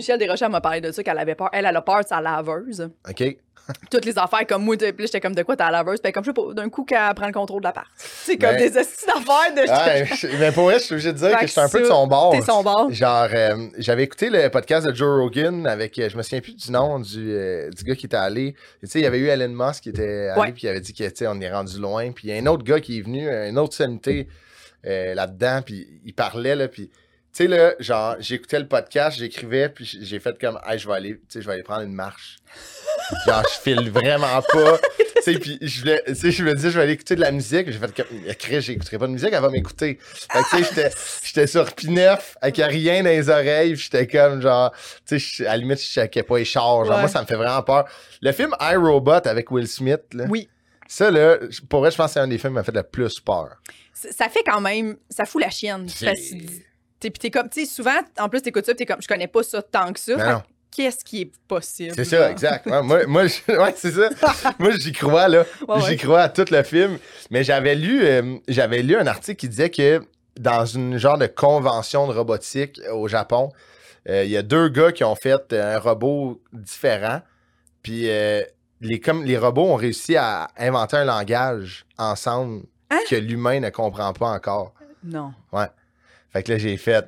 Michel Desrochers m'a parlé de ça, qu'elle avait peur. Elle, elle a peur de sa laveuse. OK. Toutes les affaires comme moi, puis j'étais comme de quoi ta laveuse? Puis comme je sais pas, d'un coup qu'elle prend le contrôle de l'appart. C'est comme Ben- des astuces d'affaires de. Ouais, je- mais pour vrai, je suis obligé de dire que je suis un peu de son bord. t'es son bord. Genre, euh, j'avais écouté le podcast de Joe Rogan avec, euh, je me souviens plus du nom du, euh, du gars qui était allé. Tu sais, il y avait eu Elon Musk qui était allé, Ouais. puis il avait dit qu'on est rendu loin. Puis il y a un autre gars qui est venu, un autre sommité euh, là-dedans, puis il parlait, là, puis... Tu sais, là, genre, j'écoutais le podcast, j'écrivais, puis j'ai fait comme, hey, je vais aller, tu sais, je vais aller prendre une marche. genre, je file vraiment pas. tu sais, puis je voulais, tu sais, je me disais, je vais aller écouter de la musique. J'ai fait comme, Chris, j'écouterai pas de musique, elle va m'écouter. Fait que, tu sais, j'étais, j'étais sur P9, avec rien dans les oreilles, puis j'étais comme, genre, tu sais, à la limite, je checkais pas les chars. Genre, Ouais. moi, ça me fait vraiment peur. Le film iRobot avec Will Smith, là, Oui. ça, là, pour vrai, je pense que c'est un des films qui m'a fait le plus peur. Ça fait quand même. Ça fout la chienne. Parce que Puis t'es comme. Tu sais, souvent, en plus, t'écoutes ça, t'es comme, je connais pas ça tant que ça. Que Qu'est-ce qui est possible? C'est ça, exact. Ouais, moi, moi, ouais, c'est ça. moi, j'y crois, là. Ouais, J'y ouais. crois à tout le film. Mais j'avais lu, euh, j'avais lu un article qui disait que dans une genre de convention de robotique au Japon, euh, il y a deux gars qui ont fait euh, un robot différent. Puis euh, les, comme, les robots ont réussi à inventer un langage ensemble Hein? que l'humain ne comprend pas encore. Non. Fait que là, j'ai fait.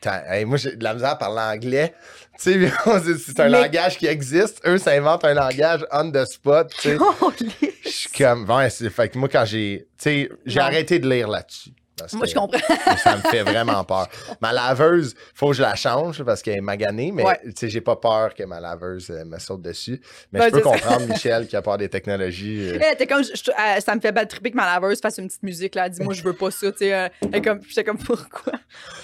Ta- hey, moi, j'ai de la misère à parler anglais. Tu sais, c'est- un Mais- langage qui existe. Eux, ça invente un langage on the spot. Sais. Je suis comme. Fait que moi, quand j'ai. Tu sais, j'ai arrêté de lire là-dessus. Parce Moi, que je comprends. Ça me fait vraiment peur. Ma laveuse, faut que je la change parce qu'elle est maganée, mais Ouais. tu sais, j'ai pas peur que ma laveuse euh, me saute dessus. Mais Ben, je peux comprendre Michel qui a peur des technologies. euh, Eh, t'es comme, je- je- euh, ça me fait bad tripper que ma laveuse fasse une petite musique là. Dis-moi, je veux pas ça, tu sais. euh, comme, j'étais comme, pourquoi?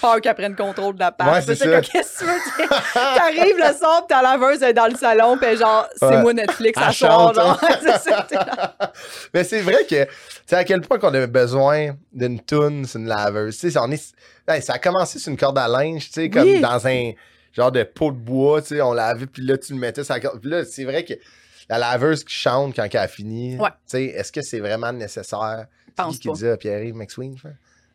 Peur qu'elle prenne contrôle de la page. Ouais, c'est Qu'est-ce que tu veux? T'arrives le soir, ta laveuse est dans le salon, pis genre, c'est Ouais. moi Netflix à soir, chante, genre. hein. Mais c'est vrai que, tu sais, à quel point qu'on avait besoin d'une toune sur une laveuse. Tu sais, on est, hey, ça a commencé sur une corde à linge, tu sais, comme Oui. dans un genre de pot de bois, tu sais, on lavait, puis là, tu le mettais sur la corde. Puis là, c'est vrai que la laveuse qui chante quand elle a fini, Ouais. tu sais, est-ce que c'est vraiment nécessaire? C'est Pense qui qui dit ça, Pierre-Yves McSween?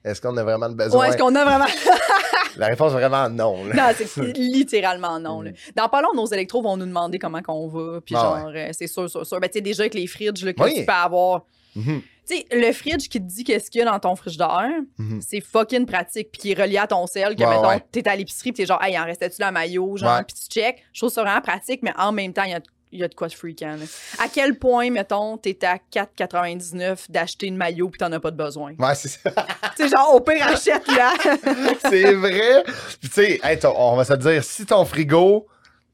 Est-ce qu'on a vraiment besoin? Ouais, est-ce qu'on a vraiment. La réponse est vraiment non. là. Non, c'est littéralement non. là. Dans pas long, nos électros vont nous demander comment qu'on va. Puis Mm. Ah genre, euh, c'est sûr, sûr, sûr. Ben, tu sais, déjà avec les fridges là, que Oui. tu peux avoir. Mhm, Tu sais, le fridge qui te dit qu'est-ce qu'il y a dans ton frigidaire, mhm. c'est fucking pratique. Puis qui est relié à ton sel, que Ouais, mettons, ouais. t'es à l'épicerie, puis t'es genre, hey, il en restait-tu la maillot, genre, Ouais. puis tu check. Je trouve ça vraiment pratique, mais en même temps, il y a, y a de quoi de freakant. À quel point, mettons, t'es à 4,99 d'acheter une maillot, puis t'en as pas de besoin? Ouais, c'est ça. tu sais, genre, au pire, achète là. c'est vrai. Puis, tu sais, hey, on va se dire, si ton frigo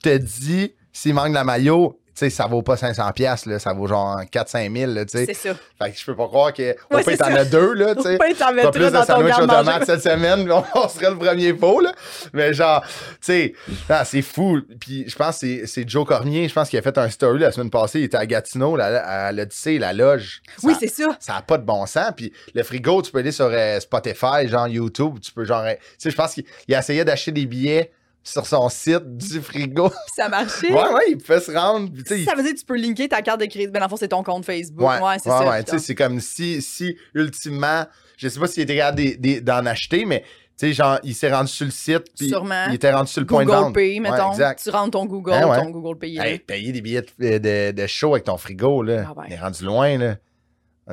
te dit s'il manque de la maillot, sais, ça vaut pas 500 pièces là, ça vaut genre 4-5 000, là, tu sais. c'est ça. Fait que je peux pas croire que au Ouais, c'est t'en as deux, là, tu sais. Au Pas plus de sandwich garde-manger. automate cette semaine, on, serait le premier pot, là. Mais genre, tu sais, ah, c'est fou. Puis je pense que c'est- Joe Cormier, je pense qu'il a fait un story la semaine passée, il était à Gatineau, là, à l'Odyssée, la loge. Oui, c'est ça. ça n'a pas de bon sens. Puis le frigo, tu peux aller sur euh, Spotify, genre YouTube, tu peux genre. Tu sais, je pense qu'il il essayait d'acheter des billets sur son site du frigo. Puis ça marchait. ouais, ouais, il pouvait se rendre. sais, il- Ça veut dire que tu peux linker ta carte de crédit. Ben, dans le fond, c'est ton compte Facebook. Ouais, Ouais, c'est ouais, ça. ouais, tu sais, c'est comme si, si, ultimement, je sais pas s'il était capable d'en acheter, mais tu sais, genre, il s'est rendu sur le site, puis Sûrement. il était rendu sur le point de Google vente. Pay, mettons. exact. tu rentres ton Google, ouais. ton Google Pay. là. Hey, payer des billets de, de, de show avec ton frigo, là. Ah. On est rendu loin, là.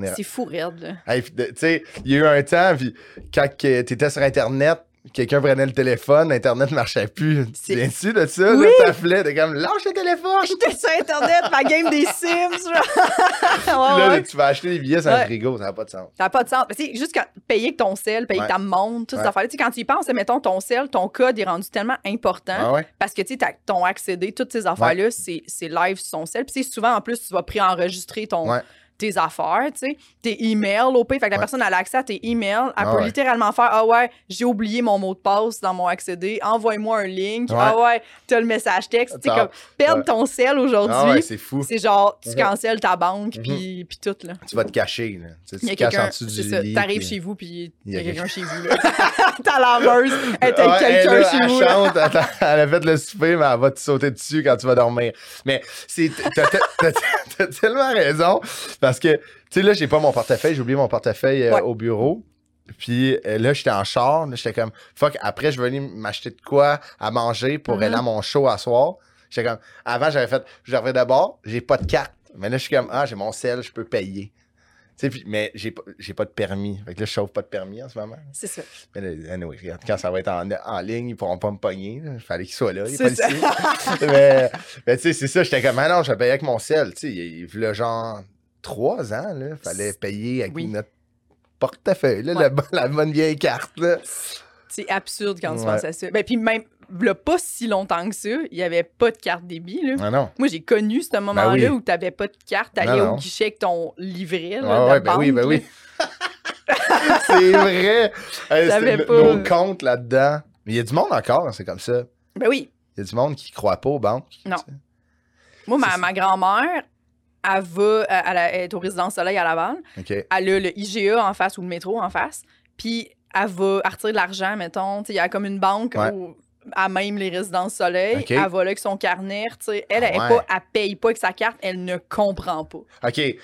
Est C'est fou, raide, là. Hey, tu sais, il y a eu un temps, puis quand que t'étais sur Internet, quelqu'un prenait le téléphone, Internet marchait plus. C'est- souviens-tu de ça? Oui. Là, t'appelais, t'es comme, lâche le téléphone! J'étais sur Internet, ma game des Sims, genre. Ouais, là, ouais. tu vas acheter des billets un Ouais. frigo, ça n'a pas de sens. Ça n'a pas de sens. Sais, juste quand, payer ton sel, payer ta montre, toutes ces affaires-là. Tu sais, quand tu y penses, mettons ton sel, ton code est rendu tellement important. Ah? Parce que, tu sais, t'as- ton accédé, toutes ces affaires-là, c'est c'est live sur son sel. Puis, souvent, en plus, tu vas préenregistrer ton. Tes affaires, tu sais, tes emails au pire. Fait que la Ouais. personne a accès à tes emails. Elle Ah peut ouais. littéralement faire Ah ouais, j'ai oublié mon mot de passe dans mon accédé. Envoie-moi un link. Ouais. Ah ouais, t'as le message texte. Attends. comme perdre ton sel aujourd'hui. Ah ouais, c'est fou. c'est genre, tu Mhm. cancelles ta banque, Mhm. puis puis tout, là. Tu vas te cacher, là. Tu, tu caches en dessous c'est du ça, lit. t'arrives puis- chez vous, puis Il y a quelqu'un chez vous, là. Ta laveuse est avec quelqu'un chez elle vous, elle a fait le souper, mais elle va te sauter dessus quand tu vas dormir. Mais c'est, t'as tellement raison, parce que, tu sais, là, j'ai pas mon portefeuille, j'ai oublié mon portefeuille euh, Ouais. au bureau. Puis euh, là, j'étais en char. là, J'étais comme, fuck, après, je venais m'acheter de quoi à manger pour Mhm. aller à mon show à soir. J'étais comme, avant, j'avais fait, j'arrivais d'abord, j'ai pas de carte. Mais là, je suis comme, ah, j'ai mon sel, je peux payer. Tu sais, mais j'ai pas, de permis. Fait que là, je chauffe pas de permis en ce moment. C'est ça. Mais là, anyway, regarde, quand ça va être en, en ligne, ils pourront pas me pogner. Il fallait qu'il soit là. Il ça. ici. mais mais tu sais, c'est ça. J'étais comme, ah non, je vais payer avec mon sel. Tu sais, il y a genre trois ans, là. Fallait payer avec Oui. notre portefeuille, là, Ouais. la, bonne- la bonne vieille carte, là. C'est absurde quand tu Ouais. penses à ça. Ben, puis même, là, pas si longtemps que ça, il y avait pas de carte débit, là. Ah non. Moi, j'ai connu ce moment-là oui. où t'avais pas de carte, t'allais Non, au non. guichet avec ton livret, là, Ah ouais, ben oui, ben là. oui. c'est vrai. Hey, pas- Nos comptes là-dedans. Mais il y a du monde encore, c'est comme ça. Ben oui. Il y a du monde qui croit pas aux banques. Non. tu. Moi, ma grand-mère, elle va, la- elle est au résidence Soleil à Laval. Elle a le IGA en face ou le métro en face. Puis elle va elle retire de l'argent, mettons. Il y a comme une banque Ouais. au- à même les résidences Soleil. Elle va là avec son carnet. tu sais. Elle, Ah elle, est ouais. pas, elle paye pas avec sa carte. Elle ne comprend pas. OK. Ouais,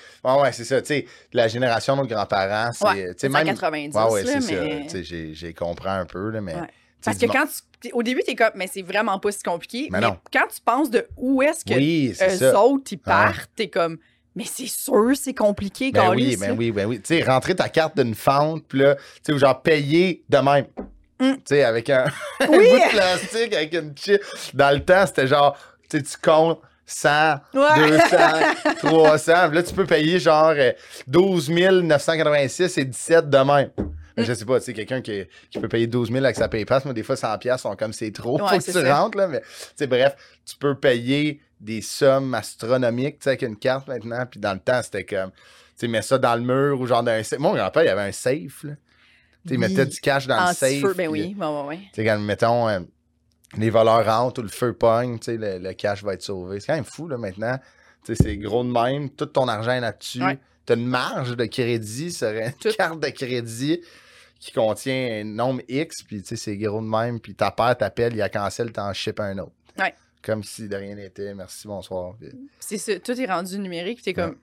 ouais, c'est ça. Tu sais, la génération de nos grands-parents, c'est. Ouais, même. 90, Ouais, ouais, c'est ça. mais... J'ai compris un peu, là, mais. Parce que quand tu... Au début, t'es comme... Mais c'est vraiment pas si compliqué. Mais Mais, non. quand tu penses de où est-ce que Oui, ça. autres, ils Ah. partent, t'es comme... Mais c'est sûr, c'est compliqué, Ben oui, câlisse, ben là. oui, ben oui. Tu sais, rentrer ta carte d'une fente, puis là, tu sais, ou genre payer de même. Mm. Tu sais, avec un, un Oui! bout de plastique, avec une chip. Dans le temps, c'était genre, tu sais, tu comptes 100, Ouais. 200, 300. Puis là, tu peux payer genre euh, 12 986 et 17 de même. Mm. Je sais pas, tu sais, quelqu'un qui, qui peut payer 12 000 avec sa PayPass, mais des fois, 100 pièces sont comme c'est trop. Ouais, faut que tu ça. rentres, là. Mais, tu sais, bref, tu peux payer des sommes astronomiques, tu sais, avec une carte maintenant. Puis dans le temps, c'était comme, tu sais, mets ça dans le mur ou genre dans un safe. Moi, mon grand-père, il y avait un safe, là. Tu sais, il Oui. mettait du cash dans le safe. Anti-feu, ben oui. Ouais, ouais, ouais. Tu sais, quand, mettons, euh, les voleurs rentrent ou le feu pogne, tu sais, le, le cash va être sauvé. C'est quand même fou, là, maintenant. Tu sais, c'est gros de même. Tout ton argent est là-dessus. Ouais. T'as une marge de crédit, ça serait une Tout. carte de crédit qui contient un nombre X, puis tu sais, c'est gros de même. Puis ta père t'appelle, il a cancel, t'en ship un autre. Ouais. Comme si de rien n'était. Merci, bonsoir. Puis- C'est ça. Tout est rendu numérique. puis T'es comme...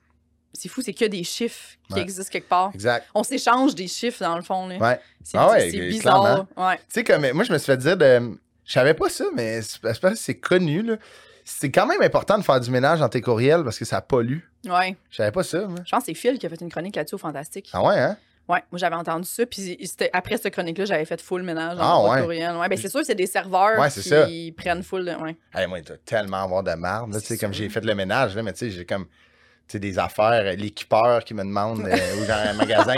C'est fou, c'est que des chiffres qui Ouais. existent quelque part. Exact. On s'échange des chiffres, dans le fond. Là. Ouais. C'est Ah ouais, c'est bizarre. Ouais. Tu sais, comme moi, je me suis fait dire de. Je savais pas ça, mais c'est c'est connu, là. C'est quand même important de faire du ménage dans tes courriels parce que ça pollue. ouais. Je savais pas ça, moi. Je pense que c'est Phil qui a fait une chronique là-dessus au Fantastique. Ah ouais, hein? Ouais, moi j'avais entendu ça, puis c'était après cette chronique-là, j'avais fait full ménage dans Ah, ouais. courriel. Ouais, ben c'est sûr, c'est des serveurs Ouais, c'est ça. qui prennent full de. Ouais. Hey, moi, il doit tellement avoir de marde. Tu sais, comme j'ai fait le ménage, là, mais tu sais, j'ai comme. Des affaires, euh, l'équipeur qui me demande, euh, ou dans un magasin.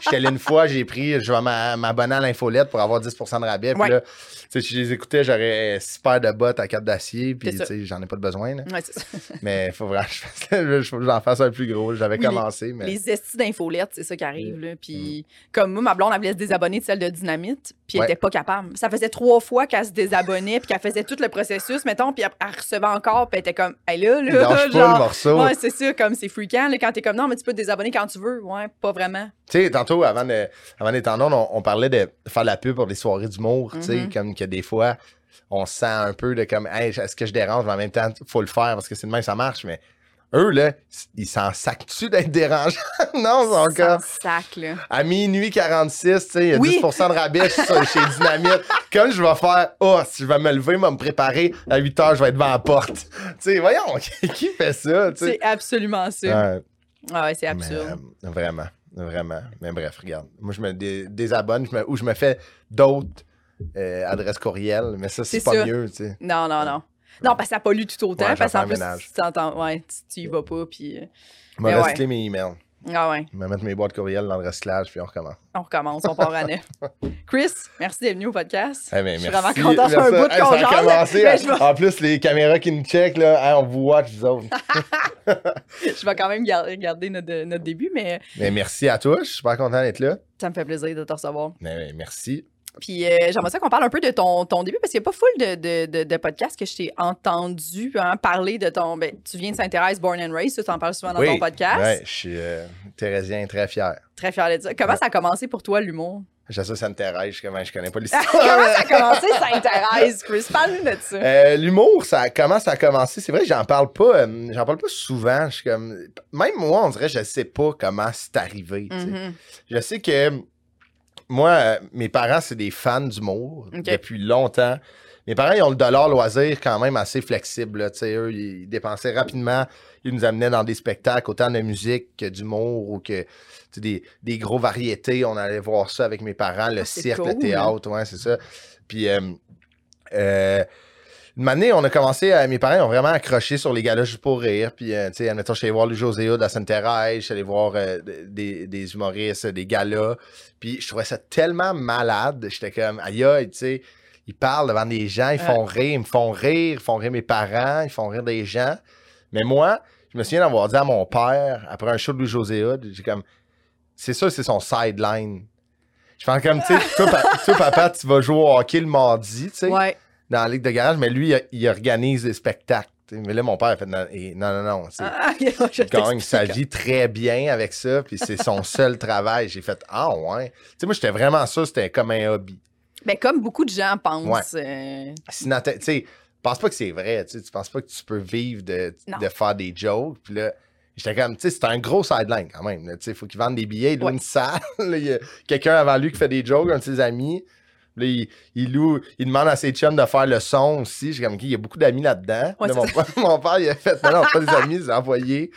J'étais allé une fois, j'ai pris, je vais m'a- m'abonner à l'infolette pour avoir 10% de rabais. Puis là, si je les écoutais, j'aurais six paires de bottes à cap d'acier, puis j'en ai pas de besoin, là. Ouais, c'est ça. Mais il faut vraiment que j'en fasse un plus gros. J'avais Oui, les- commencé, mais. Les estis d'infolettes, c'est ça qui arrive. Là. Puis, comme moi, ma blonde, elle voulait se désabonner de celle de Dynamite, puis elle Ouais. était pas capable. Ça faisait trois fois qu'elle se désabonnait, puis qu'elle faisait tout le processus, mettons, puis elle, elle recevait encore, puis elle était comme, hey là, là, pas le genre. morceau. Ouais, c'est ça, comme c'est freakant, là, quand t'es comme, non, mais tu peux te désabonner quand tu veux. Ouais, pas vraiment. Tu sais, tantôt, avant, de, avant d'être en on, on parlait de faire de la pub pour des soirées d'humour, tu sais, Mhm. comme que des fois, on se sent un peu de comme, hey, est-ce que je dérange, mais en même temps, faut le faire parce que c'est de même, ça marche, mais eux, là, ils s'en sacent-tu d'être dérangeants? non, encore. Sans sac, là. À minuit 46, tu sais, il y a Oui. 10 de rabais chez Dynamite. Comme je vais faire, oh, si je vais me lever, me préparer, à 8 heures, je vais être devant la porte. Tu sais, voyons, qui fait ça, tu sais? C'est absolument ça. Ouais. Ah ouais, c'est Mais, absurde. euh, vraiment, vraiment. Mais bref, regarde. Moi, je me dé- désabonne je me- ou je me fais d'autres euh, adresses courriels, mais ça, c'est pas mieux, tu sais. Non, non, non. Non, parce que ça pollue tout autant. Ouais, parce qu'en plus, tu t'entends, ouais, tu, tu y vas pas, puis euh, Je vais recycler mes emails. ah ouais, Je vais mettre mes boîtes courriels dans le recyclage, puis on recommence. on recommence, on part à neuf. Chris, merci d'être venu au podcast. Eh ben, Je suis merci. vraiment contente, ça fait un Merci. bout de Hey, ça a jase, commencé, mais hein. En plus, les caméras qui nous checkent, là, hein, on vous watch, vous autres. Je vais quand même gar- regarder notre, notre début, mais mais merci à toi, je suis super content d'être là. ça me fait plaisir de te recevoir. Mais, mais merci. Puis euh, j'aimerais ça qu'on parle un peu de ton, ton début, parce qu'il n'y a pas full de, de, de, de podcasts que je t'ai entendu hein, parler de ton... Ben, tu viens de Saint-Thérèse, Born and Raised, tu en parles souvent dans oui. ton podcast. Ouais, je suis euh, thérésien, très fier. Très fier de ça. Comment Ouais. ça a commencé pour toi, l'humour? J'ai ça, terrasse, je, je connais pas l'histoire. Comment ça a commencé, Saint-Thérèse, Chris? Parle-nous de ça. Euh, L'humour, ça comment ça a commencé? C'est vrai que j'en parle pas, euh, j'en parle pas souvent. Je suis comme, même moi, on dirait, je sais pas comment c'est arrivé. Mhm. Je sais que moi, euh, mes parents, c'est des fans d'humour Ok. depuis longtemps. Mes parents, ils ont le dollar loisir quand même assez flexible. là. Tu sais, eux, ils dépensaient rapidement. Ils nous amenaient dans des spectacles, autant de musique que d'humour ou que des, des gros variétés. On allait voir ça avec mes parents, le Ah, cirque, le théâtre, ouais, c'est ça. Puis, euh, euh, une année, on a commencé, à, mes parents ont vraiment accroché sur les galas juste pour rire. Puis, euh, tu sais, admettons, je suis allé voir le José Hood à Sainte-Thérèse, je suis allé voir euh, des, des humoristes, des galas. Puis, je trouvais ça tellement malade. J'étais comme, aïe, aïe, tu sais, ils parlent devant des gens, ils font rire, ils me font rire, ils font rire mes parents, ils font rire des gens. Mais moi, je me souviens d'avoir dit à mon père, après un show de Louis-José Hood, j'ai comme, c'est ça, c'est son sideline. Je pense comme, tu sais, toi, papa, tu vas jouer au hockey le mardi, tu sais Ouais. Dans la ligue de garage, mais lui, il, il organise des spectacles. Mais là, mon père a fait non, non, non, Ah, il gagne sa vie très bien avec ça, puis c'est son seul travail. J'ai fait Ah ouais. Tu sais, moi, j'étais vraiment sûr que c'était comme un hobby. Ben, comme beaucoup de gens pensent. euh, Sinon, tu sais, pense pas que c'est vrai. Tu sais, tu penses pas que tu peux vivre de, de faire des jokes. Puis là, j'étais comme, tu sais, c'est un gros sideline quand même. là. Tu sais, il faut qu'il vende des billets, il Ouais. une salle. Il y a quelqu'un avant lui qui fait des jokes, un de ses amis. Là, il, il loue, il demande à ses chums de faire le son aussi. J'ai comme, il y a beaucoup d'amis là-dedans. Ouais, Là, c'est mon, père, mon père, il a fait, non, non, pas des amis, des employés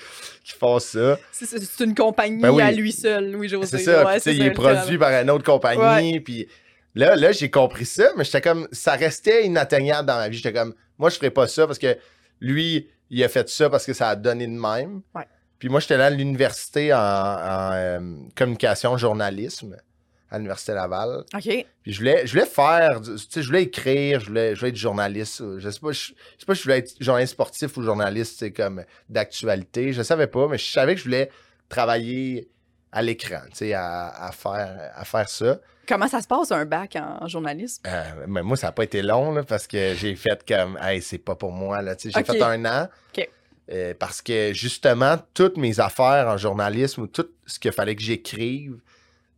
qui font ça. c'est- une compagnie Ben oui. à lui seul, Louis-José. C'est ça. Ouais, il est produit par une autre compagnie. Puis là, là j'ai compris ça, mais j'étais comme, ça restait inatteignable dans ma vie. J'étais comme, moi, je ferais pas ça parce que lui, il a fait ça parce que ça a donné de même. Ouais. Puis moi, j'étais là à l'université en, en, euh, communication, journalisme, à l'Université Laval. OK. Puis je voulais, je voulais faire, tu sais, je voulais écrire, je voulais, je voulais être journaliste. Je sais pas, je, je sais pas si je voulais être journaliste sportif ou journaliste, c'est comme d'actualité. Je savais pas, mais je savais que je voulais travailler à l'écran, tu sais, à, à faire, à faire ça. Comment ça se passe un bac en journalisme? Euh, mais moi, ça n'a pas été long, là, parce que j'ai fait comme, hey, c'est pas pour moi, là, tu sais, j'ai fait un an. Ok. Euh, parce que justement, toutes mes affaires en journalisme ou tout ce qu'il fallait que j'écrive,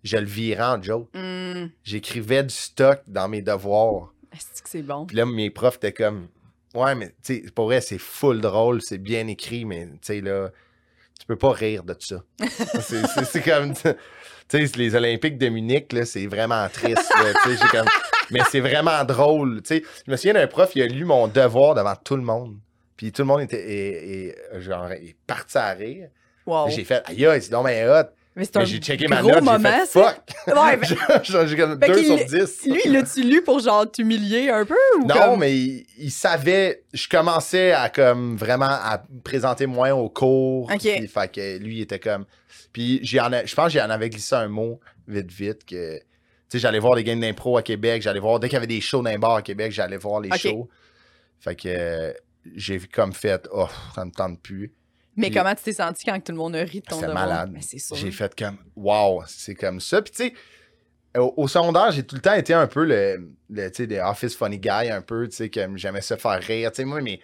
je le virais en joke. Hmm, J'écrivais du stock dans mes devoirs. Est-ce que c'est bon? Puis là, mes profs étaient comme, ouais, mais tu sais, pour vrai, c'est full drôle, c'est bien écrit, mais tu sais, là, tu peux pas rire de ça. c'est, comme, tu sais, les Olympiques de Munich, là, c'est vraiment triste, là, tu sais, j'ai comme, mais c'est vraiment drôle, tu sais. Je me souviens d'un prof, il a lu mon devoir devant tout le monde. Puis tout le monde était, et, et, genre, est parti à rire. Wow. J'ai fait, aïe, aïe, c'est donc bien hot. Mais c'est Mais un j'ai checké ma gros note, j'ai moment, fait, ça. fuck. Ouais, mais j'ai comme Fait 2 qu'il- sur 10. lui, l'as-tu lu pour genre t'humilier un peu? Ou Non, comme- mais il, il savait. Je commençais à comme vraiment à me présenter moins au cours. Ok. Puis, fait que lui, il était comme. Puis j'y en je pense que j'en avais glissé un mot vite, vite. que Tu sais, j'allais voir des games d'impro à Québec. J'allais voir. Dès qu'il y avait des shows d'un bar à Québec, j'allais voir les shows. Fait que j'ai comme fait. Oh, ça me tente plus. Mais Puis- comment tu t'es senti quand tout le monde a ri de ton malade. C'est sûr. J'ai fait comme, wow, c'est comme ça. Puis, tu sais, au, au secondaire, j'ai tout le temps été un peu le, le tu sais, office funny guy, un peu, tu sais, que j'aimais ça faire rire. Tu sais, moi, mes,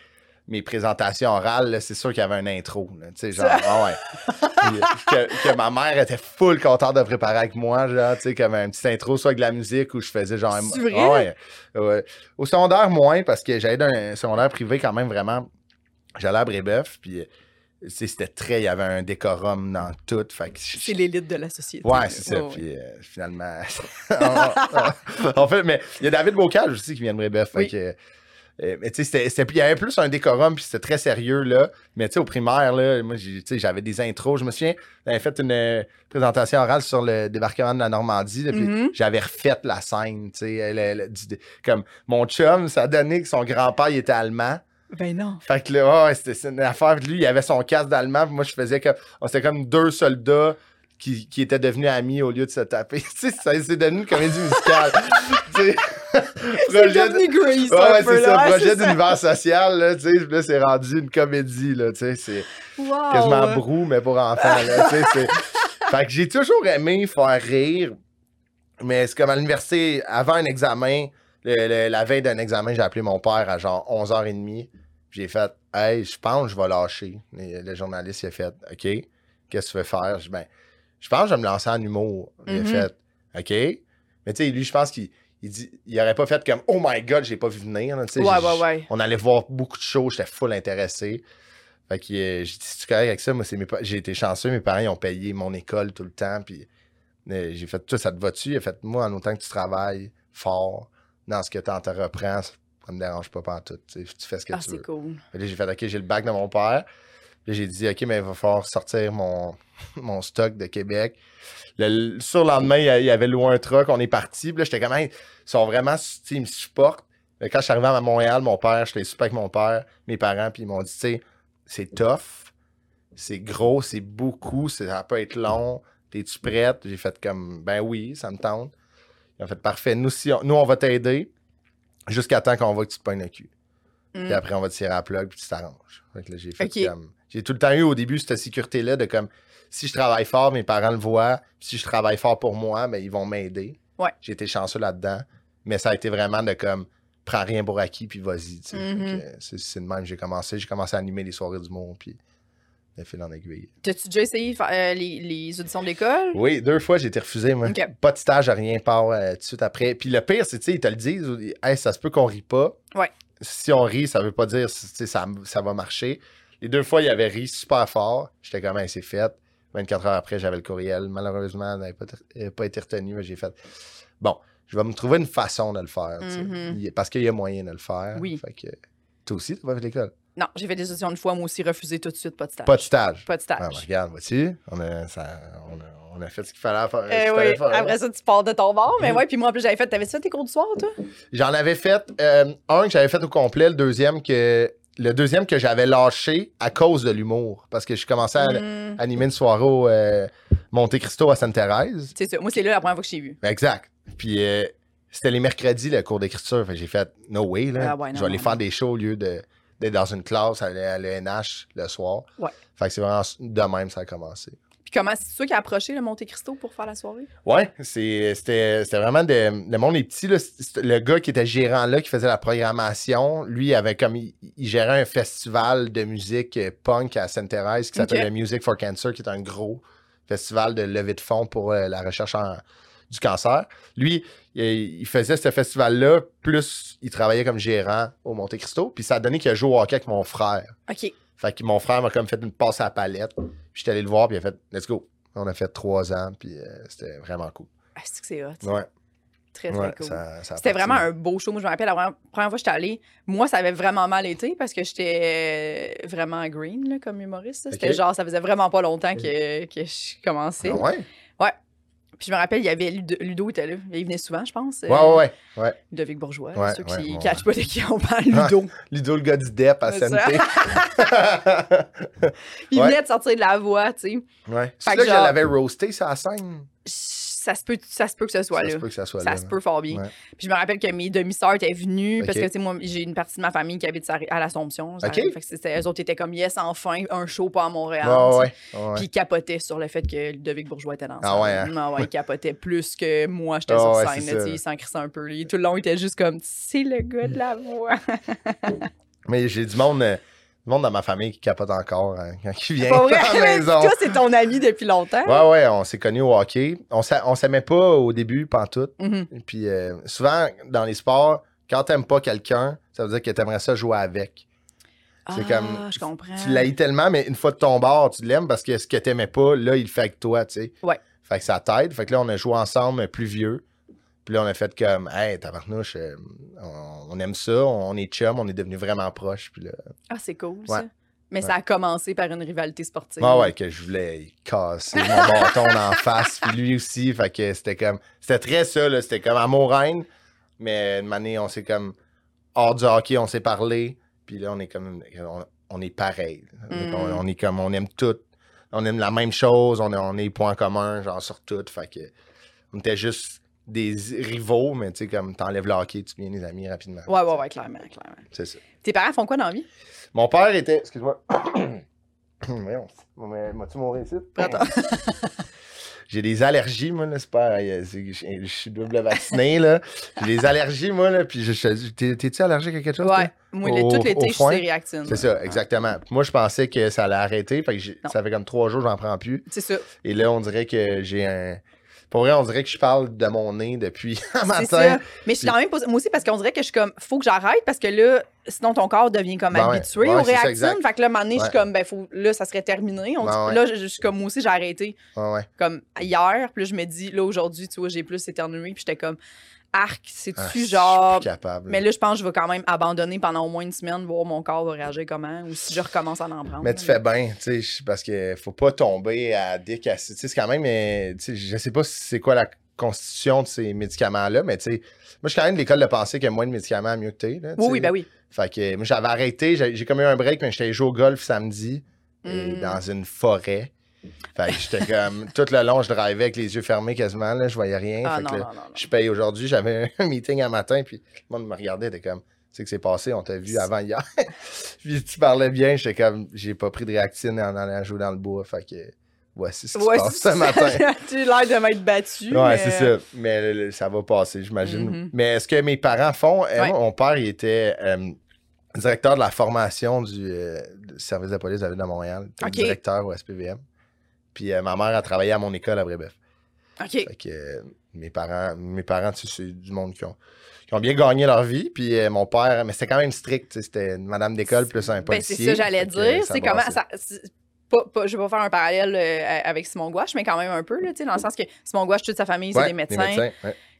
mes présentations orales, c'est sûr qu'il y avait un intro, tu sais, genre, ah ouais. Puis, que, que ma mère était full contente de préparer avec moi, genre, tu sais, comme un petit intro, soit avec de la musique, où je faisais genre... Vrai? Ah ouais, ouais. Au secondaire, moins, parce que j'allais dans un secondaire privé quand même vraiment... J'allais à Brébeuf, puis... c'était très, il y avait un décorum dans tout. C'est l'élite de la société. Ouais, c'est ça. Ouais. Puis euh, finalement. en fait, mais il y a David Bocage aussi qui vient de Brébeuf. Fait Oui. que, euh, mais tu sais, il y avait plus un décorum, puis c'était très sérieux, là. Mais tu sais, au primaire, là, moi, j'avais des intros. Je me souviens, j'avais fait une euh, présentation orale sur le débarquement de la Normandie, là, puis Mhm. j'avais refait la scène, tu sais. Comme mon chum, ça donné que son grand-père, il était allemand. Ben non. Fait que là, ouais, c'était une affaire. Lui, il avait son casque d'allemand. Moi, je faisais comme. On était comme deux soldats qui, qui étaient devenus amis au lieu de se taper. tu sais, ça c'est devenu une comédie musicale. tu sais, C'est projet Grace, Ouais, ouais, c'est ça. projet d'univers social, là, tu sais. Là, c'est rendu une comédie, là, tu sais. C'est Wow. quasiment brou, mais pour enfants, là, tu sais. c'est- Fait que j'ai toujours aimé faire rire. Mais c'est comme à l'université, avant un examen, le- le- la veille d'un examen, j'ai appelé mon père à genre 11h30. J'ai fait, hey, je pense que je vais lâcher. Et le journaliste, il a fait, OK, qu'est-ce que tu veux faire? Je ben, je pense que je vais me lancer en humour. Il a Mhm. fait, OK. Mais tu sais, lui, je pense qu'il il dit, il aurait pas fait comme, oh my god, j'ai pas vu venir. là, tu Ouais, j'ai- ouais, ouais. On allait voir beaucoup de shows, j'étais full intéressé. Fait que euh, j'ai dit, c'est correct avec ça. Moi, c'est mes pa- j'ai été chanceux, mes parents ils ont payé mon école tout le temps. Puis Mais J'ai fait, toi, ça te va-tu? Il a fait, moi, en autant que tu travailles fort dans ce que tu entreprends, ça me dérange pas pantoute. Tu fais ce que Ah, tu c'est veux. cool. Fait que là, j'ai fait, OK, j'ai le bac de mon père. Puis j'ai dit, OK, mais il va falloir sortir mon, mon stock de Québec. Le, le surlendemain, il y avait loué un truck, on est parti. Puis là, j'étais comme, Hey, ils sont vraiment, ils me supportent. Quand je suis arrivé à Montréal, mon père, j'étais super avec mon père, mes parents, puis ils m'ont dit, tu sais, c'est tough, c'est gros, c'est beaucoup, c'est- ça peut être long. T'es-tu prête? J'ai fait comme, ben oui, ça me tente. Ils ont fait, parfait, nous, si on, nous, on va t'aider jusqu'à temps qu'on voit que tu te pognes le cul. Mm. Puis après, on va te tirer à la plug, puis tu t'arranges. Fait que là, j'ai fait Ok. comme. J'ai tout le temps eu au début cette sécurité-là de comme si je travaille fort, mes parents le voient. Puis si je travaille fort pour moi, ben, ils vont m'aider. Ouais. J'ai été chanceux là-dedans. Mais ça a été vraiment de comme prends rien pour acquis, puis vas-y. Mhm. que, C'est de même que j'ai commencé. J'ai commencé à animer les soirées du monde, puis de fil en aiguille. T'as-tu déjà essayé euh, les, les auditions de l'école? Oui, deux fois, j'ai été refusé, moi. Pas de stage, rien, part euh, tout de suite après. Puis le pire, c'est, tu sais, ils te le disent, hey, ça se peut qu'on rit pas. Ouais. Si on rit, ça veut pas dire, tu ça, ça va marcher. Les deux fois, il avait ri super fort. J'étais comme, Hey, c'est fait. 24 heures après, j'avais le courriel. Malheureusement, elle n'avait pas, pas été retenu, mais j'ai fait, bon, je vais me trouver une façon de le faire, tu. Mhm. Il- parce qu'il y a moyen de le faire. Oui. Fait que, toi aussi, t'as pas fait l'école. Non, j'ai fait des auditions une fois, moi aussi, refusé tout de suite, pas de stage. Pas de stage. Pas de stage. Ah, ben, regarde, vois-tu, on a, ça- on, a, on a fait ce qu'il fallait faire. Eh oui, faire. après ça, tu pars de ton bord. Mais Mhm. ouais, puis moi, en plus, j'avais fait. T'avais fait tes cours du soir, toi? J'en avais fait euh, un que j'avais fait au complet, le deuxième que le deuxième que j'avais lâché à cause de l'humour parce que je commençais à Hmm, animer une soirée au euh, Monte Cristo à Sainte-Thérèse. C'est ça. Moi, c'est là la première fois que je t'ai vu. Exact. Puis euh, c'était les mercredis le cours d'écriture, fait j'ai fait no way là. Ah ouais, non, je vais aller non, faire non. des shows au lieu de d'être dans une classe à, l'ENH le soir. Ouais. Fait que c'est vraiment de même ça a commencé. Puis comment, c'est toi qui as approché le Monte Cristo pour faire la soirée? Ouais, c'est- c'était vraiment de, le monde est petit. Là. Le gars qui était gérant là, qui faisait la programmation, lui avait comme il, il gérait un festival de musique euh, punk à Sainte-Thérèse qui s'appelle Ok. le Music for Cancer, qui est un gros festival de levée de fonds pour euh, la recherche en- du cancer. Lui, il, faisait ce festival-là, plus il travaillait comme gérant au Monte Cristo, puis ça a donné qu'il a joué au hockey avec mon frère. OK. Fait que mon frère m'a comme fait une passe à la palette. Puis j'étais allé le voir, puis il a fait Let's go. On a fait trois ans, puis euh, c'était vraiment cool. Ah, c'est que c'est hot. Ouais, Très, très ouais, cool. C'était vraiment un beau show. Moi, je me rappelle, la première, première fois que j'étais allée, moi, ça avait vraiment mal été parce que j'étais euh, vraiment green là, comme humoriste. C'était genre, ça faisait vraiment pas longtemps que, que je commençais. Ah ouais? Puis je me rappelle, il y avait Ludo, Ludo était là. Il venait souvent, je pense. euh, Ouais, ouais, ouais, ouais. Ludovic Bourgeois. Ouais, ceux qui ouais, catchent ouais. pas de qui on parle, Ludo. Ludo, le gars du DEP à ça. Puis il venait de sortir de la voix, tu sais. ouais. C'est là que je l'avais roasté sur la scène. Ça se peut, ça se peut que ce soit ça là. se peut que ça soit Ça là. se peut fort bien. Ouais. Puis je me rappelle que mes demi-sœurs étaient venues parce que, tu sais, moi, j'ai une partie de ma famille qui habite à l'Assomption. ça Ok. arrive. Fait que c'était, eux autres étaient comme, yes, enfin, un show pas à Montréal. Ouais, sais. ouais. Puis ils capotaient sur le fait que Ludovic Bourgeois était dans Ah salle. ouais, hein? Ah ouais, ils capotaient plus que moi, j'étais Ah sur scène. là, ça. Ils s'en crissaient un peu. Tout le long, ils étaient juste comme, c'est le gars de la voix. Mais j'ai du monde, du monde dans ma famille qui capote encore hein, quand il vient vrai, à la mais maison. toi, c'est ton ami depuis longtemps. Ouais, ouais, on s'est connus au hockey. On on s'aimait pas au début, pantoute. Mhm. Puis euh, souvent, dans les sports, quand t'aimes pas quelqu'un, ça veut dire que t'aimerais ça jouer avec. C'est ah, comme- je comprends. Tu l'haïs tellement, mais une fois de ton bord, tu l'aimes parce que ce que t'aimais pas, là, il le fait avec toi, tu sais. Ouais. Fait que ça t'aide. Fait que là, on a joué ensemble, plus vieux. Puis là, on a fait comme, hey, tabarnouche, euh, on, on aime ça, on est chum, on est devenus vraiment proches. Puis là, Ah, c'est cool, Ouais. ça. Mais ça a commencé par une rivalité sportive. ah ouais, que je voulais casser mon bâton en face, puis lui aussi. Fait que c'était comme, c'était très ça, là. C'était comme amour-haine. Mais une année, on s'est comme, hors du hockey, on s'est parlé. Puis là, on est comme, on, on est pareil. Mm. On, on est comme, on aime tout. On aime la même chose, on, on est point commun, genre sur tout. Fait que, on était juste des rivaux, mais tu sais, comme, t'enlèves le hockey, tu deviens des amis rapidement. Ouais, ouais, ouais, clairement, clairement. C'est ça. Tes parents font quoi dans la vie? Mon père était. Excuse-moi. Voyons, m'as-tu mourir ici? Attends. J'ai des allergies, moi, là, c'est pas. euh, Je suis double vacciné, là. J'ai des allergies, moi, là. Puis je, t'es-tu allergique à quelque chose? Ouais. Moi, le- Au- tout au l'été, je suis réactine. C'est ça, exactement. Moi, je pensais que ça allait arrêter. Fait que ça fait comme trois jours, j'en prends plus. C'est ça. Et là, on dirait que j'ai un. Pour vrai, on dirait que je parle de mon nez depuis un matin. ça. Mais je suis Puis- quand même Moi aussi, parce qu'on dirait que je suis comme. Faut que j'arrête parce que là, sinon ton corps devient comme Ben habitué Ouais, aux. Fait que là, à un moment donné, je suis comme, ben, faut, là, ça serait terminé. On Ben dit-. Là, je, je suis comme, moi aussi, j'ai arrêté comme hier. Puis là, je me dis, là, aujourd'hui, tu vois, j'ai plus éternué. Puis j'étais comme, arc, Ah, c'est-tu je suis genre. capable. Mais là, je pense que je vais quand même abandonner pendant au moins une semaine, voir mon corps va réagir comment, ou si je recommence à en prendre. Mais tu fais bien, tu sais, parce que faut pas tomber à acid. Tu sais, c'est quand même, euh, tu sais, je sais pas si c'est quoi la constitution de ces médicaments-là, mais tu sais, moi, je suis quand même de l'école de penser que moins de médicaments, mieux que t'es. là, Oui, oui, ben oui. Fait que moi, j'avais arrêté, j'ai j'ai comme eu un break, mais j'étais joué au golf samedi, et Mm. dans une forêt. Fait que j'étais comme, tout le long, je drivais avec les yeux fermés quasiment, là, je voyais rien. Ah fait non, que non, là, non, non. je paye aujourd'hui, j'avais un meeting un matin, puis le monde me regardait, était comme, tu sais que c'est passé, on t'a vu avant hier. puis tu parlais bien, j'étais comme, j'ai pas pris de réactine en allant jouer dans le bois, fait que voici ce qui Ouais, se passe c'est ce matin. tu as l'air de m'être battu. Ouais, mais- c'est ça. Mais le- le- ça va passer, j'imagine. Mhm. Mais ce que mes parents font, euh, Ouais. mon père, il était euh, directeur de la formation du, euh, du service de police de la ville de Montréal. Directeur au SPVM. Puis euh, ma mère a travaillé à mon école à Brébeuf. OK. Fait que euh, mes parents, mes parents, tu sais, c'est du monde qui ont, qui ont bien gagné leur vie. Puis euh, mon père, mais c'était quand même strict. C'était une madame d'école plus un Ben, policier. c'est ça, j'allais dire. C'est comment. Ça, pas, pas- je vais pas faire un parallèle avec Simon Gouache, mais quand même un peu, là, tu sais, dans le sens que Simon Gouache, toute sa famille, c'est Ouais, des médecins. ouais.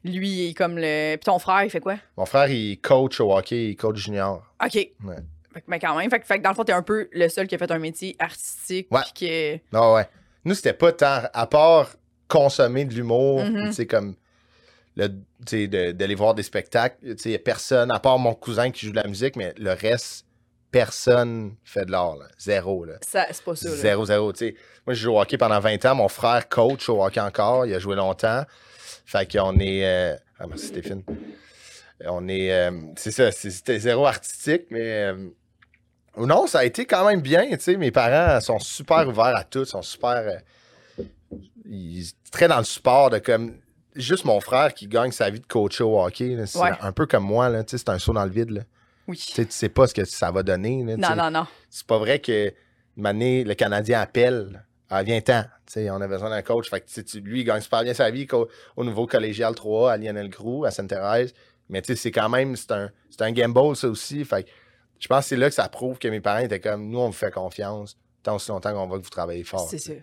Lui, il est comme le. Puis ton frère, il fait quoi? Mon frère, il coach au hockey, il coach junior. OK. Fait que- mais quand même. Fait, que- fait dans le fond, t'es un peu le seul qui a fait un métier artistique. Ouais. que- Non, ouais. Nous, c'était pas tant, à part consommer de l'humour, Mhm. tu sais, comme le, de- d'aller voir des spectacles, tu sais, y a personne, à part mon cousin qui joue de la musique, mais le reste, personne fait de l'art. Zéro, là. Ça, c'est pas ça. là. Zéro, zéro, tu sais. Moi, je joue au hockey pendant 20 ans, mon frère coach au hockey encore, il a joué longtemps. Fait qu'on est... euh, Ah, merci Stéphane. On est... euh, C'est ça, c'était zéro artistique, mais... euh, Non, ça a été quand même bien, tu sais. Mes parents sont super ouverts à tout, sont super... euh, Ils sont très dans le sport de comme... Juste mon frère qui gagne sa vie de coach au hockey, c'est Ouais. un peu comme moi, c'est un saut dans le vide, là. Oui. Tu sais, tu sais pas ce que ça va donner, là, Non, non, non. C'est pas vrai que année, le Canadien appelle. Ah, viens-t'en. On a besoin d'un coach. Fait que, lui, il gagne super bien sa vie au niveau collégial 3 à Lionel Groux, à Sainte-Thérèse. Mais c'est quand même, c'est un, c'est un gamble, ça aussi. Fait que je pense que c'est là que ça prouve que mes parents étaient comme, nous, on vous fait confiance tant aussi longtemps qu'on voit que vous travaillez fort. C'est ça.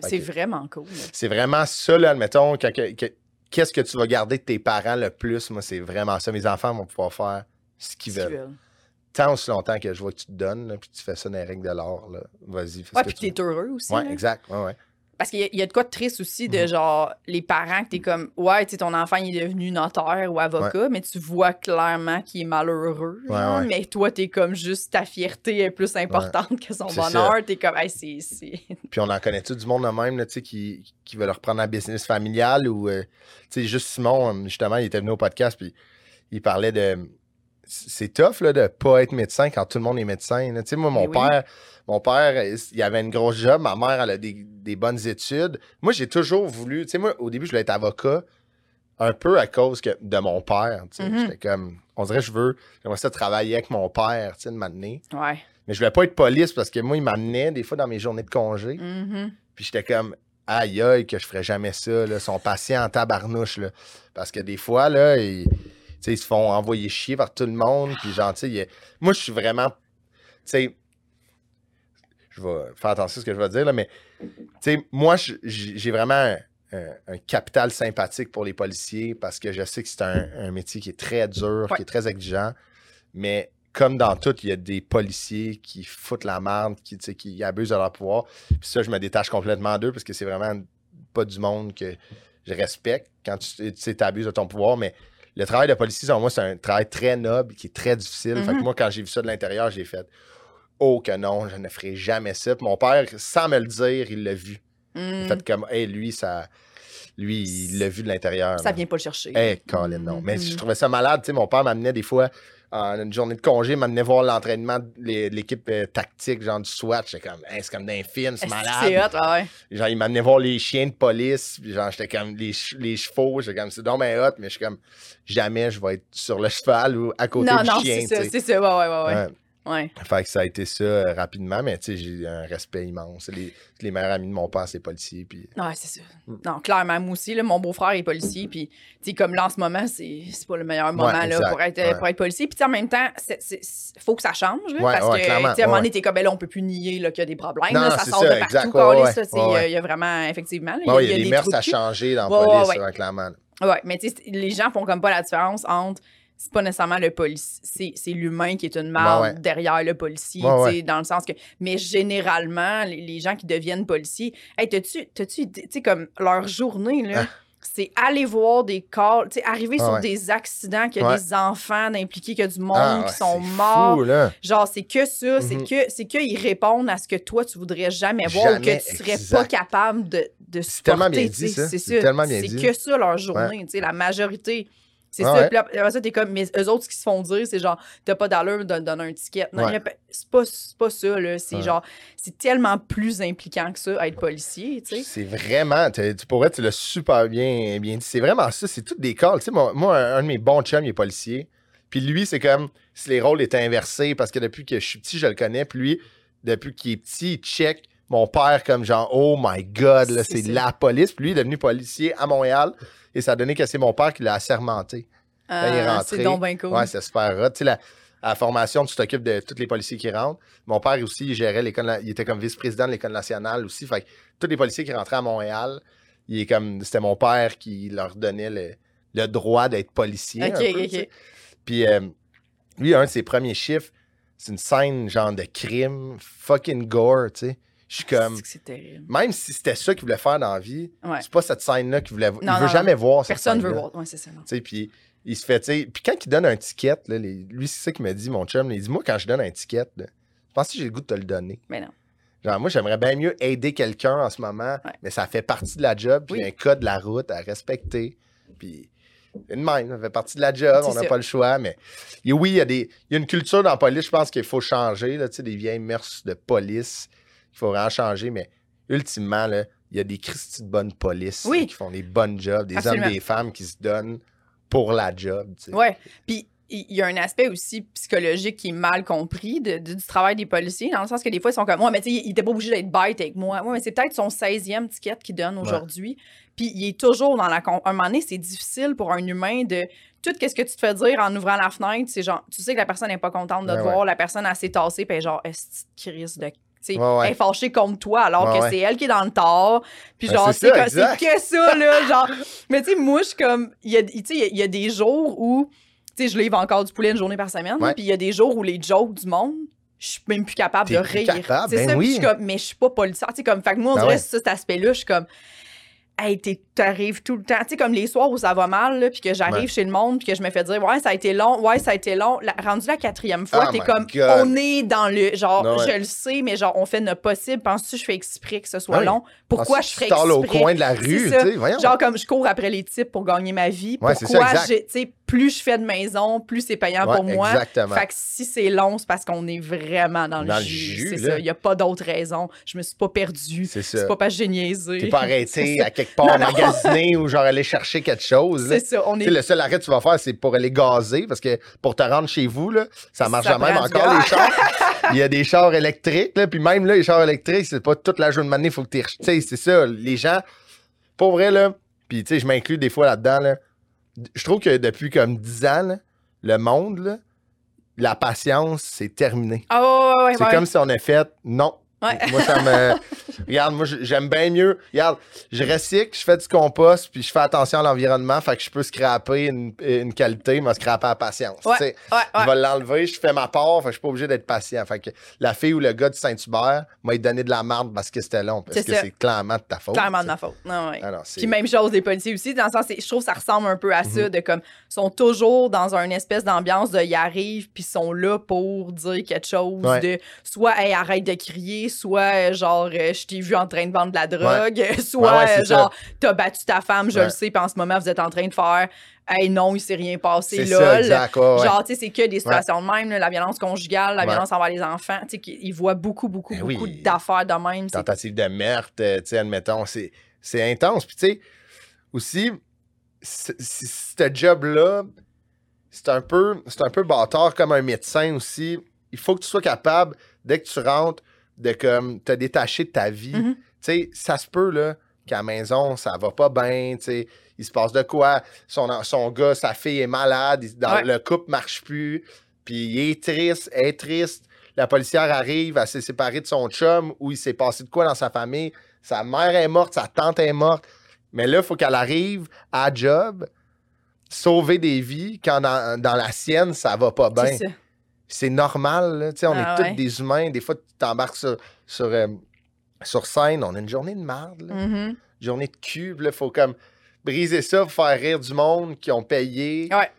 C'est vraiment cool. C'est vraiment ça, là, admettons, qu'est-ce que tu vas garder de tes parents le plus? Moi, c'est vraiment ça. Mes enfants vont pouvoir faire ce qu'ils veulent. Tant aussi longtemps que je vois que tu te donnes, là, puis tu fais ça dans les règles de l'art, là. Vas-y, fais Ouais, ce puis que tu t'es heureux aussi. Là. exact. Ouais, ouais. Parce qu'il y, a- il y a de quoi de triste aussi de Mhm. genre les parents que t'es comme ouais, tu sais, ton enfant il est devenu notaire ou avocat, mais tu vois clairement qu'il est malheureux. Ouais, genre, ouais. Mais toi, t'es comme juste ta fierté est plus importante que son bonheur. T'es comme hey, c'est. Puis on en connaît tout du monde de même, tu sais, qui, qui veut leur prendre un business familial ou, euh, tu sais, juste Simon, justement, il était venu au podcast, puis il parlait de. C'est tough, là, de pas être médecin quand tout le monde est médecin. là. Tu sais, moi, mon oui. père, mon père, il avait une grosse job, ma mère, elle a des, des bonnes études. Moi, j'ai toujours voulu, tu sais, moi, au début, je voulais être avocat, un peu à cause que, de mon père, tu sais. Mhm. J'étais comme, on dirait, je veux, j'aimerais ça travailler avec mon père, tu sais, de m'amener. Ouais. Mais je voulais pas être police parce que moi, il m'amenait des fois dans mes journées de congé. Mhm. Puis j'étais comme, aïe aïe, que je ferais jamais ça. Là. Ils sont patients en tabarnouche. Là. Parce que des fois, là, sais, ils se font envoyer chier par tout le monde. Puis genre, tu sais, il y a- moi, je suis vraiment. Tu sais, je vais faire attention à ce que je vais dire, là, mais tu sais, moi, j'ai vraiment un, un- un capital sympathique pour les policiers parce que je sais que c'est un, un métier qui est très dur, Ouais. qui est très exigeant. Mais comme dans tout, il y a des policiers qui foutent la merde, qui, qui abusent de leur pouvoir. Puis ça, je me détache complètement d'eux parce que c'est vraiment pas du monde que je respecte quand tu t'abuses de ton pouvoir. Mais le travail de policier, selon moi, c'est un travail très noble qui est très difficile. Fait que Mhm. moi, quand j'ai vu ça de l'intérieur, j'ai fait Oh que non, je ne ferai jamais ça. Puis mon père, sans me le dire, il l'a vu. Mhm. fait comme Hey, lui, ça. Lui, il l'a vu de l'intérieur. Ça là. vient pas le chercher. Eh, Colin, non. Mais Mhm. je trouvais ça malade. Tu sais, mon père m'amenait des fois, en une journée de congé, m'amenait voir l'entraînement de l'é- de l'équipe euh, tactique, genre du SWAT. J'étais comme, Hey, c'est comme dans un film, c'est malade. C'est hot, ouais, ouais. Genre, il m'amenait voir les chiens de police. Genre, j'étais comme, les, ch- les chevaux, j'étais comme, c'est donc ben hot, mais je suis comme, jamais je vais être sur le cheval ou à côté Non, du non, chien. c'est ça, c'est ça, ouais, ouais, ouais. ouais. Ouais. Fait que ça a été ça euh, rapidement, mais tu sais, j'ai un respect immense. Les, les meilleurs amis de mon père, c'est policiers. Puis... Ouais, c'est ça. Mm. Non, clairement, moi aussi, là, mon beau-frère est policier, puis, tu sais, comme là, en ce moment, c'est c'est pas le meilleur moment, là, pour être, ouais. pour être policier. Puis, en même temps, c'est- faut que ça change, là, parce que, clairement, tu sais, à un moment donné, t'es comme, ben là, on peut plus nier, qu'il y a des problèmes, Non, là, ça sort ça, de partout, il y a- ouais. il y, a vraiment, effectivement, il y a- Ouais, il y a, des mœurs à changer dans la police, clairement. Ouais, mais tu sais, les gens font comme pas la différence entre c'est pas nécessairement le policier, c'est, c'est l'humain qui est une marde Ouais, ouais. derrière le policier, Ouais, tu sais, ouais. dans le sens que. Mais généralement, les, les gens qui deviennent policiers, hey, t'as-tu, tu sais, comme leur journée, là. Ah. C'est aller voir des cas, tu sais, arriver Ah sur des accidents, qu'il y a des enfants impliqués, qu'il y a du monde Ah, qui sont c'est morts. Fou, là. Genre, c'est que ça, c'est Mhm. que c'est qu'ils répondent à ce que toi, tu voudrais jamais voir ou que tu serais exact. pas capable de, de supporter. tellement bien dit, ça. C'est C'est tellement bien C'est dit. que ça, leur journée. tu sais, La majorité. C'est Ah ça. ouais. Puis après ça, t'es comme, mais eux autres, ce qu'ils se font dire, c'est genre, t'as pas d'allure de te donner un ticket. Non, Ouais. c'est pas, c'est pas ça, là. C'est Ouais. genre, c'est tellement plus impliquant que ça, être policier, tu sais. C'est vraiment, tu pourrais, tu l'as super bien, bien dit. C'est vraiment ça, c'est tous des calls. Tu sais, moi, un de mes bons chums, il est policier. Puis lui, c'est comme si les rôles étaient inversés parce que depuis que je suis petit, je le connais. Puis lui, depuis qu'il est petit, il check mon père comme genre, oh my god, là, C'est la police. Puis lui, il est devenu policier à Montréal. Et ça a donné que c'est mon père qui l'a assermenté. il est Ah, rentré, c'est donc bien cool. Ouais, c'est super hot. Tu sais, la, à la formation, tu t'occupes de tous les policiers qui rentrent. Mon père aussi, il gérait l'école, il était comme vice-président de l'école nationale aussi. Fait que tous les policiers qui rentraient à Montréal, il est comme, c'était mon père qui leur donnait le, le droit d'être policier. un Ok, peu. Puis euh, lui, un de ses premiers chiffres, c'est une scène genre de crime, fucking gore, tu sais. Je suis comme, C'est terrible? même si c'était ça qu'il voulait faire dans la vie, Ouais. c'est pas cette scène-là qu'il voulait. il Non, veut non, jamais voir cette Personne veut voir. Ouais, c'est ça. non. Puis il se fait, puis quand il donne un ticket, là, les- lui, c'est ça qu'il m'a dit, mon chum, il dit, moi, quand je donne un ticket, là, je pense que j'ai le goût de te le donner. Mais non. Genre, moi, j'aimerais bien mieux aider quelqu'un en ce moment, Ouais. mais ça fait partie de la job, puis il y a un code de la route à respecter, puis une même, ça fait partie de la job, on n'a pas le choix, mais et oui, il y, a des, il y a une culture dans la police, je pense qu'il faut changer, là, des vieilles mœurs de police, il faut vraiment changer, mais ultimement, là, il y a des Christy de bonnes polices Oui. qui font des bonnes jobs, des Absolument. hommes, des femmes qui se donnent pour la job, tu sais. Ouais. Puis il y a un aspect aussi psychologique qui est mal compris de- de- du travail des policiers, dans le sens que des fois, ils sont comme, ouais, mais tu sais, il était pas obligé d'être bête avec moi. Ouais, mais c'est peut-être son 16e ticket qu'il donne aujourd'hui. Puis il est toujours dans la. un moment donné, c'est difficile pour un humain de. Tout ce que tu te fais dire en ouvrant la fenêtre, c'est genre, tu sais que la personne n'est pas contente de te Ouais, voir, la personne, elle s'est tassée, puis genre, est-ce crise de. Ouais, ouais. Elle est fâchée contre toi alors Ouais, que c'est elle qui est dans le tort. Puis Ouais, genre, c'est que, ça, là. Genre, mais tu sais, moi, je suis comme. Il y a, il y a- des jours où. Tu sais, je livre encore du poulet une journée par semaine. Puis il y a des jours où les jokes du monde, je suis même plus capable de plus rire. c'est ben ça, oui. je suis comme, mais je suis pas policière. Tu sais, comme, fait que moi, on Ben dirait cet aspect-là, je suis comme, hey, t'arrives tout le temps. Tu sais, comme les soirs où ça va mal, puis que j'arrive Ouais. chez le monde, puis que je me fais dire, ouais, ça a été long, ouais, ça a été long. La- rendu la quatrième fois, Oh t'es comme, God. on est dans le, genre, ouais. je le sais, mais genre, on fait notre possible. Penses-tu que je fais exprès que ce soit long? Pourquoi je ferais tu parles au exprès? coin de la rue, tu voyons. Genre comme je cours après les types pour gagner ma vie. Ouais, c'est ça, Pourquoi tu sais, plus je fais de maison, plus c'est payant pour moi. exactement. Fait que si c'est long, c'est parce qu'on est vraiment dans le Dans le jus. jus, C'est ça. Il n'y a pas d'autre raison. Je me suis pas perdue. C'est ça. C'est pas parce que j'ai niaisé. T'es pas arrêté à quelque part Non, non. magasiner ou genre aller chercher quelque chose. C'est ça. On est le seul arrêt que tu vas faire, c'est pour aller gazer, parce que pour te rendre chez vous, là, ça marche de même encore, les chars. Il y a des chars électriques, là, puis même là, les chars électriques, c'est pas toute la journée de manée, il faut que tu Tu sais, c'est ça, les gens, pour vrai, là, puis tu sais, je m'inclus des fois là-dedans, là, je trouve que depuis comme 10 ans, là, le monde, là, la patience, c'est terminé. Ah ouais, ouais, ouais, c'est ouais. comme si on a fait, non. Ouais. Moi, ça me. Regarde, moi, j'aime bien mieux. Regarde, je recycle, je fais du compost, puis je fais attention à l'environnement, fait que je peux scraper une, une qualité, mais scraper à patience. Ouais, tu sais. ouais, Je vais l'enlever, je fais ma part, fait que je suis pas obligé d'être patient. Fait que la fille ou le gars de Saint-Hubert m'a donné de la merde parce que c'était long, parce que c'est clairement de ta faute. Clairement de ma faute. Non. Ah Puis même chose des policiers aussi, dans le sens, je trouve que ça ressemble un peu à Mhm. ça, de comme, sont toujours dans une espèce d'ambiance de, ils arrivent, puis sont là pour dire quelque chose de, soit, hey, arrête de crier, soit, genre, euh, je t'ai vu en train de vendre de la drogue, soit, Ouais, ouais, c'est genre, t'as battu ta femme, je le sais, puis en ce moment, vous êtes en train de faire, hey, non, il s'est rien passé, C'est lol. ça, exact. ouais, ouais. Genre, tu sais, c'est que des situations de même, là, la violence conjugale, la Ouais. violence envers les enfants, tu sais, qu'ils voient beaucoup, beaucoup, Ben beaucoup oui. d'affaires de même. tentative de meurtre, euh, tu sais, admettons, c'est, c'est intense. Puis, tu sais, aussi, ce job-là, c'est un peu, c'est un peu bâtard comme un médecin aussi. Il faut que tu sois capable, dès que tu rentres, de comme te détacher de ta vie. Mhm. Tu sais, ça se peut, là, qu'à la maison, ça va pas bien, tu sais, il se passe de quoi, son, son gars, sa fille est malade, il- dans- Ouais. le couple marche plus, puis il est triste, elle est triste, la policière arrive, elle s'est séparée de son chum, ou il s'est passé de quoi dans sa famille, sa mère est morte, sa tante est morte, mais là, il faut qu'elle arrive à job, sauver des vies, quand dans, dans la sienne, ça va pas bien C'est normal. là. On Ah est tous des humains. Des fois, tu t'embarques sur, sur, euh, sur scène. On a une journée de merde. là. Mhm. Journée de cube. Il faut comme briser ça pour faire rire du monde qui ont payé. Ouais.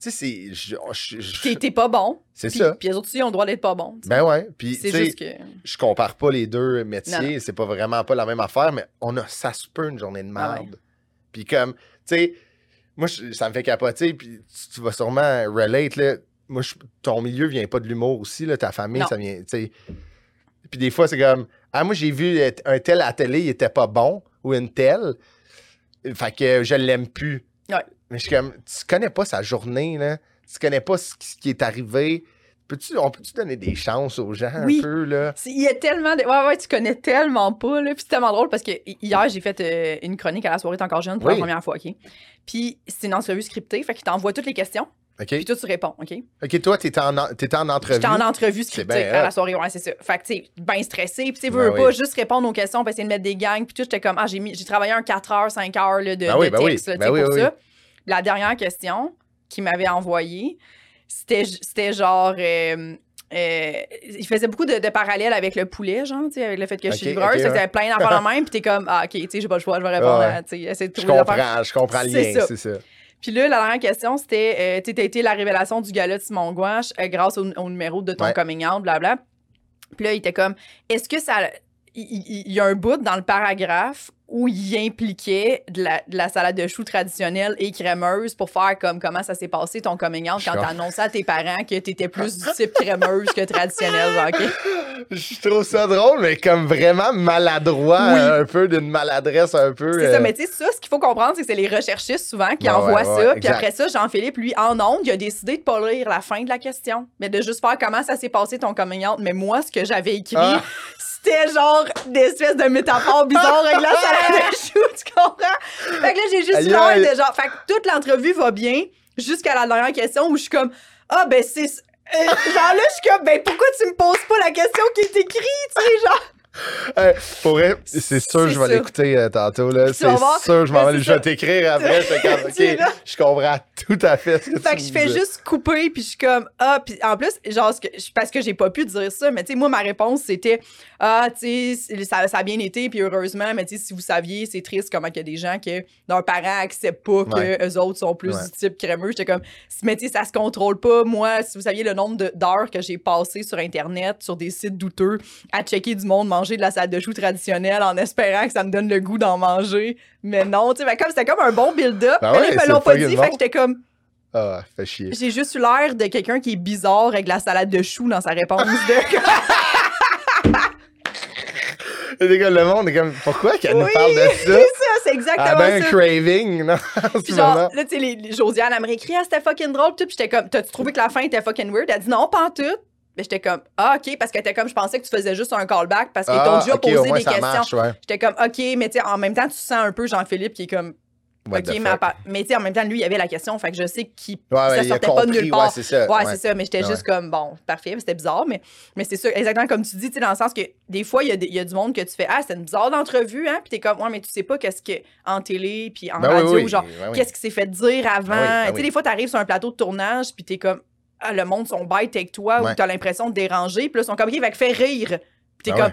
Tu sais, c'est. T'es pas bon. C'est ça. Puis les autres aussi ont le droit d'être pas sais. Ben ouais. Puis, c'est juste que. je compare pas les deux métiers. C'est pas vraiment pas la même affaire, mais on a, ça se peut une journée de Ah merde. Puis comme, tu sais, moi, je- ça me fait capoter. Puis tu, tu vas sûrement relate, là. Moi, je- ton milieu vient pas de l'humour aussi, là. Ta famille, Non. ça vient. Puis des fois, c'est comme, ah, moi, j'ai vu un tel à la télé, il était pas bon, ou une telle. Fait que je l'aime plus. Ouais. Mais je suis comme, tu connais pas sa journée, là. Tu connais pas ce qui, est arrivé. Peux-tu, on peut-tu donner des chances aux gens Oui. un peu, là? Il y a tellement de. Ouais, ouais, tu connais tellement pas, là. Puis c'est tellement drôle parce que hi- hier, j'ai fait euh, une chronique à la soirée T'es encore jeune pour Oui. la première fois, OK? Puis c'est une entrevue scriptée, fait qu'il t'envoie toutes les questions, OK? puis toi, tu réponds, OK? OK, toi, t'étais en, en- t'étais en entrevue. J'étais en entrevue scriptée à la soirée, ouais, c'est ça. Fait que, tu bien stressé, puis tu Ben veux pas oui. juste répondre aux questions, puis essayer de mettre des gangs, puis tout, j'étais comme, ah, j'ai mis- j'ai travaillé un 4 heures, 5 heures là, de, Ben oui, de ben oui. texte, là, Ben oui, pour ça. La dernière question qu'il m'avait envoyée, c'était c'était genre. euh, euh, il faisait beaucoup de, de parallèles avec le poulet, genre, tu sais, avec le fait que je suis livreuse. ok, fait que ouais. t'avais plein d'affaires de même, puis t'es comme, ah, ok, tu sais, j'ai pas le choix, je vais répondre Ouais. à, tu sais, essayer de Je trouver affaires. comprends, je comprends le lien, c'est ça. Puis là, la dernière question, c'était, euh, tu t'as été la révélation du gala de Simon Gouache euh, grâce au, au numéro de ton Ouais. coming out, blabla. Puis là, il était comme, est-ce que ça. Il, il- il y a un bout dans le paragraphe où il impliquait de la, de la salade de choux traditionnelle et crémeuse pour faire comme comment ça s'est passé ton coming out quand annoncé à tes parents que t'étais plus du type crémeuse que traditionnelle, genre, OK? Je trouve ça drôle, mais comme vraiment maladroit, Oui. euh, un peu d'une maladresse un peu. C'est euh, ça, mais tu sais, ça, ce qu'il faut comprendre, c'est que c'est les recherchistes souvent qui envoient ouais, ça. puis après ça, Jean-Philippe, lui, en ondes, il a décidé de pas lire la fin de la question, mais de juste faire comment ça s'est passé ton coming out. Mais moi, ce que j'avais écrit, Ah. c'était genre des espèces de métaphores bizarres avec la salade de tu comprends? Fait que là, j'ai juste l'air de genre. Fait que toute l'entrevue va bien jusqu'à la dernière question où je suis comme, ah, ben c'est. euh, genre là, je suis comme, ben pourquoi tu me poses pas la question qui est écrite, tu sais, genre? Euh, pour vrai, c'est sûr que je vais l'écouter euh, tantôt. là. C'est sûr je m'en vais je vais t'écrire après. Je, comme, comprends tout à fait ce que Fait tu que je fais juste couper, puis je suis comme, ah, puis en plus, genre, parce que j'ai pas pu dire ça, mais tu sais, moi, ma réponse, c'était, ah, tu sais, ça, ça a bien été, puis heureusement, mais tu sais, si vous saviez, c'est triste comment il y a des gens que leurs parents acceptent pas que Ouais. eux autres sont plus Ouais. du type crémeux. J'étais comme, mais tu sais, ça se contrôle pas. Moi, si vous saviez le nombre d'heures que j'ai passé sur Internet, sur des sites douteux, à checker du monde manger de la salade de choux traditionnelle en espérant que ça me donne le goût d'en manger. Mais non, tu sais, comme c'était comme un bon build-up. Ben ouais, ils me l'ont pas dit, fait que j'étais comme, Ah, fait chier. j'ai juste eu l'air de quelqu'un qui est bizarre avec la salade de choux dans sa réponse de. Le monde est comme, pourquoi qu'elle nous Oui, parle de ça? c'est ça, c'est exactement a bien un ça. craving, non? Puis genre, là, tu sais, les, les- Josiane, elle m'aurait écrit, ah, c'était fucking drôle, tout. Puis j'étais comme, t'as-tu trouvé que la fin était fucking weird? Elle dit non, pas en tout. Mais j'étais comme, ah, OK, parce que t'es comme, je pensais que tu faisais juste un callback parce qu'ils t'ont Ah, déjà posé des questions. J'étais comme, OK, mais tu en même temps, tu sens un peu Jean-Philippe qui est comme, OK, mais, tu sais, en même temps, lui, il avait la question, fait que je sais qu'il ça sortait pas de nulle part. ouais, c'est ça. Ouais, ouais. c'est ça, mais j'étais juste comme, bon, parfait, mais c'était bizarre, mais, mais c'est ça, exactement comme tu dis, tu sais, dans le sens que des fois, il y, a du monde que tu fais, ah, c'est une bizarre d'entrevue, hein, puis t'es comme, ouais, mais tu sais pas qu'est-ce que, en télé, puis en Ben radio, genre, qu'est-ce qui s'est fait dire avant. Ben oui, ben tu sais, des fois, t'arrives sur un plateau de tournage, puis t'es comme, ah, le monde sont bêtes avec toi, Ouais. ou t'as l'impression de déranger, puis là, ils sont comme, OK, fait que fais rire. Puis t'es Ben comme, ouais.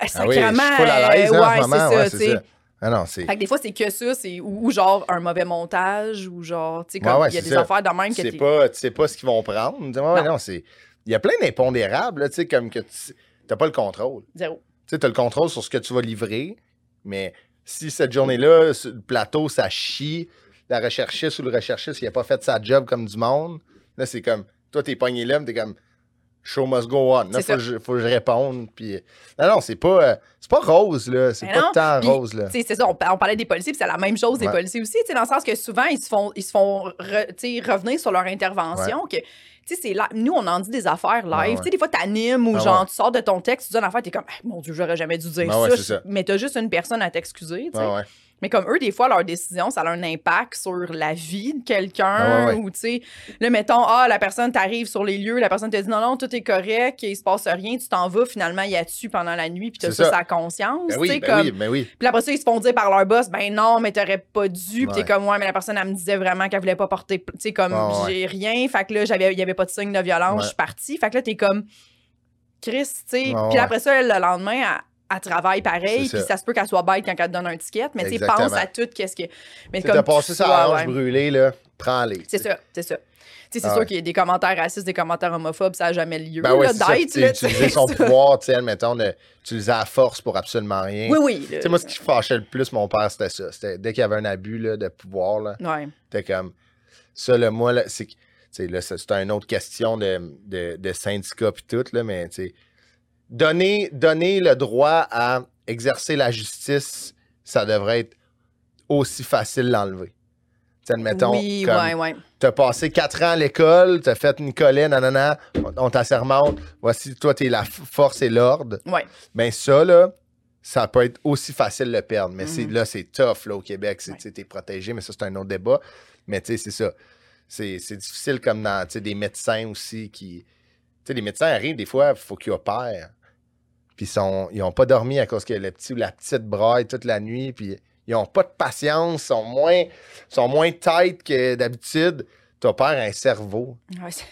ah, Ah oui, je suis sacrément, à l'aise hein, ouais, c'est ça, tu. Ah non, c'est. Fait que des fois, c'est que ça, c'est ou, ou genre un mauvais montage, ou genre, tu sais, comme ouais, il y a des ça. affaires de même Tu que sais t'es- pas, tu sais pas ce qu'ils vont prendre. Ouais, Non. non, c'est. Il y a plein d'impondérables, tu sais, comme que tu n'as pas le contrôle. Zéro. Tu sais, tu as le contrôle sur ce que tu vas livrer, mais si cette journée-là, sur le plateau, ça chie, la recherchiste ou le recherchiste, il a pas fait sa job comme du monde, là, c'est comme, toi, t'es pogné là, t'es comme, show must go on. Là, faut, que je, faut que je réponde. Puis... Non, non, c'est pas, euh, c'est pas rose, là. C'est pas tant rose, là. C'est ça, on, on parlait des policiers, puis c'est la même chose des Ouais. policiers aussi, dans le sens que souvent, ils se font, ils se font re- revenir sur leur intervention. que tu sais, c'est nous, on en dit des affaires live. Ouais, ouais. Tu sais, des fois, t'animes ou Ah genre, ouais. tu sors de ton texte, tu dis une affaire, t'es comme, Ah, mon Dieu, j'aurais jamais dû dire Ah ouais, ça. ça. Mais t'as juste une personne à t'excuser, tu. Mais comme eux, des fois, leur décision, ça a un impact sur la vie de quelqu'un. Ah ouais, ouais. Ou, tu sais, là, mettons, ah, la personne t'arrive sur les lieux, la personne te dit non, non, tout est correct, il se passe rien, tu t'en vas, finalement, il y a tu pendant la nuit, puis t'as C'est ça, ça. sa conscience. Ben tu oui, ben comme... oui, ben oui. Puis après ça, ils se font dire par leur boss, ben non, mais t'aurais pas dû. Puis t'es comme, ouais, mais la personne, elle me disait vraiment qu'elle voulait pas porter. Tu sais, comme, j'ai rien. Fait que là, j'avais, il y avait pas de signe de violence, je suis partie. Fait que là, t'es comme, Chris, tu sais. Puis après ça, le lendemain, elle, elle travaille pareil. Puis ça. se peut qu'elle soit bête quand elle te donne un ticket. Mais tu pense à tout, qu'est-ce que. Mais Tu as passé à hanche ouais. brûlée, là. Prends-les. C'est ça, c'est ça. Tu sais, c'est Ah sûr ouais. qu'il y a des commentaires racistes, des commentaires homophobes, ça n'a jamais lieu Ben ça. d'être. Utiliser son ça. pouvoir, tu sais, admettons, utiliser la force pour absolument rien. Oui, oui. Tu sais, moi, ce qui fâchait le plus mon père, c'était ça. C'était dès qu'il y avait un abus là, de pouvoir, là, Ouais. c'était comme ça, là, moi, là, c'est tu sais, là, c'est une autre question de, de, de syndicat puis tout, là, mais tu sais, donner, donner le droit à exercer la justice, ça devrait être aussi facile sais, admettons, oui, comme, ouais, ouais. T'as passé quatre ans à l'école, t'as fait une colline, nanana, on- t'assermente, voici, toi, t'es la force et l'ordre. Ouais. Ben ça, là, ça peut être aussi facile de le perdre. Mais Mhm. là, c'est tough, là, au Québec. C'est, T'es protégé, mais ça, c'est un autre débat. Mais tu sais, c'est ça. C'est, difficile comme dans, des médecins aussi qui... Tu sais, les médecins arrivent, des fois, il faut qu'ils opèrent. Puis ils sont, ils ont pas dormi à cause que le petit ou la petite braille toute la nuit, puis ils ont pas de patience, sont moins, sont moins tight que d'habitude. T'opères un cerveau. Ouais, c'est-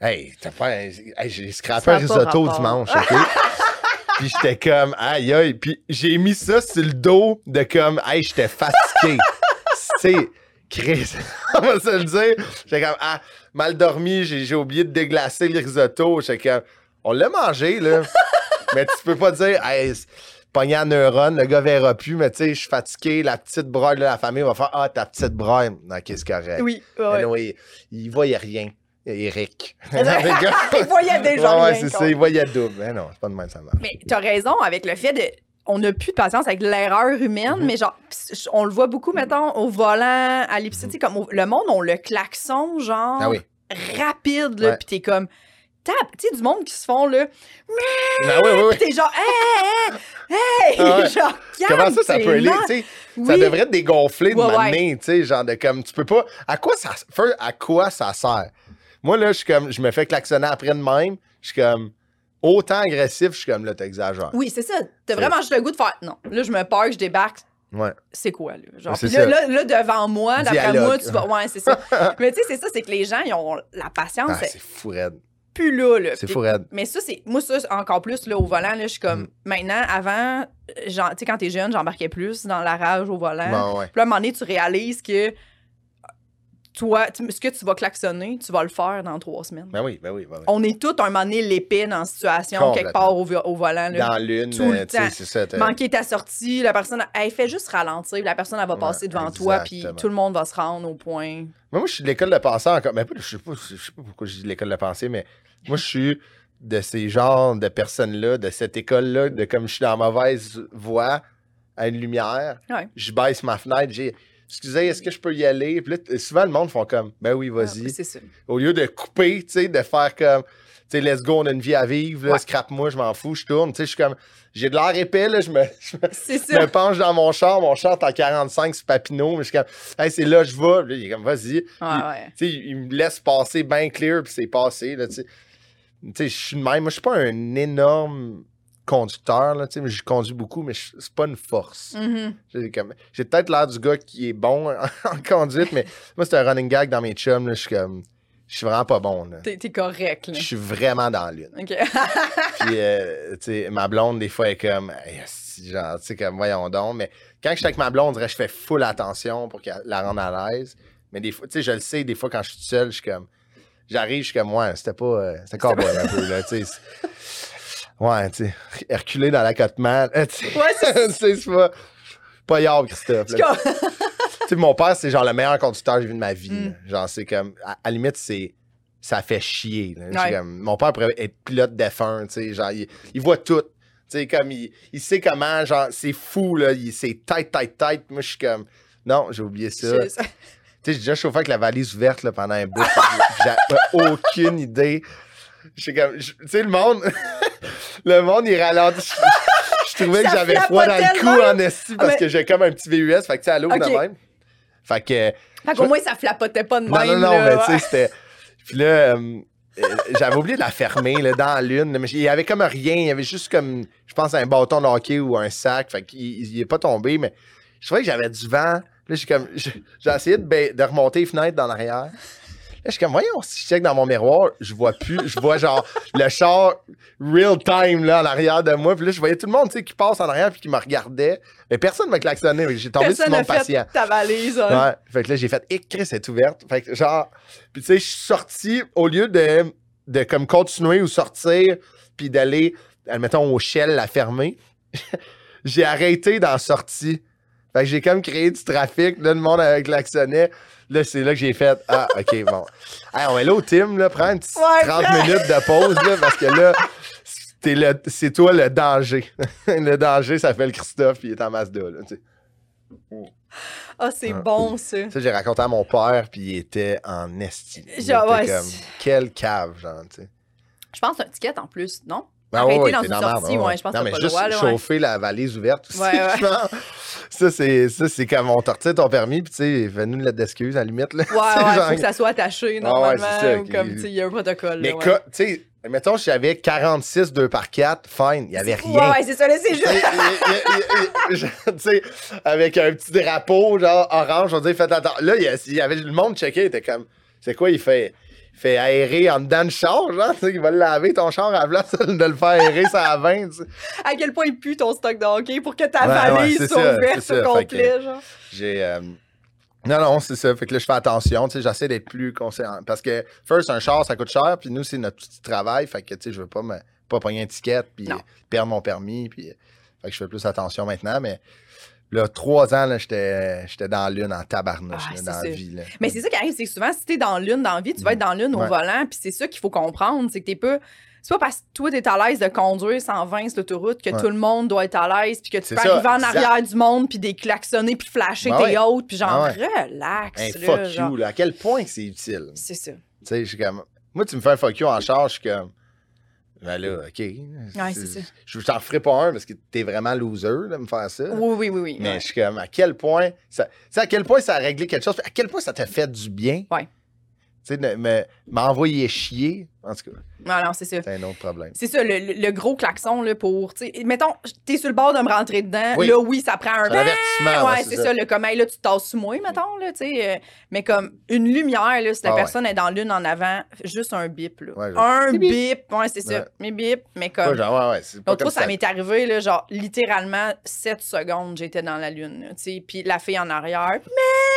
Hey, t'as un- hey, j'ai scrappé un risotto dimanche, OK? puis j'étais comme, aïe, aïe. Puis j'ai mis ça sur le dos de comme, hey, j'étais fatigué. tu sais, Chris, on va se le dire. J'étais comme, ah, mal dormi, j'ai oublié de déglacer le risotto. J'étais comme, on l'a mangé, là. Mais tu peux pas dire, hey, pogné à neurone, le gars verra plus, mais tu sais, je suis fatigué, la petite braille de la famille va faire, ah, ta petite braille. Ok, c'est correct. Oui, Mais ouais. non, il, il voyait rien. Eric. Il voyait déjà Ouais, ouais, rien, c'est ça, il voyait double. Mais non, c'est pas de même, ça marche. Mais tu as raison avec le fait de. On n'a plus de patience avec l'erreur humaine, Mhm. mais genre, pis on le voit beaucoup, mettons, au volant, à l'épicerie, tu sais, comme au- le monde, on le klaxon, genre, Ah oui. rapide, là, Ouais. pis t'es comme, tape, tu sais, du monde qui se font, là, Ah oui, oui, oui. t'es genre, hey, hey, hey, Ah ouais. genre, Comment ça, ça peut aller? Oui. Ça devrait être dégonflé de Ouais, ouais. tu sais, genre de comme, tu peux pas. À quoi ça, à quoi ça sert? Moi, là, je suis comme, je me fais klaxonner après de même. Je suis comme, autant agressif, je suis comme, là, t'exagères. Oui, c'est ça. T'as vraiment juste le goût de faire, non, là, je me pars, je débarque, Ouais. c'est quoi, là? Genre, puis là, là, là, devant moi, d'après moi, tu vas. Ouais, c'est ça. Mais tu sais, c'est ça, c'est que les gens, ils ont la patience, Ah, c'est c'est fou, raide. Plus là. là. C'est fou. Mais ça, c'est. Moi, ça, encore plus, là, au volant, là, je suis comme. Mm. Maintenant, avant, tu sais, quand t'es jeune, j'embarquais plus dans la rage au volant. Bon, ouais. Puis là, à un moment donné, tu réalises que. Toi, ce que tu vas klaxonner, tu vas le faire dans trois semaines. Ben oui, ben oui, ben oui. On est tous un moment donné dans la situation, quelque part au, vo- au volant. Là. Dans l'une, euh, tu sais, c'est ça. Manquer ta sortie, la personne, elle fait juste ralentir, la personne, elle va Ouais, passer devant toi, puis tout le monde va se rendre au point. Mais moi, je suis de l'école de pensée encore. Mais je sais pas, je sais pas pourquoi je dis de l'école de pensée, mais moi, je suis de ces genres de personnes-là, de cette école-là, de comme je suis dans mauvaise voie à une lumière, Ouais. je baisse ma fenêtre, j'ai. Excusez, est-ce que je peux y aller? Puis là, souvent, le monde font comme, ben oui, vas-y. Ah, c'est ça. Au lieu de couper, tu sais, de faire comme, tu sais, let's go, on a une vie à vivre, Ouais. scrape-moi, je m'en fous, je tourne. Tu sais, je suis comme, j'ai de l'air épais, là, je me, je me- C'est penche dans mon char, mon char est en 45 sur Papineau, mais je suis comme, hey, c'est là, je vais. Puis là, il est comme, vas-y. Ouais, ouais. tu sais, il me laisse passer bien clear, puis c'est passé, là, tu sais. Tu sais, je suis de même. Moi, je suis pas un énorme conducteur, là, je conduis beaucoup, mais c'est pas une force. Mhm. J'ai peut-être l'air du gars qui est bon en conduite, mais moi, c'est un running gag dans mes chums, je suis comme, je suis vraiment pas bon. T'es t'es correct, là. Je suis vraiment dans l'une. OK. Puis, euh, tu sais, ma blonde, des fois, est comme, genre, tu sais, comme, voyons donc. Mais quand je suis avec ma blonde, on dirait que je fais full attention pour qu'elle la rende à l'aise. Mais des fois, tu sais, je le sais, des fois, quand je suis tout seul, je suis comme, j'arrive, je suis comme, ouais, c'était pas, euh, c'était cowboy un peu, là, tu sais. Ouais, tu sais, Herculé dans l'accotement, Ouais, c'est c'est pas, pas Yard, Christophe. ça. Tu sais, mon père, c'est genre le meilleur conducteur que j'ai vu de ma vie. Mm. Genre, c'est comme, à, la limite, c'est ça fait chier. là. J'ai Ouais. comme- mon père pourrait être pilote F1, tu sais, genre, il, il voit tout. Tu sais, comme, il, il sait comment, genre, c'est fou, là, il- c'est tight, tight, tight. Moi, je suis comme, non, j'ai oublié ça. Je- Tu sais, j'ai déjà chauffé avec la valise ouverte, là, pendant un bout. J'avais aucune idée. J'ai comme, je- tu sais, le monde, le monde, il ralentit. Je, trouvais que j'avais froid dans le cou en esti parce mais- que j'ai comme un petit VUS, fait que tu sais, à l'eau de même? Fait que, Fait qu'au moins, ça flapotait pas de non, même. non, non, là, mais tu sais, c'était. Puis là, euh, j'avais oublié de la fermer là, dans la lune. Mais il y avait comme rien. Il y avait juste comme, je pense, un bâton de hockey ou un sac. Fait qu'il il est pas tombé, mais je trouvais que j'avais du vent. Là, j'ai comme, j'ai essayé de remonter les fenêtres dans l'arrière. Là, je suis comme, voyons, si je check dans mon miroir, je vois plus, je vois genre le char real time là en arrière de moi. Puis là, je voyais tout le monde tu sais, qui passe en arrière puis qui me regardait. Mais personne ne m'a klaxonné. J'ai tombé sur Personne mon n'a fait patient. ta valise. hein. Ouais. Fait que là, j'ai fait, et Chris est ouverte. Fait que genre, puis tu sais, je suis sorti au lieu de, de comme continuer ou sortir, puis d'aller, admettons, au Shell la fermer. j'ai arrêté la sortie. Fait que j'ai comme créé du trafic. Là, le monde avec l'acconnait. Là, c'est là que j'ai fait, ah, OK, bon. Hey, on est là au team, là, prends une petite Ouais, 30 prends. minutes de pause, là, parce que là, t'es le- c'est toi le danger. le danger, ça fait le Christophe, puis il est en Mazda, là, tu sais. Ah, c'est Ouais. bon, ça. Ça, j'ai raconté à mon père, puis il était en esti. Il Genre, était ouais, comme, c'est- quelle cave, genre, tu sais. Je pense un ticket en plus, non? Ah Arrêter ouais, dans une sortie, ouais, je pense que Non, mais juste droit, là, ouais. chauffer la valise ouverte aussi, Ouais, ouais. genre. Ça, c'est, ça, c'est comme on te retire ton permis, puis tu sais, fais-nous une lettre d'excuse à la limite, là. Ouais, ouais, genre- faut que ça soit attaché, ouais, normalement. ça, ou comme, tu sais, il y a un protocole. Mais ouais. tu sais, mettons, si j'avais 46 2 par 4, fine, il n'y avait rien. Ouais, ouais, c'est ça, là, c'est juste. tu sais, avec un petit drapeau, genre orange, on dit faites attention. Là, il y, avait le monde checké, il était comme, c'est quoi, il fait, fait aérer en dedans du char, genre, tu sais, il va le laver ton char à la place de le faire aérer, ça à 20, tu sais. À quel point il pue ton stock de hockey pour que ta Ouais, ouais, valise c'est soit ouverte au complet, genre. J'ai. euh, Non, non, c'est ça. Fait que là, je fais attention. Tu sais, j'essaie d'être plus conscient. Parce que, first, un char, ça coûte cher. Puis nous, c'est notre petit travail. Fait que, tu sais, je veux pas me pas pogner un ticket. Puis Non. perdre mon permis. Puis, fait que je fais plus attention maintenant. Mais là, trois ans, là, j'étais j'étais dans l'une en tabarnouche, Ah, dans la vie. Là. Mais c'est ça qui arrive, c'est que souvent, si t'es dans l'une dans la vie, tu vas être dans l'une au volant, puis c'est ça qu'il faut comprendre, c'est que t'es pas. C'est pas parce que toi, t'es à l'aise de conduire 120 sur l'autoroute que Ouais. tout le monde doit être à l'aise, puis que tu peux ça, arriver en exact. arrière du monde, puis des klaxonner, puis flasher Ben tes ouais. autres, puis genre, Ben relax. Là, fuck genre. you, là. À quel point c'est utile? Tu C'est ça. sais, je suis comme. Moi, tu me fais un fuck you en charge, je suis comme. Ben là, OK. Ouais, c'est ça. Je t'en ferai pas un parce que t'es vraiment loser de me faire ça. Oui, oui, oui, oui. Mais ouais. je suis comme, à quel point ça, à quel point ça a réglé quelque chose, à quel point ça t'a fait du bien? Ouais. Tu sais, m'envoyer chier, en tout cas, Non, non, c'est ça. c'est un autre problème. C'est ça, le, le- le gros klaxon, là, pour. Mettons, t'es sur le bord de me rentrer dedans. Oui. Là, oui, ça prend un. Un avertissement, Ouais, c'est ça. le comme, hey, là, tu te tasses sous moi, mettons, là, tu sais. euh, mais comme une lumière, là, si la Ah ouais. personne est dans l'une en avant, juste un bip, là. Ouais, je- un Bip, bip. Ouais, c'est ça. Ouais. Mais bip, mais Ouais, comme. genre, ouais, ouais, c'est pas L'autre comme fois, ça m'est arrivé, là, genre, littéralement 7 secondes, j'étais dans la lune, tu sais. Puis la fille en arrière.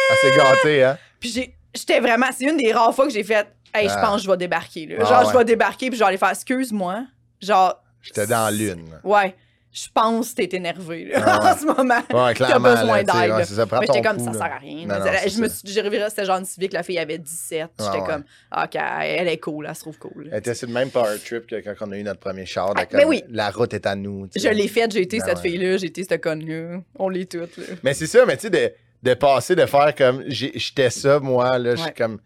Ah, c'est gâté, hein? Puis j'ai- j'étais vraiment. C'est une des rares fois que j'ai fait. Hey, je Ah. pense que je vais débarquer, là. Ah, Genre, je vais débarquer, puis je vais aller faire excuse-moi. Genre. J'étais dans l'une. Ouais. Je pense que t'es énervé, là, Ah ouais. en ce moment. Ouais, clairement. besoin tu sais, d'aide, j'étais comme, coup, ça sert à rien. Non, non, je me suis, j'ai reviré, c'était genre une civique, la fille avait 17. Ah, J'étais comme, OK, elle est cool, elle se trouve cool. Elle était sur le même power trip que quand on a eu notre premier char. Ah, comme, ben oui. La route est à nous. Je l'ai faite, j'ai été Ah, cette fille-là, j'ai été cette conne-là. On l'est toutes, là. Mais c'est ça, mais tu sais, de, passer, de faire comme j'étais ça, moi, là, Ouais. comme.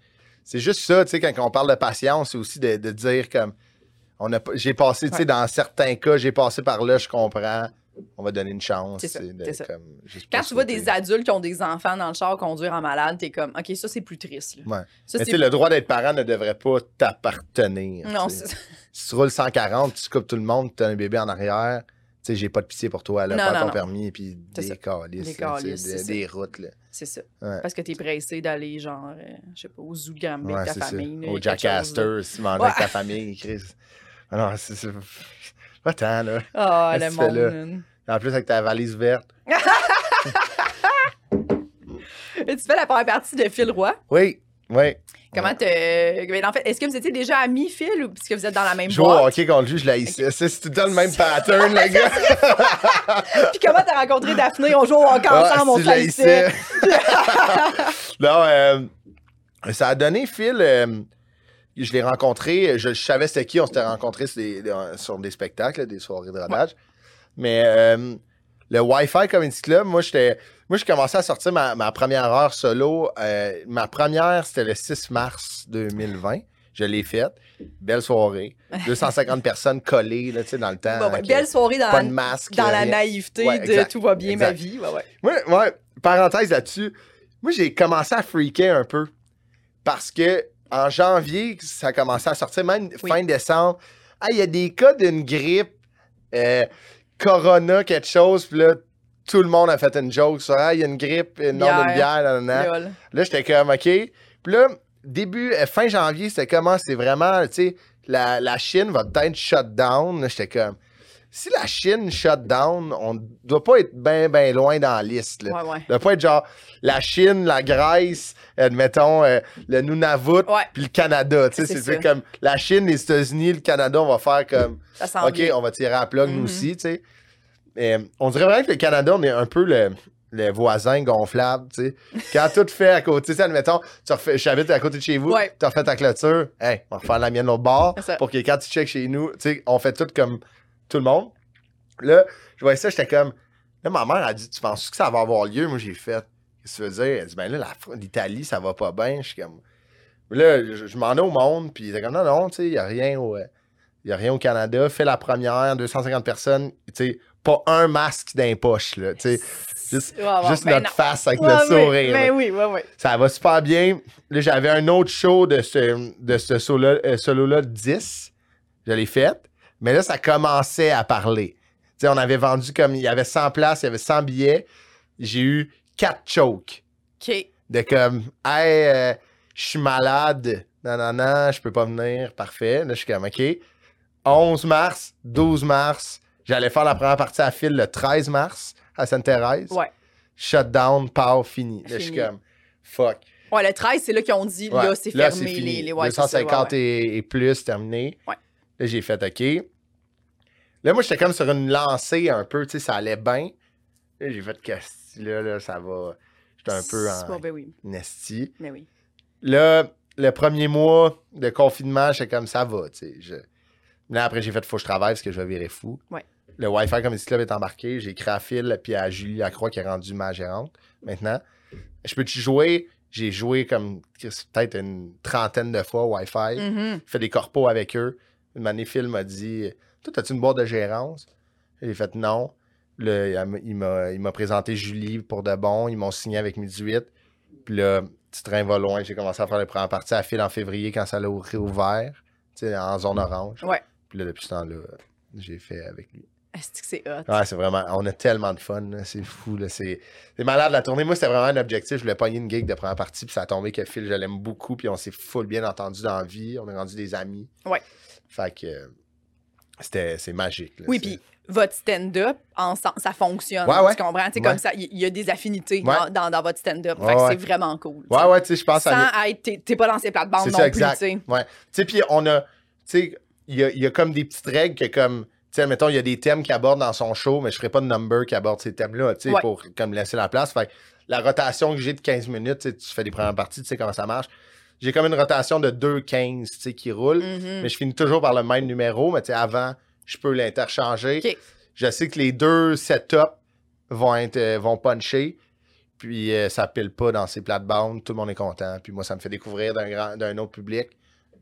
C'est juste ça, tu sais, quand on parle de patience, c'est aussi de, de dire comme. On a, pas- j'ai passé, tu sais, dans certains cas, j'ai passé par là, je comprends. On va donner une chance. Ça, de, ça. comme, Quand tu vois des adultes qui ont des enfants dans le char conduire en malade, t'es comme, OK, ça, c'est plus triste. là. Ouais. Ça, Mais tu le droit d'être parent ne devrait pas t'appartenir. Non, c'est Si tu roules 140, tu coupes tout le monde, tu as un bébé en arrière, sais, j'ai pas de pitié pour toi, là, Non, pas non, ton non. permis, puis des calices, Des là, tu calices, des, routes, là. c'est ça. Ouais. Parce que t'es pressé d'aller, genre, euh, je sais pas, au zoo Ouais, avec ta famille. Au Jack. Astor, si tu Ouais. avec ta famille, Chris. Ah non, c'est pas tant, là. Ah, Qu'est-ce le tu fais monde. là? En plus, avec ta valise verte. Et tu fais la première partie de Phil Roy? Oui, oui. Comment te. ben, En fait, est-ce que vous étiez déjà amis, Phil, ou parce que vous êtes dans la même Jouer au boîte? hockey contre lui, je l'ai ici. C'est c'est tout le temps le même pattern, le gars. Puis comment t'as rencontré Daphné? On joue au hockey ensemble, Ah, on se je non, euh, ça a donné Phil. euh, je l'ai rencontré, je, je savais c'était qui, on s'était rencontrés sur des, sur des spectacles, des soirées de rodage. Mais euh, le Wi-Fi Comedy Club, moi, j'étais. Moi, j'ai commencé à sortir ma, ma première heure solo. euh, ma première, c'était le 6 mars 2020. Je l'ai faite. Belle soirée. 250 personnes collées, là, dans le temps. Bon, ouais, avec, belle soirée dans, pas de masque. dans la naïveté Ouais, de tout va bien ma vie. Ouais, ouais. Parenthèse là-dessus. Moi, j'ai commencé à freaker un peu. Parce que en janvier, ça a commencé à sortir, même Oui. fin décembre. Ah, il y a des cas d'une grippe, euh, Corona, quelque chose, puis là, tout le monde a fait une joke sur Ah, il y a une grippe, euh, non, Bière. d'une bière, nanana. Lol. Là, j'étais comme, OK. Puis là, début, euh, fin janvier, c'était comment? C'est vraiment, tu sais, la, la Chine va peut-être shut down. Là, J'étais comme, si la Chine shut down, on doit pas être bien, bien loin dans la liste. Là. Ouais, ouais. Doit pas être genre la Chine, la Grèce, admettons, euh, le Nunavut, puis le Canada. Tu sais, C'est comme la Chine, les États-Unis, le Canada, on va faire comme, OK, bien. on va tirer à la plug, nous Mhm. aussi, tu sais. Euh, on dirait vraiment que le Canada, on est un peu le, le voisin gonflable, tu sais. Quand tout fait à côté, tu sais, admettons, tu refais, j'habite à côté de chez vous, Ouais. tu refais ta clôture, hey, on va refaire la mienne de l'autre bord, C'est pour que quand tu checkes chez nous, tu sais, on fait tout comme tout le monde. Là, je voyais ça, j'étais comme, là, ma mère a dit, tu penses que ça va avoir lieu? Moi, j'ai fait, qu'est-ce que tu veux dire? Elle dit, ben là, la l'Italie, ça va pas bien. Je suis comme, là, je, je m'en ai au monde, puis était comme, non, non, tu sais, il n'y a rien au. euh, il y a rien au Canada, fais la première, 250 personnes, tu sais, pas un masque dans les poches, là, tu sais, juste, Ouais, ouais, juste ben notre non. face avec Ouais, le sourire. Ben oui, ouais, ouais. Ça va super bien. Là, j'avais un autre show de ce, de ce solo- euh, solo-là de 10. Je l'ai fait. Mais là, ça commençait à parler. Tu sais, on avait vendu comme. Il y avait 100 places, il y avait 100 billets. J'ai eu 4 chokes. OK. De comme, hey, euh, je suis malade. Non, non, non, je peux pas venir. Parfait. Là, je suis comme, OK. 11 mars, 12 mars. J'allais faire la première partie à fil le 13 mars à Sainte-Thérèse. Ouais. Shutdown, pow, fini. Là, je suis comme, fuck. Ouais, le 13, c'est là qu'ils ont dit, Ouais. là, c'est fermé. fini. les, les, ouais, c'est ça, 250 ouais, ouais. Et, et plus, terminé. Ouais. Là, j'ai fait OK. Là, moi, j'étais comme sur une lancée un peu, tu sais, ça allait bien. Là, j'ai fait que là, là, ça va. J'étais un peu en ouais, ben oui, nasty. ben oui. Là, le premier mois de confinement, j'étais comme ça va, tu sais. Je... Là, après, j'ai fait faut que je travaille parce que je vais virer fou. Ouais. Le Wi-Fi Comedy Club est embarqué. J'ai écrit à Phil puis à Julie Lacroix qui est rendue ma gérante maintenant. Je peux-tu jouer? J'ai joué comme peut-être une trentaine de fois au Wi-Fi. Mhm. fait des corpos avec eux. Une année, Phil m'a dit Toi, as-tu une boîte de gérance? J'ai fait non. Il m'a- présenté Julie pour de bon. Ils m'ont signé avec Midi 8. Puis là, petit train va loin. J'ai commencé à faire les premières parties à Phil en février quand ça l'a réouvert, tu sais, en zone orange. Ouais. Puis là, depuis ce temps-là, j'ai fait avec lui. Est-ce que c'est hot? Ouais, c'est vraiment. On a tellement de fun, c'est fou. C'est malade la tournée. Moi, c'était vraiment un objectif. Je voulais pogner une gig de première partie, puis ça a tombé que Phil, je l'aime beaucoup, puis on s'est full bien entendu dans la vie. On est rendu des amis. Ouais. Fait que c'était c'est magique. là, Oui, puis votre stand-up, ensemble, ça fonctionne. Ouais, ouais. Tu comprends? Ouais. comme ça, il y, y a des affinités dans, dans, dans votre stand-up. C'est vraiment cool. Ouais, ouais, tu sais, je pense à. Sans être, t'es- pas dans ces plates-bandes non ça, plus, exact. tu sais. Ouais. Tu sais, puis on a. Tu sais, il y a, il y a comme des petites règles que, comme. Sais, mettons, il y a des thèmes qu'il aborde dans son show, mais je ferai pas de number qui aborde ces thèmes-là, tu sais, Ouais. pour comme laisser la place. Fait la rotation que j'ai de 15 minutes, tu fais des premières parties, tu sais comment ça marche. J'ai comme une rotation de 2-15, tu sais, qui roule, Mhm. mais je finis toujours par le même numéro, mais tu sais, avant, je peux l'interchanger. Je sais que les deux setups vont être euh, vont puncher. Puis euh, ça pile pas dans ses plates-bandes. Tout le monde est content. Puis moi, ça me fait découvrir d'un autre public.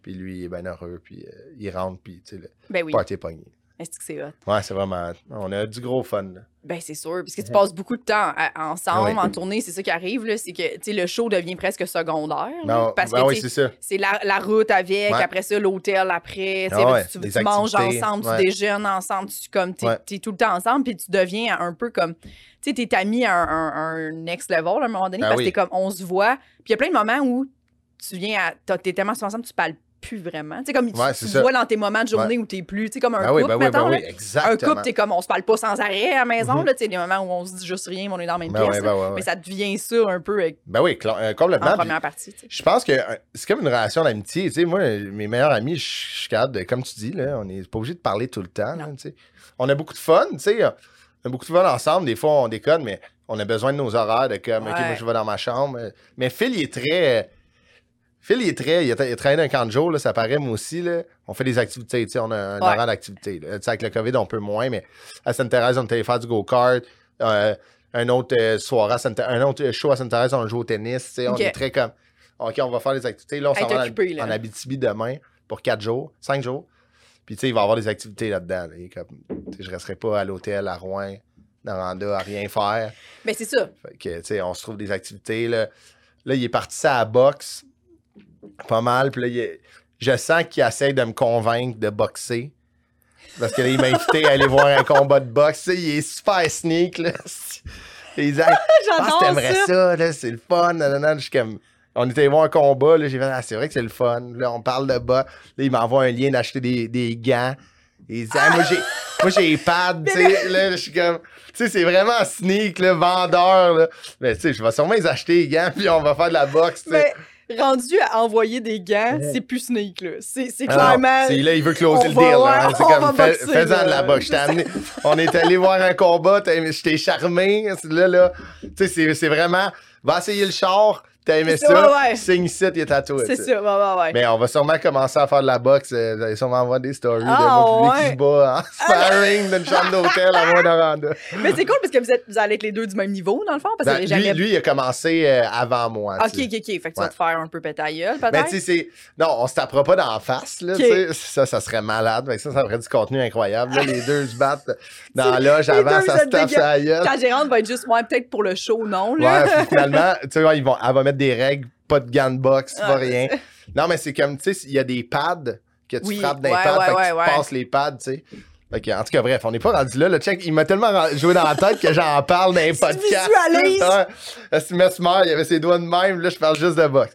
Puis lui, il est bien heureux. Puis euh, il rentre. Puis tu sais, le Ben oui. party est pogné. Est-ce que c'est hot? Ouais, c'est vraiment. On a du gros fun. là. Ben, c'est sûr. Parce que tu passes beaucoup de temps à- ensemble, Mhm. En tournée. C'est ça qui arrive, là. C'est que, le show devient presque secondaire. Ben, parce ben que, oui, c'est ça. c'est la, la route avec, Ouais. après ça, l'hôtel après. tu Ah là, ouais, tu, des tu manges ensemble, ouais. tu déjeunes ensemble, tu comme, t'es, t'es tout le temps ensemble, puis tu deviens un peu comme. Tu sais, t'es ami à un, un- un next level à un moment donné, Ben parce oui. que t'es comme, on se voit. Puis il y a plein de moments où tu viens à. T'es tellement ensemble, tu parles plus vraiment. Tu sais, comme tu- Ouais, vois dans tes moments de journée où t'es plus. Tu sais, comme un Ben oui, couple, ben oui, ben oui, Un couple, t'es comme, on se parle pas sans arrêt à la maison, là. Tu sais, des moments où on se dit juste rien, mais on est dans la même pièce. ouais, ouais, ouais. Mais ça devient ça un peu avec- Ben oui, euh, en complètement. Puis première partie, tu sais. Je pense que euh, c'est comme une relation d'amitié. Tu sais, moi, mes meilleurs amis, je suis capable de, comme tu dis, là, on n'est pas obligé de parler tout le temps. là, tu sais. on a beaucoup de fun, tu sais. On a beaucoup de fun ensemble. Des fois, on déconne, mais on a besoin de nos horaires, de comme, OK, Ouais. moi, je vais dans ma chambre. Mais Phil, il est très. Phil, il est très. Il a, il a travaillé dans un camp de jour, là, ça paraît, moi aussi. Là. On fait des activités, tu sais, on a un Ouais. d'activité. là. Tu sais, Avec le COVID, on peut moins, mais à Sainte-Thérèse, on était faire du go-kart. Euh, un autre euh, soir à un autre show à Sainte-Thérèse, on joue au tennis. tu sais, On est très comme. OK, on va faire des activités. Là, on s'en va en- occupé, là. en Abitibi demain pour quatre jours, cinq jours. Puis, tu sais, il va y avoir des activités là-dedans. là. Comme, tu sais, je resterai pas à l'hôtel à Rouen, Noranda, à rien faire. Ben, c'est ça. Fait que, tu sais, on se trouve des activités. Là, là il est parti ça à la boxe. Pas mal. Puis là, il je sens qu'il essaie de me convaincre de boxer. Parce que là, il m'a invité à aller voir un combat de boxe. Il est super sneak, là. Il dit, ah, J'adore t'aimerais ça. c'est le fun. nanana. Je suis comme, on était voir un combat, là, j'ai fait, ah, c'est vrai que c'est le fun. Là, on parle de bas. Là, il m'envoie un lien d'acheter des, des gants. Et il dit, ah, moi, j'ai, moi, j'ai les pads, tu sais. Là, je suis comme, tu sais, c'est vraiment sneak, là, vendeur, là. Mais, tu sais, je vais sûrement les acheter, les gants, puis on va faire de la boxe, tu sais. Rendu à envoyer des gants, c'est plus sneak, là. C'est clairement. c'est là, il veut closer on le va- deal. hein. C'est on comme, fais-en de la boxe. On est allé voir un combat, je t'ai charmé. c'est Là, là, tu sais, c'est- c'est vraiment, va essayer le char, t'as aimé ça, ça, ouais. signe ici, il est toi. C'est ça, ouais, ouais, ouais. Mais on va sûrement commencer à faire de la boxe. euh, Vous allez sûrement voir des stories de Ah, moi puis lui qui ouais. se bat en sparring d'une chambre d'hôtel à Rwanda. Mais c'est cool parce que vous, êtes, vous allez être les deux du même niveau, dans le fond, parce que Ben, lui, il a commencé euh, avant moi. ok, ok, ok. Fait que tu Ouais. vas te faire un peu péter la gueule, peut-être. Ben, tu sais, c'est. Non, on se tapera pas dans la face, là. Ça, ça serait malade. Que ça, ça ferait du contenu incroyable. Là, les deux se battent dans la loge avant, ça se tape la gueule. Ta gérante va être juste, ouais, peut-être pour le show, non, là. Ouais, finalement, tu sais, ouais, ils vont, elle va mettre des règles, pas de gants de boxe, pas Ah, rien. Non, mais c'est comme, tu sais, il y a des pads que tu Oui, frappes ouais, pads, ouais, fait que tu passes les pads, tu sais. Que, en tout cas, bref, on n'est pas rendu là. Le check, il m'a tellement joué dans la tête que j'en parle dans les podcasts. Ce mesmer, il avait ses doigts de même, là, je parle juste de boxe.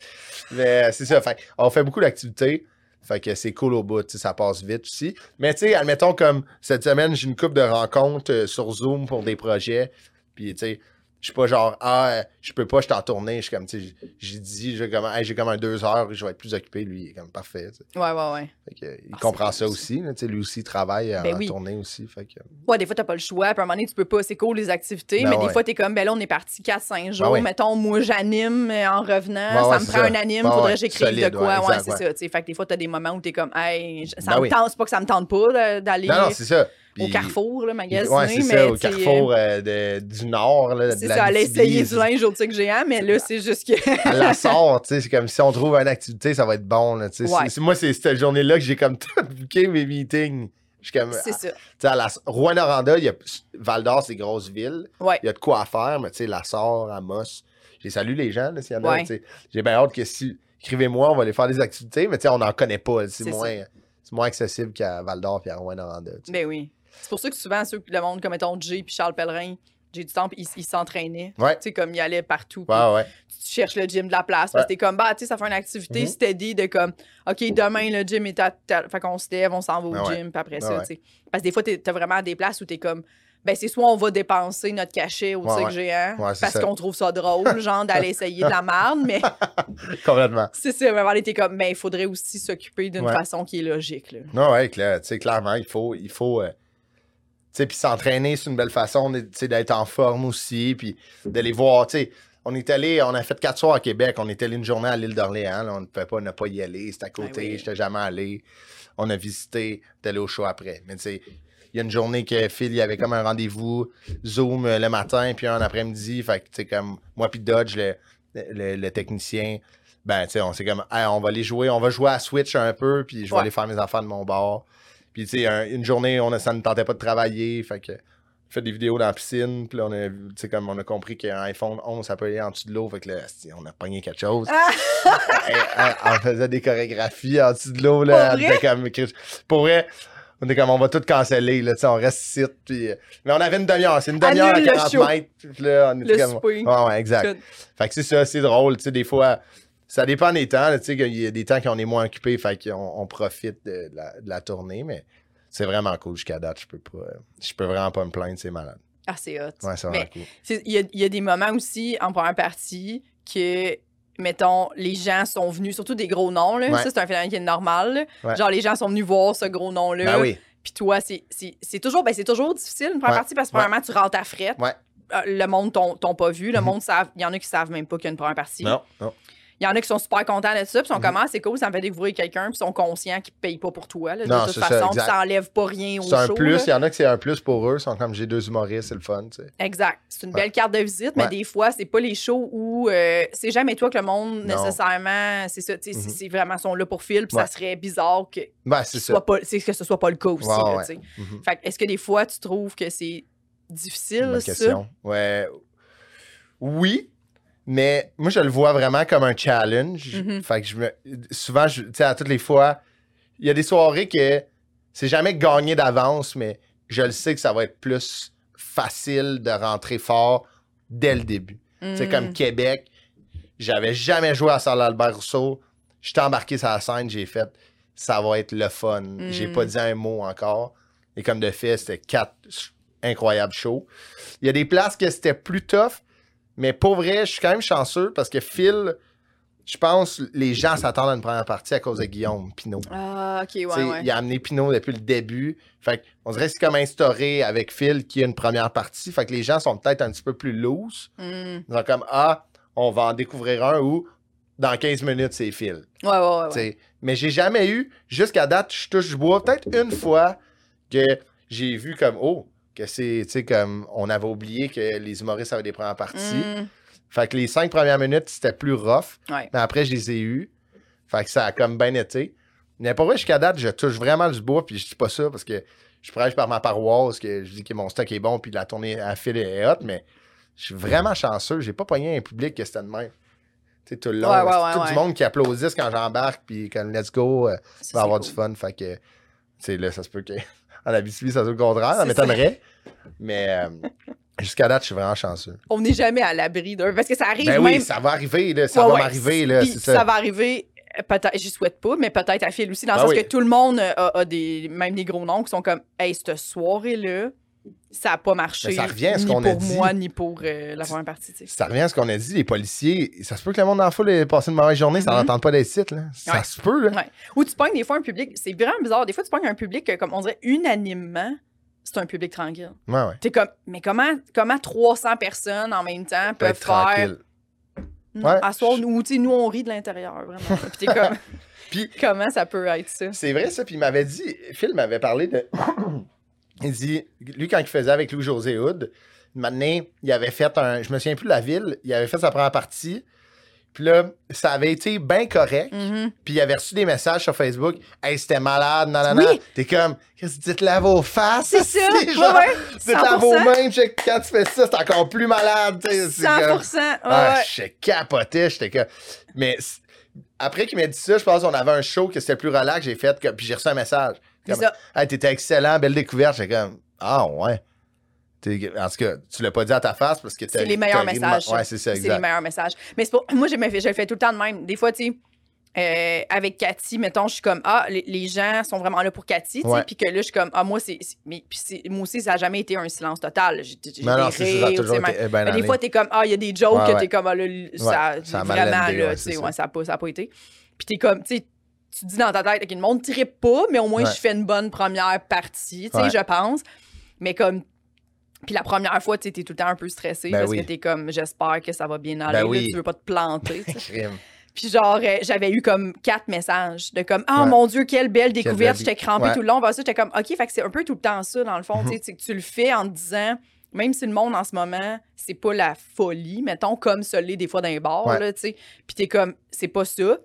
Mais euh, c'est ça, fait on fait beaucoup d'activités. Fait que c'est cool au bout, ça passe vite aussi. Mais tu sais, admettons comme cette semaine, j'ai une couple de rencontres euh, sur Zoom pour des projets. Puis tu sais, je suis pas genre ah je peux pas, je suis en tournée. Je suis comme tu sais, j'ai dit j'ai comme hey, j'ai comme un deux heures, je vais être plus occupé. Lui, il est comme parfait. tu sais. Ouais, ouais, ouais. Fait que, il Ah, comprend ça aussi. là, tu sais, lui aussi il travaille Ben en oui. tournée aussi. Fait que, Ouais, des fois, t'as pas le choix. Puis à un moment donné, tu peux pas. C'est cool, les activités. Ben mais ouais. des fois, t'es comme, ben là, on est parti 4-5 jours. Ben ouais. Mettons, moi, j'anime euh, en revenant. Ben ouais, ça me prend ça. un anime. Ben faudrait que j'écrive de quoi. ouais, c'est ça. Fait que des fois, t'as des moments où t'es comme, hey, ça Ben me tente. C'est pas que ça me tente pas d'aller non, non, c'est ça. Au Carrefour, là, magasiner. Ouais, c'est ça, au carrefour euh, de- du Nord. Là, C'est ça, essayer c'est- du linge au tigre géant, mais là, c'est juste que. elle la sort, tu sais, c'est comme si on trouve une activité, ça va être bon, là, tu sais. Ouais. Moi, c'est cette journée-là que j'ai comme tout booké mes meetings. Je suis comme, c'est ça. tu sais, à la Rouen-Noranda, il y a Val d'Or, c'est grosse ville. Ouais. Il y a de quoi à faire, mais tu sais, la Sort, Amos. J'ai salué les gens, s'il y en a, Ouais. J'ai bien hâte que si, écrivez-moi, on va aller faire des activités, mais tu sais, on n'en connaît pas. C'est moins, c'est moins accessible qu'à Val d'Or et à Rouen-Noranda. Ben oui. C'est pour ça que souvent, ceux, le monde, comme mettons Jay puis Charles Pellerin, Jay du Temple, ils s'entraînaient. Ouais. Tu sais, comme ils allaient partout. puis Ouais, ouais. tu cherches le gym de la place. Parce que t'es comme, bah, tu sais, ça fait une activité Mhm. steady de comme, OK, demain, le gym est à. Fait qu'on se lève, on s'en va au gym, puis après ça, tu sais. Parce que des fois, t'es- t'as vraiment des places où t'es comme, ben, c'est soit on va dépenser notre cachet au ouais. géant, parce qu'on trouve ça drôle, genre d'aller essayer de la merde, mais Complètement. c'est ça, à donné, t'es comme, ben, il faudrait aussi s'occuper d'une façon qui est logique, là. Non, ouais, clair, tu sais, clairement, il faut. Il faut euh, puis s'entraîner, c'est une belle façon d'être en forme aussi, puis de les voir. On est allé, on a fait quatre soirs à Québec, on est allé une journée à l'île d'Orléans, on ne pouvait pas ne pas y aller, c'était à côté, Ben oui. j'étais jamais allé. On a visité, on est allé au show après. Mais tu sais, il y a une journée que Phil, il y avait comme un rendez-vous Zoom euh, le matin, puis un après-midi, fait que, tu sais, comme moi puis Dodge, le, le, le technicien, ben, tu sais, on s'est comme, Hey, on va aller jouer, on va jouer à Switch un peu, puis je vais Ouais. aller faire mes enfants de mon bar. Puis, tu sais, un- une journée, on a, ça ne tentait pas de travailler, fait que on fait des vidéos dans la piscine, puis là, on a, vu- tu sais, comme on a compris qu'un iPhone 11, ça peut aller en dessous de l'eau, fait que là, on a pogné quelque chose. Et, euh, on faisait des chorégraphies en dessous de l'eau, là. Pour vrai? comme, pour vrai, on était comme, on va tout canceller, là, tu sais, on reste ici, puis... euh, Mais on avait une demi-heure, c'est une demi-heure à Annule le 40 show. mètres, puis là, on était Le comme... Ouais, ouais, exact. Fait que c'est ça, c'est drôle, tu sais, des fois, ça dépend des temps, là, tu sais, qu'il y a des temps qu'on est moins occupé, fait qu'on on profite de la, de la tournée, mais c'est vraiment cool jusqu'à date, je peux pas, euh, je peux vraiment pas me plaindre, c'est malade. Ah, c'est hot. Ouais, c'est Mais vraiment cool. il y a, il y a des moments aussi en première partie que, mettons, les gens sont venus, surtout des gros noms, là. Ouais. Ça, c'est un phénomène qui est normal. Ouais. Genre, les gens sont venus voir ce gros nom-là. Ben oui, Puis toi, c'est- c'est c'est toujours, ben, c'est toujours difficile, une première Ouais. partie, parce que Ouais. premièrement, tu rentres à frette. Ouais. Euh, Le monde t'ont t'ont pas vu. Le Mhm. monde savent. Il y en a qui savent même pas qu'il y a une première partie. non, non. Il y en a qui sont super contents de ça, puis sont Mhm. comme, ah, c'est cool, ça me fait découvrir quelqu'un, puis sont conscients qu'ils payent pas pour toi, là, Non, de toute façon, ça enlève pas rien au C'est un show. plus. Il y en a que c'est un plus pour eux. Sont comme j'ai deux humoristes, c'est le fun, tu sais. Exact. C'est une Ouais. belle carte de visite, mais Ouais. des fois, c'est pas les shows où euh, c'est jamais toi que le monde Non. nécessairement. C'est ça, tu sais, Mhm. c'est- c'est vraiment sont là pour fil, puis Ouais. ça serait bizarre que, Ben, ça. soit pas, que ce soit pas le cas aussi. Ouais, là, ouais. tu sais. Mhm. Fait que est-ce que des fois, tu trouves que c'est difficile, Bonne ça? question. Ouais. Oui, mais moi, je le vois vraiment comme un challenge. Mhm. Fait que je me. Souvent, tu sais, à toutes les fois, il y a des soirées que c'est jamais gagné d'avance, mais je le sais que ça va être plus facile de rentrer fort dès le début. C'est Mm. comme Québec. J'avais jamais joué à salle Albert Rousseau. J'étais embarqué sur la scène, j'ai fait ça va être le fun. J'ai pas dit un mot encore. Et comme de fait, c'était quatre incroyables shows. Il y a des places que c'était plus tough, mais pour vrai, je suis quand même chanceux parce que Phil, je pense, les gens s'attendent à une première partie à cause de Guillaume Pinot. Ah, ok, ouais. Il a amené Pinot depuis le début. Fait on dirait que c'est comme instauré avec Phil qui a une première partie. Fait que les gens sont peut-être un petit peu plus loose. Mm. Ils sont comme Ah, on va en découvrir un ou dans 15 minutes, c'est Phil. Ouais, ouais, ouais. Mais j'ai jamais eu, jusqu'à date, je touche du bois, peut-être une fois que j'ai vu comme Oh, que c'est, tu sais, comme on avait oublié que les humoristes avaient des premières parties. Mm. Fait que les cinq premières minutes, c'était plus rough. Ouais. Mais après, je les ai eues. Fait que ça a comme bien été. Mais pour vrai, jusqu'à date, je touche vraiment du bois, puis je dis pas ça parce que je prêche par ma paroisse, que je dis que mon stock est bon, puis la tournée à fil est hot, mais je suis vraiment chanceux. J'ai pas pogné un public que c'était de même. Tu sais, tout le long, Ouais, là, ouais, c'est ouais, tout du monde qui applaudisse quand j'embarque, puis comme let's go, euh, Ça, va avoir cool. du fun. Fait que, tu sais, là, ça se peut que. En Abitibi, ça soit le contraire, ça C'est m'étonnerait. Mais euh, jusqu'à date, je suis vraiment chanceux. On n'est jamais à l'abri d'un. Parce que ça arrive Ben même. oui, ça va arriver, là, ça Ouais, va ouais. m'arriver, là, Puis c'est ça. ça. va arriver, peut-être, j'y souhaite pas, mais peut-être à Phil aussi, dans le Ben sens oui. que tout le monde euh, a, a des, même des gros noms qui sont comme, hey, cette soirée-là, ça n'a pas marché. Mais ça revient à ce ni qu'on a pour dit. moi, ni pour euh, la première partie. Ça revient à ce qu'on a dit, les policiers. Ça se peut que le monde en foule ait passé une mauvaise journée, ça Mhm. n'entend pas des sites, là. Ça Ouais. se peut, là. Ouais. Ou tu pognes des fois un public, c'est vraiment bizarre, des fois tu pognes un public comme on dirait, unanimement, c'est un public tranquille. Ouais, ouais. T'es comme, mais comment, comment 300 personnes en même temps peuvent faire. Non, Ouais. À soir, nous, tu sais, nous, on rit de l'intérieur, vraiment. Puis t'es comme, Puis comment ça peut être ça? c'est vrai, ça. Puis il m'avait dit, Phil m'avait parlé de. Il dit, lui, quand il faisait avec Louis-José Hood, maintenant, il avait fait un. Je me souviens plus de la ville, il avait fait sa première partie. Puis là, ça avait été bien correct. Mhm. Puis il avait reçu des messages sur Facebook. Hey, c'était malade, Oui. non. T'es comme, qu'est-ce que dites-la à vos faces? C'est ça! genre, ouais. Dites-la à vos 100%. mains, quand tu fais ça, c'est encore plus malade. tu sais, c'est comme- 100%. ouais, Ah, je capotais, j'étais comme. Mais après qu'il m'a dit ça, je pense qu'on avait un show que c'était plus relax, j'ai fait, que- puis j'ai reçu un message. C'est Comme, ça. Hey, t'étais excellent, belle découverte. J'étais comme, ah ouais. T'es- En tout cas, tu l'as pas dit à ta face parce que t'as- C'est les meilleurs t'as ri de ma- messages. Ouais, c'est ça, C'est les exact. meilleurs messages. Mais c'est pour... moi, je, me fais, je le fais tout le temps de même. Des fois, tu sais, euh, avec Cathy, mettons, je suis comme, ah, les, les gens sont vraiment là pour Cathy, tu sais, puis que là, je suis comme, ah, moi, c'est. c'est- Mais puis c'est- moi aussi, ça n'a jamais été un silence total. J'ai j'ai Non, non, des c'est ça, ça a rires, toujours tu sais, été même- ben Mais des allé. fois, t'es comme, ah, il y a des jokes Ouais, que ouais. t'es comme, ah, là, ça, ça a mal vraiment, là, tu sais, c'est ouais, ça. ça n'a pas, ça a pas été. Puis t'es comme, tu sais, tu dis dans ta tête, OK, le monde ne pas, mais au moins, Ouais. je fais une bonne première partie, tu sais, Ouais. je pense. Mais comme. Puis la première fois, tu sais, t'es tout le temps un peu stressé Ben parce oui. que t'es comme, j'espère que ça va bien aller, Ben là, oui. tu veux pas te planter. tu sais. Crime. Puis genre, euh, j'avais eu comme quatre messages de comme, ah Ouais. mon Dieu, quelle belle découverte, j'étais crampée Ouais. tout le long. Bah, ça, j'étais comme, OK, fait que c'est un peu tout le temps ça, dans le fond, tu sais, Mhm. que tu le fais en te disant, même si le monde en ce moment, c'est pas la folie, mettons, comme ça l'est des fois dans les bars, Ouais. là, tu sais. Puis t'es comme, c'est pas ça,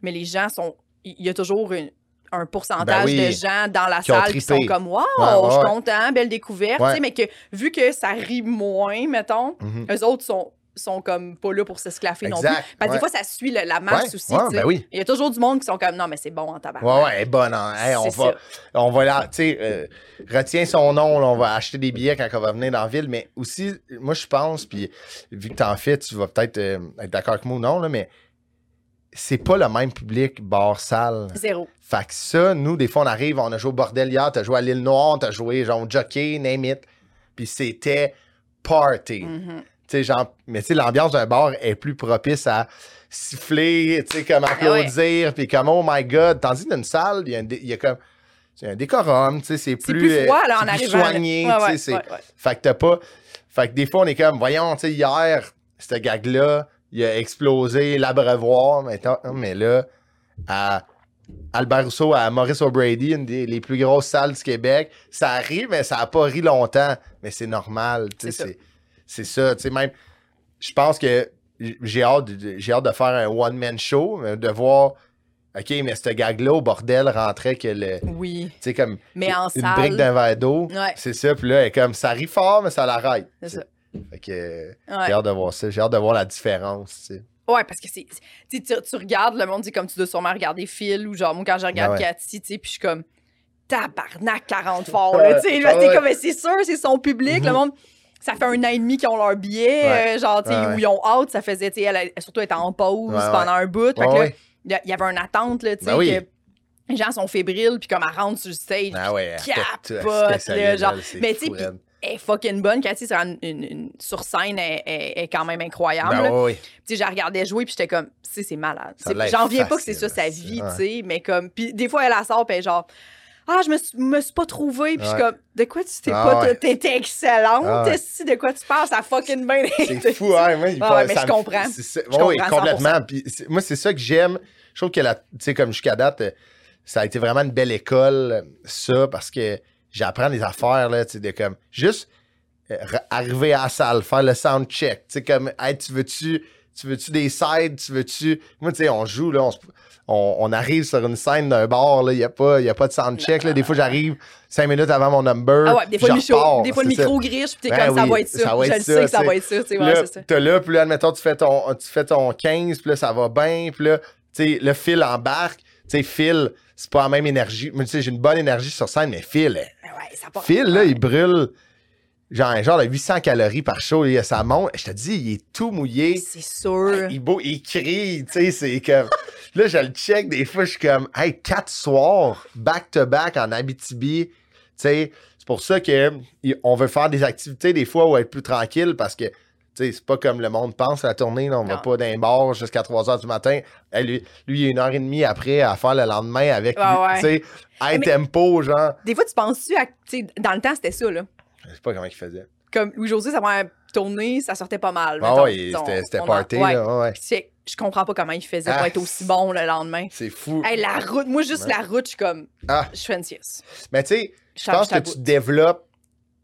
mais les gens sont. Il y a toujours une- un pourcentage Ben oui. de gens dans la Qui salle qui sont comme Wow, Ouais, ouais, je suis content, belle découverte. Ouais. Mais que vu que ça rit moins, mettons, Mhm. eux autres sont, sont comme pas là pour s'esclaffer non plus. Parce que des fois, ça suit le- la masse aussi. ben oui. Il y a toujours du monde qui sont comme non, mais c'est bon en tabac. Ouais, ouais, bonne. hein. Hey, on, va, on va là, tu sais, euh, retiens son nom, là, on va acheter des billets quand on va venir dans la ville. Mais aussi, moi, je pense, puis vu que t'en fais, tu vas peut-être euh, être d'accord avec moi ou non, là, mais c'est pas le même public bar-salle. Zéro. Fait que ça, nous, des fois, on arrive, on a joué au Bordel hier, t'as joué à l'île Noire, t'as joué genre au Jockey, name it. Puis c'était party. Tu sais, genre, mais tu sais, l'ambiance d'un bar est plus propice à siffler, tu sais, comme applaudir, puis comme, oh my god. Tandis d'une salle, il y a, un y a comme. C'est un décorum, tu sais, c'est plus. plus froid, là, en c'est plus soigné, Ouais, tu sais. ouais, c'est- ouais, ouais. Fait que t'as pas. Fait que des fois, on est comme, voyons, tu sais, hier, cette gag-là, il a explosé l'abreuvoir, maintenant, mais là, à Albert Rousseau, à Maurice O'Brady, une des les plus grosses salles du Québec, ça arrive, mais ça n'a pas ri longtemps. Mais c'est normal, tu C'est ça. c'est- ça, tu sais, même, je pense que j'ai hâte, de- j'ai hâte de faire un one-man show, de voir, OK, mais ce gag-là, au bordel, rentrait que le, tu Oui. sais, comme Mais en une salle. brique d'un verre d'eau, Ouais. c'est ça, puis là, elle comme, ça rit fort, mais ça l'arrête. C'est tu ça. Fait que euh, Ouais. j'ai hâte de voir ça, j'ai hâte de voir la différence, tu sais. Ouais, parce que c'est. Tu, sais, tu regardes le monde, dit comme tu dois sûrement regarder Phil ou genre, moi, quand je regarde ouais. Cathy, tu sais, puis je suis comme. Tabarnak 40 forts, là, tu sais. ouais. comme, c'est sûr, c'est son public. Le Mhm. monde. Ça fait un an et demi qu'ils ont leur billet, euh, genre, tu sais, où ils ont hâte. Ça faisait, tu sais, elle, surtout, elle était en pause pendant un bout. Fait Ouais, que là, ouais. il y avait une attente, là, tu sais, Ben oui. que les gens sont fébriles, puis comme elle rentre sur le stage, Ah ouais, capote, là, genre. Mais tu sais, puis est fucking bonne. Cathy, sur, une, une- sur scène, elle, elle- elle est quand même incroyable. Ben. Tu sais, je la regardais jouer, puis j'étais comme, tu c'est malade. J'en reviens pas que c'est ça sa vie, ouais. tu sais, mais comme. Puis des fois, elle la sort, puis genre, ah, je me suis, me suis pas trouvée, puis je suis comme, de quoi tu t'es Ah pas. ouais. T'étais excellente, Ah ouais. si, de quoi tu parles, ça fucking bien C'est fou, hein? Moi, Ah ouais, mais je comprends. Je oui, complètement. Puis moi, c'est ça que j'aime. Je trouve que, tu sais, comme jusqu'à date, euh, ça a été vraiment une belle école, ça, parce que j'apprends des affaires, là, tu sais, de comme, juste euh, arriver à la salle, faire le sound check, tu sais, comme, hey, tu veux-tu, tu veux-tu des sides, tu veux-tu, moi, tu sais, on joue, là, on, on, on arrive sur une scène d'un bar, là, il n'y a, pas- y a pas de sound check, là, des fois, j'arrive cinq minutes avant mon number, Ah ouais, des fois, je le, repars, des fois, le micro griche, puis t'es Ben comme, ça va être ça. ça va je être le ça, sais que ça va être ça, tu sais, ouais, là, c'est ça. t'as là, puis là, admettons, tu fais ton, tu fais ton 15, puis là, ça va bien, puis là, tu sais, le fil embarque. Sais, Phil, c'est pas la même énergie. Tu sais, j'ai une bonne énergie sur scène, mais Phil, eh, Ben ouais, ça. Phil, là, il brûle genre, genre de 800 calories par show. Il a sa montre. Je te dis, il est tout mouillé. C'est sûr. Il, beau, il crie, tu sais, c'est comme... Là, je le check, des fois, je suis comme, hey, quatre soirs, back-to-back en Abitibi, tu sais, c'est pour ça que il- on veut faire des activités, des fois, où être plus tranquille, parce que, c'est pas comme le monde pense à la tournée, là, on va Non. pas d'un bar jusqu'à 3 heures du matin. Hey, lui, lui, il a une heure et demie après à faire le lendemain avec, ouais. tu sais, Mais- tempo, genre. Des fois, tu penses-tu à. Dans le temps, c'était ça, là? Je sais pas comment il faisait. Comme Louis-José, sa première tournée, ça sortait pas mal. Ah ouais, c'était party, ouais. là, ouais. Puis je comprends pas comment il faisait pour Ah, être aussi bon le lendemain. C'est fou. Hey, la route, moi, juste la route, je suis comme. Ah. Je une sieste. Mais tu sais, je pense que tu développes,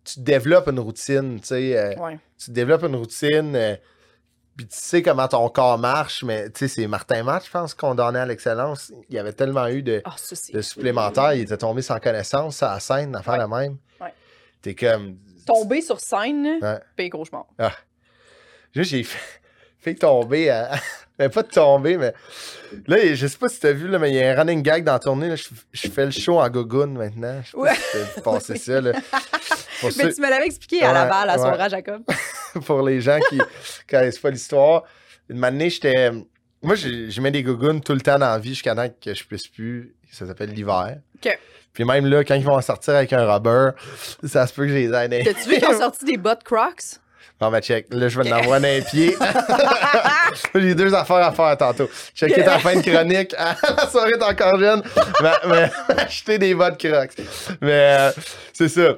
tu développes une routine, tu sais. euh, Ouais. tu développes une routine, euh, puis tu sais comment ton corps marche, mais tu sais, c'est Martin Matt, je pense, condamné à l'excellence. Il y avait tellement eu de, Ah, de supplémentaires, il était tombé sans connaissance à la scène, à faire Ouais. la même. Ouais. T'es comme. Tomber sur scène, paye cauchemar. Juste, j'ai fait, fait tomber, à- mais pas de tomber, mais là, je sais pas si t'as vu, là, mais il y a un running gag dans la tournée, là, je, je fais le show en gogoune maintenant. Je sais Ouais. si t'as ça, là. Mais ceux- tu me l'avais expliqué à Ouais, Laval, à ouais. Soira Jacob. pour les gens qui connaissent pas l'histoire. Une année, j'étais. Moi, je mets des gougounes tout le temps dans la vie jusqu'à temps que je puisse plus. Ça s'appelle l'hiver. OK. Puis même là, quand ils vont sortir avec un rubber, ça se peut que j'ai les aide. T'as-tu vu qu'ils ont sorti des bottes Crocs? Bon, ben, check. Là, je vais dans les pieds. j'ai deux affaires à faire tantôt. Checker ta fin de chronique. la soirée est encore jeune. Mais, mais acheter des bottes crocs. Mais euh, c'est ça.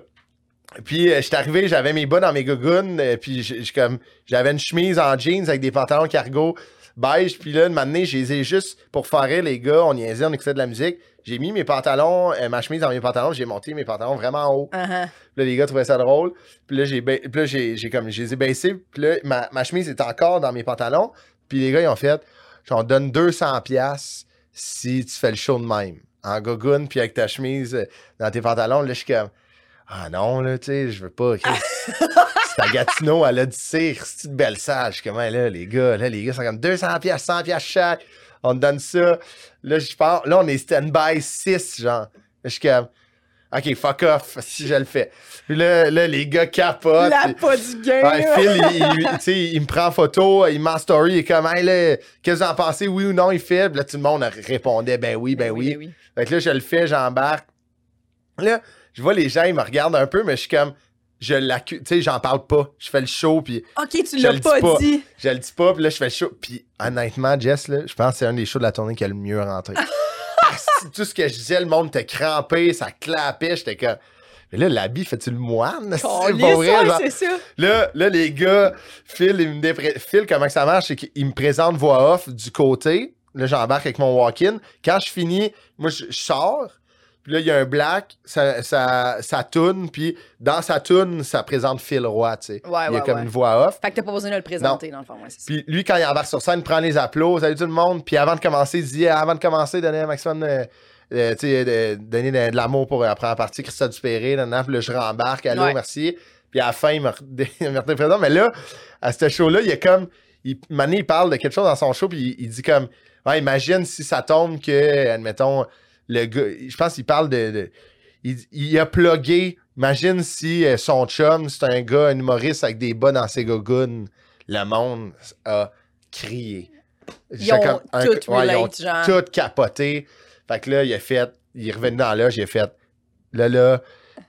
Puis, euh, j'étais arrivé, j'avais mes bas dans mes gougounes. euh, puis, comme, j'avais une chemise en jeans avec des pantalons cargo beige. Puis là, une année, je les ai juste pour faire rire, les gars. On niaisait, on écoutait de la musique. J'ai mis mes pantalons, euh, ma chemise dans mes pantalons. J'ai monté mes pantalons vraiment haut. Uh-huh. Puis là, les gars trouvaient ça drôle. Puis là, j'ai, ba- j'ai, comme, je les ai baissés. Puis là, ma, ma chemise est encore dans mes pantalons. Puis les gars, ils ont fait, j'en donne 200 pièces si tu fais le show de même. En gogoune, puis avec ta chemise euh, dans tes pantalons. Là, je suis comme, ah non, là, tu sais, je veux pas. C'est à Gatineau, elle a dit cire, c'est une belle sage? Comment là, les gars, là, les gars sont comme 200 pièces, 100 pièces chaque. On te donne ça. Là, je pense, là, on est stand-by 6, genre. Je suis comme, OK, fuck off, si je le fais. Puis là, là les gars capotent. La pas du gain. Ouais. Phil, il, il- il me prend en photo, il m'en story, il est comme, hey, là, qu'est-ce que vous en pensez, oui ou non, il fait. Puis là, tout le monde répondait, ben oui, ben oui. ben oui. Fait que là, je le fais, j'embarque. Là, je vois les gens, ils me regardent un peu, mais je suis comme, je l'accuse, tu sais, j'en parle pas. Je fais le show, puis Ok, tu l'as pas, pas. dit. je le dis pas, puis là, je fais le show. Puis honnêtement, Jess, là, je pense que c'est un des shows de la tournée qui a le mieux rentré. Asti, Tout ce que je disais, le monde était crampé, ça clapait, j'étais comme. Mais là, l'habit, fait-tu le moine? C'est pas vrai, genre. c'est ça. Là, là, les gars, Phil, il me Phil, comment que ça marche? C'est qu'il me présente voix off du côté. Là, j'embarque avec mon walk-in. Quand je finis, moi, je, je sors. Puis là, il y a un black, ça, ça, ça tourne. Puis dans sa tourne, ça présente Phil Roy, tu sais. Ouais, il y a ouais, comme ouais. une voix off. Fait que t'as pas besoin de le présenter, dans le fond. Ouais, c'est ça. Puis lui, quand il embarque sur scène, il prend les applaudissements, salut tout le monde. Puis avant de commencer, il dit avant de commencer, donner un maximum de. sais, de- donner de, de l'amour pour la première partie, Christophe Dupéré, là, puis là, je rembarque, allô, merci. Puis à la fin, il me présent. Mais là, à ce show-là, il y a comme. Il, Mané, il parle de quelque chose dans son show, puis il, il dit comme. Ouais, imagine si ça tombe que, admettons, le gars. Je pense qu'il parle de. de- il, il a plugué. Imagine si euh, son chum, c'est un gars, un humoriste avec des bas dans ses gogoons. Le monde a crié. Ils ont un- tout ouais, ils ont relate, genre. tout capoté. Fait que là, il a fait. Il est revenu dans l'âge, il a fait. Là, là,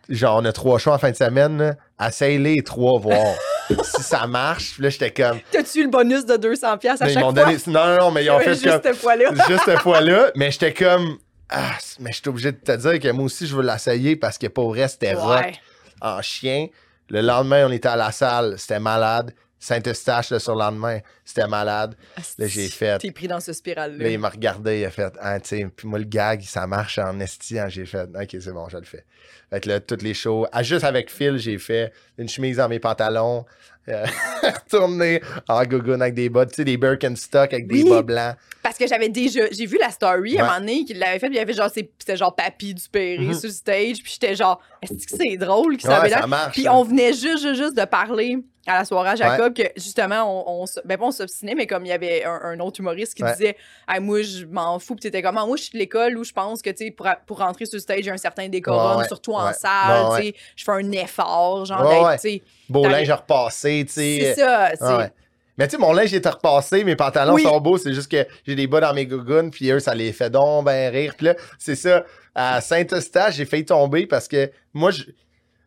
genre, on a trois shows en fin de semaine. Essaye les trois, voir si ça marche. Puis là, j'étais comme. T'as-tu eu le bonus de 200$ piastres à ils chaque fois? donné. Non, non, non, mais ils ont fait Juste cette fois-là. Juste cette fois-là. Mais j'étais comme. Ah, mais je suis obligé de te dire que moi aussi, je veux l'essayer parce que pour vrai, c'était rock en chien. Le lendemain, on était à la salle, c'était malade. Saint-Eustache, le surlendemain, c'était malade. Là, j'ai fait. T'es pris dans ce Là, spirale-là. il m'a regardé, il a fait, ah, tu sais, puis moi, le gag, ça marche en esti. hein. J'ai fait, ok, c'est bon, je le fais. Fait que là, toutes les shows, ah, juste avec Phil, j'ai fait une chemise dans mes pantalons, euh, retourné en gogoon avec des bas, tu sais, des Birkenstock avec des Oui. bas blancs. Parce que j'avais déjà. J'ai vu la story à Ouais. un moment donné qu'il l'avait fait, puis il y avait genre. C'était genre Papy du Péré Mhm. sur le stage, puis j'étais genre. Est-ce que c'est drôle ça Ouais, l'air? marche. Puis ça. on venait juste, juste, juste de parler à la soirée à Jacob que justement, on, ben pas on s'obstinait, mais comme il y avait un, un autre humoriste qui Ouais. disait Hey, Moi, je m'en fous. Puis t'étais comme Ah, Moi, je suis de l'école où je pense que tu pour, pour rentrer sur le stage, a un certain décorum, Ouais, surtout en salle. Tu sais, Je fais un effort, genre d'être. tu Beau linge repassé, tu sais. C'est ça. Mais tu sais, mon linge est repassé, mes pantalons Oui. sont beaux, c'est juste que j'ai des bas dans mes gougounes, puis eux, ça les fait donc ben rire. Puis là, c'est ça, à Saint-Eustache, j'ai failli tomber parce que moi, je-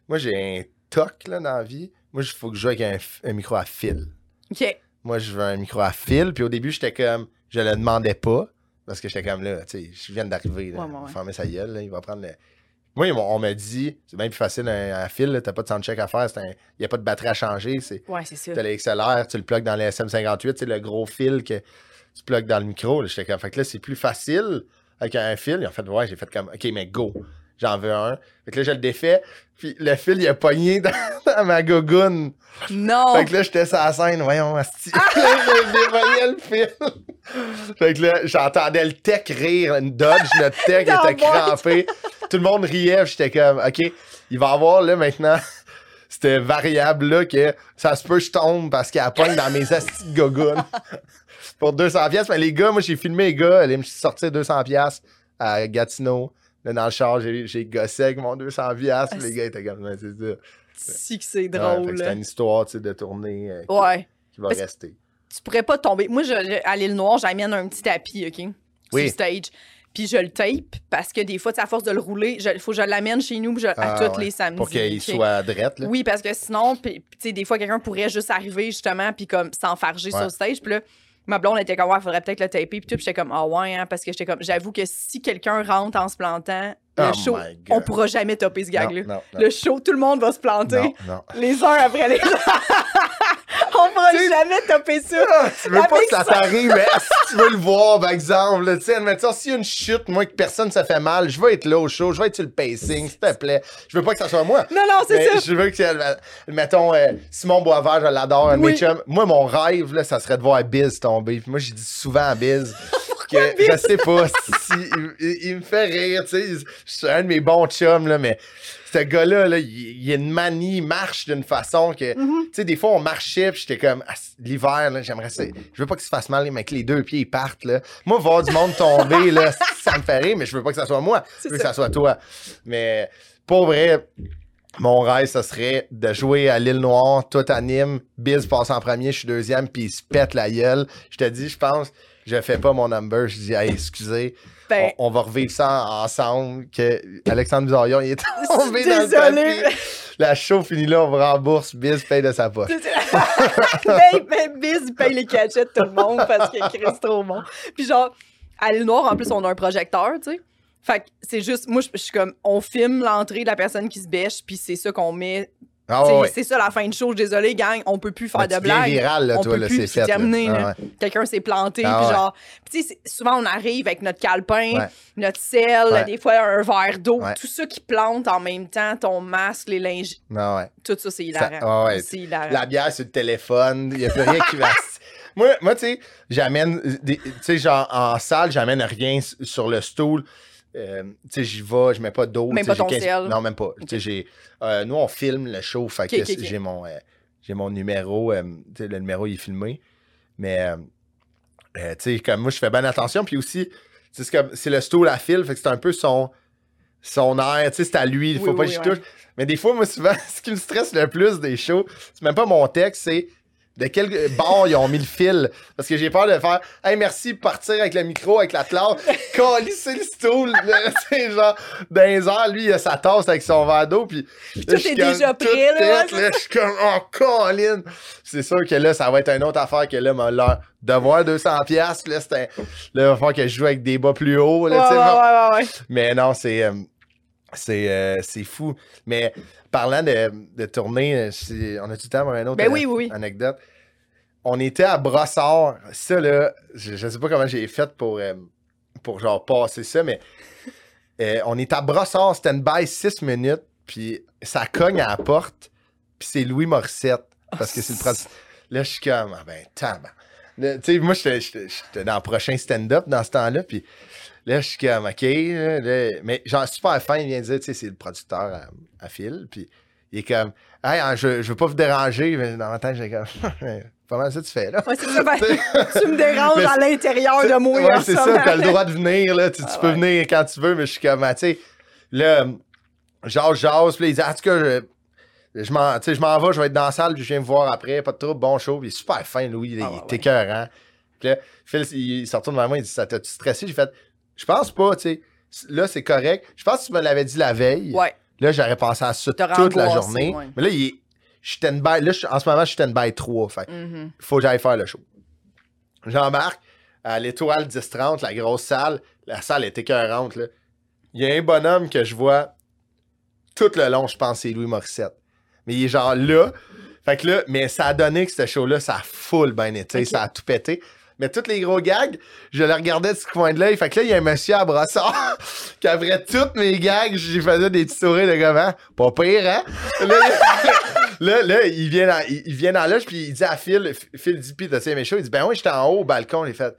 moi j'ai un toc là, dans la vie. Moi, il faut que je joue avec un, micro à fil. OK. Moi, je veux un micro à fil, puis au début, j'étais comme, je le demandais pas, parce que j'étais comme là, tu sais, je viens d'arriver, là, Ouais, ouais, ouais. fermer sa gueule, là, il va prendre le... Moi, on m'a dit, c'est bien plus facile un, un fil, t'as pas de soundcheck à faire, il n'y a pas de batterie à changer, c'est Ouais, c'est ça. T'as les XLR, tu le plugues dans les SM58, c'est le gros fil que tu plugues dans le micro. là. J'étais comme, fait que là, c'est plus facile avec un fil. Ils ont fait, ouais, j'ai fait comme, OK, mais go, j'en veux un. Fait que là, je le défais, puis le fil, il a pogné dans, dans ma gogoune. Non! Fait que là, j'étais sur la scène, voyons, asti. je dévoyais le fil. fait que là, j'entendais le tech rire, une Dodge, notre tech était crampé. Tout le monde riait, puis j'étais comme, OK, il va y avoir là maintenant cette variable-là que ça se peut je tombe parce qu'elle pogne dans mes astis de gogoune. Pour 200 pièces mais les gars, moi, j'ai filmé les gars, ils me sont sortis 200 pièces à Gatineau. Là, dans le char, j'ai gossé avec mon 200 pièces Ah, les gars étaient comme, c'est ça. Si que c'est drôle. C'était une histoire, tu sais, de tournée euh, qui, ouais. qui va Parce- rester. tu pourrais pas tomber. Moi, je, à l'île Noire, j'amène un petit tapis, OK? Sur Oui. le stage. Puis je le tape parce que des fois, à force de le rouler, il faut que je l'amène chez nous je- à Ah, tous ouais. les samedis. Pour qu'il soit drette, là. Oui, parce que sinon, des fois, quelqu'un pourrait juste arriver, justement, puis comme s'enfarger Ouais. sur le stage. Puis là, ma blonde était comme, ouais, faudrait peut-être le taper. Puis tout, j'étais comme, ah ouais, hein, parce que j'étais comme, j'avoue que si quelqu'un rentre en se plantant, le Oh show, on pourra jamais topper ce gag-là. Le show, tout le monde va se planter, Non, non. les uns après les autres. on pourra jamais topper ça. Ah, tu veux pas que ça ça. t'arrive, mais si tu veux le voir, par exemple, tu sais, admettons, s'il y a une chute, moi, que personne se fait mal, je veux être là au show, je veux être sur le pacing, s'il te plaît. Je veux pas que ça soit moi. Non, non, c'est ça. je veux que, euh, mettons, euh, Simon Boisvert, je l'adore, Oui. Moi, mon rêve, là, ça serait de voir Biz tomber. Puis moi, j'ai dit souvent à Biz que je sais pas si il, me fait rire, tu sais. C'est un de mes bons chums, là, mais ce gars-là, là, il, il a une manie, il marche d'une façon que, Mm-hmm. tu sais, des fois, on marchait, puis j'étais comme, Ah, l'hiver, là, j'aimerais ça. Je veux pas qu'il se fasse mal, mais que les deux pieds ils partent, là. Moi, voir du monde tomber, là, ça me fait rire, mais je veux pas que ça soit moi. Je veux que ça. soit toi. Mais, pour vrai, mon rêve, ce serait de jouer à l'île Noire, tout à Nîmes, Biz passe en premier, je suis deuxième, puis il se pète la gueule. Je te dis, je pense, je fais pas mon number. Je dis, hey, excusez, Ben, on, on va revivre ça ensemble. Que Alexandre Bizarion, il est tombé dans le. La show finit là, on vous rembourse, Biz paye de sa poche. ben, ben, Biz, paye les cachettes tout le monde parce que Chris, trop bon. Puis genre, à l'île Noire, en plus, on a un projecteur, tu sais. Fait que c'est juste, moi, je je suis comme, on filme l'entrée de la personne qui se bêche, puis c'est ça qu'on met. Ah ouais. C'est ça la fin de show. Désolé, gang, on peut plus faire Ouais, de blagues. viral, là, on toi, peut là, plus, c'est terminé. Ah ouais. Quelqu'un s'est planté, Ah puis genre. Puis tu sais, c'est- souvent on arrive avec notre calepin, Ouais. notre sel, des fois un verre d'eau, tout ça qui plante en même temps, ton masque, les linges, Ah tout ça, c'est hilarant. C'est. La bière sur le téléphone, il n'y a plus rien qui va. Moi, moi tu sais, j'amène, tu sais, genre en salle, j'amène rien sur le stool. Euh, tu sais, j'y vais, je mets pas d'eau. Même pas ton j'ai sel? Non, même pas. Tu sais, j'ai. euh, nous, on filme le show, fait que j'ai mon, euh, j'ai mon numéro. le numéro, il est filmé. Mais, tu sais, comme moi, je fais bien attention. Puis aussi, c'est comme, c'est le stool à fil, fait que c'est un peu son, son air. Tu sais, c'est à lui, il faut Oui, pas oui, que ouais. touche. Mais des fois, moi, souvent, ce qui me stresse le plus des shows, c'est même pas mon texte, c'est de quel bord ils ont mis le fil? Parce que j'ai peur de faire Hey, merci, partir avec le micro, avec la classe, colisser le stool. sais, genre, dans les airs, lui, il a sa tasse avec son verre d'eau. Puis là, tout est comme déjà prêt, là, tête, ouais, là, Je suis comme Oh, Colin! C'est sûr que là, ça va être une autre affaire que là, mon- leur devoir 200$, piastres, là, c'était. Là, il va falloir que je joue avec des bas plus hauts. Là, Ouais, ouais, ouais. Mais non, c'est. euh, c'est, euh, c'est fou. Mais parlant de, de tournée, euh, on a du temps pour une autre Ben oui, euh, oui, anecdote? On était à Brossard. Ça, là, je, je sais pas comment j'ai fait pour, euh, pour genre passer ça, mais euh, on est à Brossard, stand-by 6 minutes, puis ça cogne à la porte, puis c'est Louis Morissette. Parce que c'est le produ- Là, je suis comme, ah ben, Tu sais, moi, j'étais dans le prochain stand-up dans ce temps-là, puis là, je suis comme, OK. là, mais genre, super fin, il vient dire, tu sais, c'est le producteur à, à Phil, puis il est comme, hey, hein, je, je veux pas vous déranger, mais dans ma tête, j'ai comme, pas mal ça tu fais, là. Ouais, c'est ça. ben, tu me déranges à l'intérieur de moi. Ouais, c'est ce ça, moment. t'as le droit de venir, là. Tu, tu Ah peux ouais. venir quand tu veux, mais je suis comme, ah, tu sais, là, jase, jase, puis il dit, en tout cas, je, je m'en, tu sais, je m'en vais, je vais être dans la salle, puis je viens me voir après, pas de trouble, bon show, puis il est super fin, Louis, il, Ah il est écœurant. Puis là, Phil, il, il se retourne vers moi, il dit, ça t'a-tu stressé? J'ai fait, je pense pas, tu sais, là, c'est correct. Je pense que tu me l'avais dit la veille. Ouais. Là, j'aurais pensé à ça toute la journée. ouais. Mais là, il est, je suis stand-by, là, je en ce moment, je suis stand-by 3, fait Mhm. faut que j'aille faire le show. J'embarque à l'étoile 10-30, la grosse salle. La salle est écœurante. Là. Il y a un bonhomme que je vois tout le long, je pense, c'est Louis Morissette. Mais il est genre là. Fait que là, mais ça a donné que ce show-là, ça a full ben été, ça a tout pété. Mais tous les gros gags, je le regardais de ce coin de l'œil. Fait que là, il y a un monsieur à brossard qui après toutes mes gags, j'y faisais des petits sourires de comment? Pas pire, hein? Là, là, là, il vient dans, il, il vient dans l'âge, puis il dit à Phil, Phil dit, pis t'as aimé chaud? Il dit, ben oui, j'étais en haut au balcon. Il fait,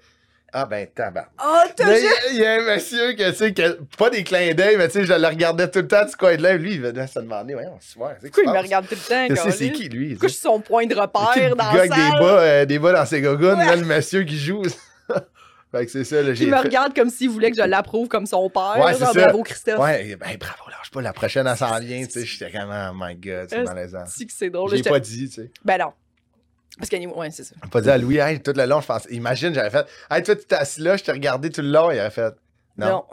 ah ben, tabac. Oh, t'as Là, juste- il y, a- il y a un monsieur que, tu sais, que, pas des clins d'œil, mais tu sais, je le regardais tout le temps du coin de l'œil. Lui, il venait se demander, ouais, on se voit. c'est Pourquoi il quoi me regarde tout le temps? sais, c'est qui, lui? Pourquoi je suis son point de repère le dans gars la avec des bas, euh, des bas dans ses gogoons, Ouais. là, le monsieur qui joue. fait que c'est ça, là, Il me fait- regarde comme s'il voulait que je l'approuve comme son père. Ouais, genre, ça. bravo, Christophe. Ouais, ben bravo, lâche pas, la prochaine, elle s'en vient, tu sais, j'étais comme, oh my god, c'est malaisant. Si que c'est drôle. J'ai pas dit, tu sais. Ben non. Parce que, ouais, c'est ça. J'ai pas dit à Louis, hey, tout le long, je pense, imagine, j'avais fait, hey, toi, tu t'es assis là, je t'ai regardé tout le long, il avait fait, non. Non.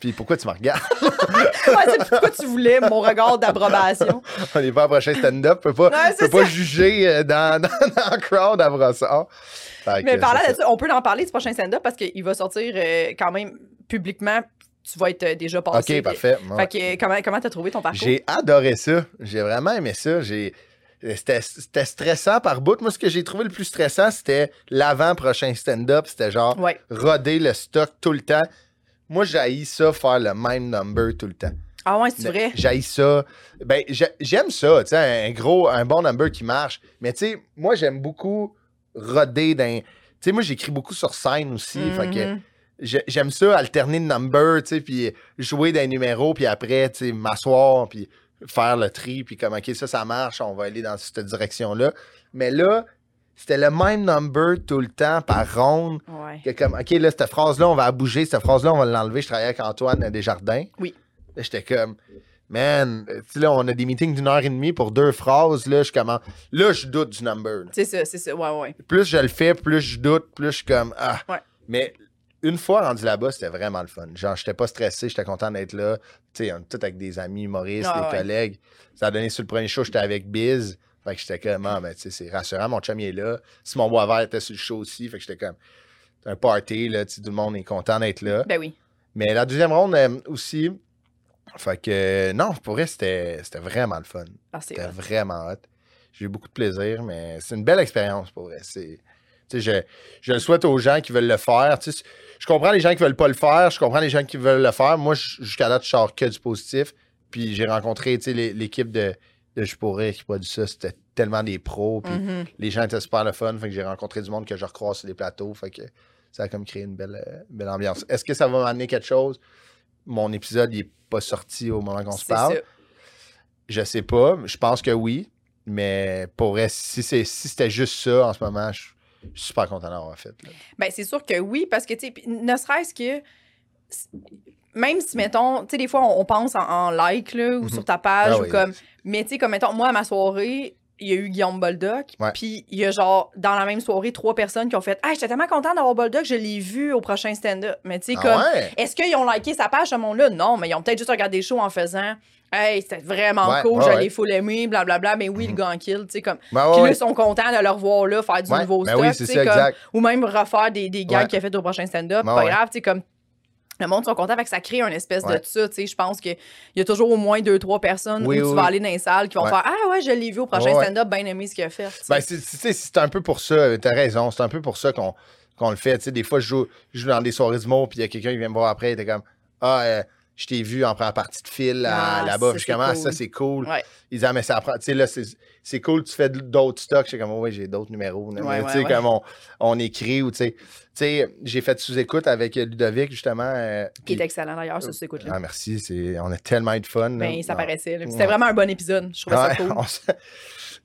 Puis pourquoi tu me regardes? Ouais, c'est pourquoi tu voulais mon regard d'approbation. On n'est pas à prochain stand-up, peut pas, Ouais, peut pas juger euh, dans, dans, dans le crowd à Brossard. Fait Mais de ça, on peut en parler du prochain stand-up parce qu'il va sortir euh, quand même publiquement. Tu vas être euh, déjà passé. Ok, parfait. Fait que comment comment t'as trouvé ton parcours? J'ai adoré ça. J'ai vraiment aimé ça. J'ai... C'était, stressant par bout. Moi, ce que j'ai trouvé le plus stressant, c'était l'avant-prochain stand-up. C'était genre Ouais. roder le stock tout le temps. Moi, j'haïs ça, faire le même number tout le temps. Ah ouais, c'est vrai. J'haïs ça. Ben, j'ai- j'aime ça, tu sais, un gros, un bon number qui marche. Mais tu sais, moi, j'aime beaucoup roder d'un. Tu sais, moi, j'écris beaucoup sur scène aussi. Fait que Mhm. j'ai- j'aime ça, alterner de number, tu sais, puis jouer des numéros, puis après, tu sais, m'asseoir, puis faire le tri, puis comme, OK, ça, ça marche, on va aller dans cette direction-là. Mais là, c'était le même number tout le temps par ronde. Ouais. Que comme, OK, là, cette phrase-là, on va la bouger, cette phrase-là, on va l'enlever. Je travaillais avec Antoine Desjardins. Oui. Là, j'étais comme, man, tu sais, là, on a des meetings d'une heure et demie pour deux phrases. Là, je comment. Là, je doute du number. C'est ça, c'est ça. Ouais, ouais. Plus je le fais, plus je doute, plus je suis comme, ah. Ouais. Mais une fois rendu là-bas, c'était vraiment le fun. Genre, j'étais pas stressé, j'étais content d'être là. Tu sais, on est tous avec des amis humoristes, Ah, des ouais. collègues. Ça a donné sur le premier show, j'étais avec Biz. Fait que j'étais comme, ah, ben, tu sais, c'est rassurant, mon chum, il est là. Simon Boisvert était sur le show aussi. Fait que j'étais comme, un party, là, tu sais, tout le monde est content d'être là. Ben oui. Mais la deuxième ronde euh, aussi. Fait que non, pour vrai, c'était c'était vraiment le fun. Ah, c'est C'était vraiment hot. J'ai eu beaucoup de plaisir, mais c'est une belle expérience pour vrai. C'est, tu sais, je, je le souhaite aux gens qui veulent le faire. Tu sais, je comprends les gens qui veulent pas le faire, je comprends les gens qui veulent le faire. Moi, jusqu'à date, je sors que du positif. Puis j'ai rencontré l'équipe de, de Je pourrais qui produit ça. C'était tellement des pros. Puis Mhm. les gens étaient super le fun. Fait que j'ai rencontré du monde que je recroise sur les plateaux. Fait que ça a comme créé une belle, euh, belle ambiance. Est-ce que ça va m'amener quelque chose? Mon épisode n'est pas sorti au moment qu'on se parle. Je sais pas. Je pense que oui. Mais pour si c'était juste ça en ce moment, je, je suis super content d'avoir fait. Ben, c'est sûr que oui, parce que, tu sais, ne serait-ce que. Même si, mettons, tu sais, des fois, on, pense en, en like, là, ou Mhm. sur ta page, Ah ou oui. comme. Mais, tu sais, comme, mettons, moi, à ma soirée, il y a eu Guillaume Boldoc, puis il y a, genre, dans la même soirée, trois personnes qui ont fait Ah, j'étais tellement content d'avoir Boldoc, je l'ai vu au prochain stand-up. Mais, tu sais, Ah comme. ouais? Est-ce qu'ils ont liké sa page, ce monde-là? Non, mais ils ont peut-être juste regardé le show en faisant Hey, c'était vraiment Ouais, cool, ouais, je ouais. l'ai full blablabla. Mais oui, Mhm. le gars en kill, tu sais, comme. Puis là, ils sont contents de le revoir là, faire du nouveau Ben stock. oui, ça, comme- ou même refaire des, des gags qu'il a fait au prochain stand-up. Pas grave, tu sais, comme. Le monde sont contents, fait que ça crée une espèce Ouais. de ça, tu sais. Je pense qu'il y a toujours au moins deux, trois personnes Oui, où oui, tu vas oui. aller dans les salles qui vont Ouais. faire Ah ouais, je l'ai vu au prochain Ouais, stand-up, bien aimé ce qu'il a fait. tu sais. Ben, c'est, un peu pour ça, t'as raison, c'est un peu pour ça qu'on, le fait. Tu sais, des fois, je joue, je joue dans des soirées du monde, puis il y a quelqu'un qui vient me voir après, il était comme Ah, euh, je t'ai vu en première partie de fil Ah, là-bas. ça, je suis c'est comme, cool. ça, c'est cool. Ouais. Ils disaient, Ah, mais ça apprend. Tu sais, là, c'est, c'est cool, tu fais d'autres stocks. Je comme, oui, j'ai d'autres numéros. là. Ouais, Mais ouais, tu sais, comme on, on écrit ou tu sais. Tu sais, j'ai fait sous-écoute avec Ludovic, justement. euh, Qui est excellent d'ailleurs, ça, écoute là Ah, merci. C'est, on a tellement eu de fun. là. Ben, ça paraissait. là. Puis Ouais. C'était vraiment un bon épisode. Je trouvais ça cool.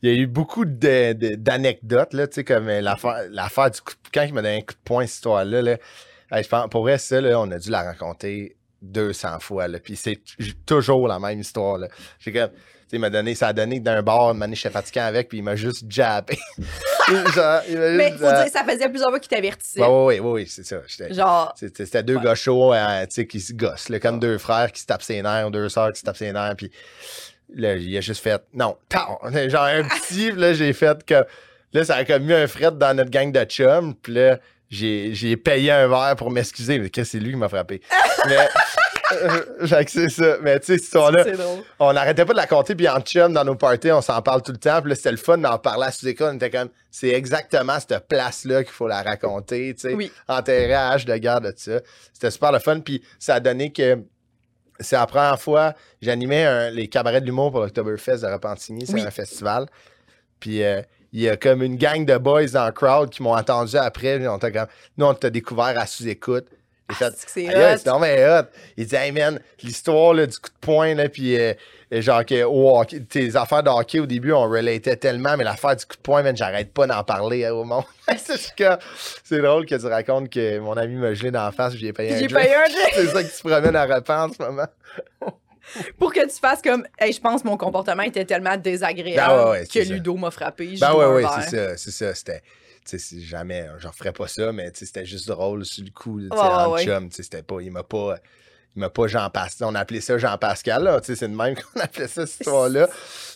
Il y a eu beaucoup d'anecdotes, là, tu sais, comme euh, l'affaire du coup de... Quand il m'a donné un coup de poing, cette histoire-là, là, je pense, pour vrai, ça, là, on a dû la raconter 200 fois, là, puis c'est toujours la même histoire, là. J'ai comme... tu sais, m'a donné, ça a donné d'un bar, une année, j'étais fatigué avec, puis il m'a juste jappé. Genre, il m'a Mais juste faut dire, ça faisait plusieurs fois qu'il t'avertissait. Ouais, ouais, ouais, c'est ça. J'étais- Genre, c'était c'était deux Ouais. gars chauds euh, tu sais, qui se gossent, là, comme deux frères qui se tapent ses nerfs, ou deux sœurs qui se tapent ses nerfs, puis là, il a juste fait non, tard. genre un petit, là, j'ai fait que là, ça a comme mis un fret dans notre gang de chums, puis là, j'ai payé un verre pour m'excuser, mais c'est lui qui m'a frappé? mais, euh, fait que c'est ça. Mais tu sais, cette histoire-là, on n'arrêtait pas de la compter, puis en chum, dans nos parties, on s'en parle tout le temps. Puis là, c'était le fun d'en parler à sous-école. On était comme, c'est exactement cette place-là qu'il faut la raconter, tu sais. Oui. Enterré à hache de garde de ça. C'était super le fun. Puis ça a donné que c'est la première fois, j'animais les cabarets de l'humour pour l'Octoberfest de Repentigny. C'est Oui. un festival. Puis euh, il y a comme une gang de boys dans le crowd qui m'ont attendu après. puis on t'a comme, nous, on t'a découvert à sous-écoute. Ah, c'est hot. hot. Il dit, hey man, l'histoire là, du coup de poing, là, puis euh, euh, genre que hockey, tes affaires de hockey au début, on relatait tellement, mais l'affaire du coup de poing, man, j'arrête pas d'en parler euh, au monde. c'est drôle que tu racontes que mon ami m'a gelé dans la face, j'ai payé un J'ai payé un c'est ça que tu promènes à repas en ce moment. Pour que tu fasses comme, hey, je pense que mon comportement était tellement désagréable Ben ouais, ouais, que. Ludo m'a frappé. je Ben ouais, ouais, c'est ça, c'est ça. C'était, tu sais, c'est jamais, j'en ferais pas ça, mais c'était juste drôle sur le coup, tu sais, ouais, chum, c'était pas, il m'a pas, il m'a pas Jean-Pascal, on appelait ça Jean-Pascal, là, tu sais, c'est de même qu'on appelait ça, cette histoire-là,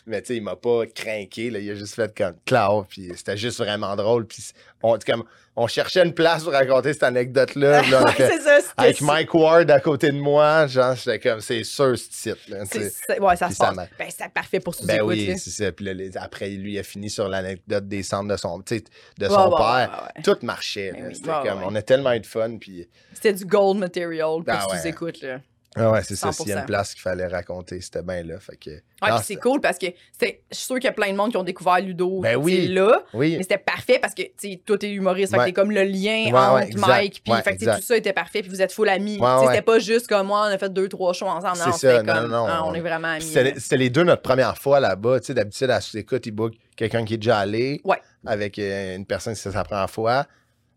mais tu sais, il m'a pas craqué, là, il a juste fait comme clair, puis c'était juste vraiment drôle, puis on, comme, on cherchait une place pour raconter cette anecdote-là, là, Ouais, c'est ça. avec. Mike Ward à côté de moi, genre, j'étais comme, c'est sûr, ce titre, là, C'est- c'est- Ouais, ça se passe. Ben, c'est parfait pour sous Ben oui, c'est ça. Puis là, les- après, lui, il a fini sur l'anecdote des centres de son, de son Ouais, père. Tout marchait. Ben oui. Comme. On a tellement eu de fun. Puis, C'était du gold material pour que tu écoutes, là. Ah ouais, c'est ça. S'il y a 100%. une place qu'il fallait raconter, c'était bien là. Fait que, Ouais, puis c'est cool parce que je suis sûre qu'il y a plein de monde qui ont découvert Ludo Ben oui. là. Oui, Mais c'était parfait parce que, toi, t'es humoriste. Fait que Ouais. t'es comme le lien Ouais, entre ouais, exact. Mike. Puis, Ouais, fait que, tout ça était parfait. Puis vous êtes full amis. Ouais, ouais. C'était pas juste comme moi, on a fait deux, trois shows ensemble. C'est ça, c'était non, comme, non, ah, on on- est vraiment amis. c'était les deux notre première fois là-bas. D'habitude, à sous-écoute, quelqu'un qui est déjà allé Ouais. avec euh, une personne qui c'est sa première fois.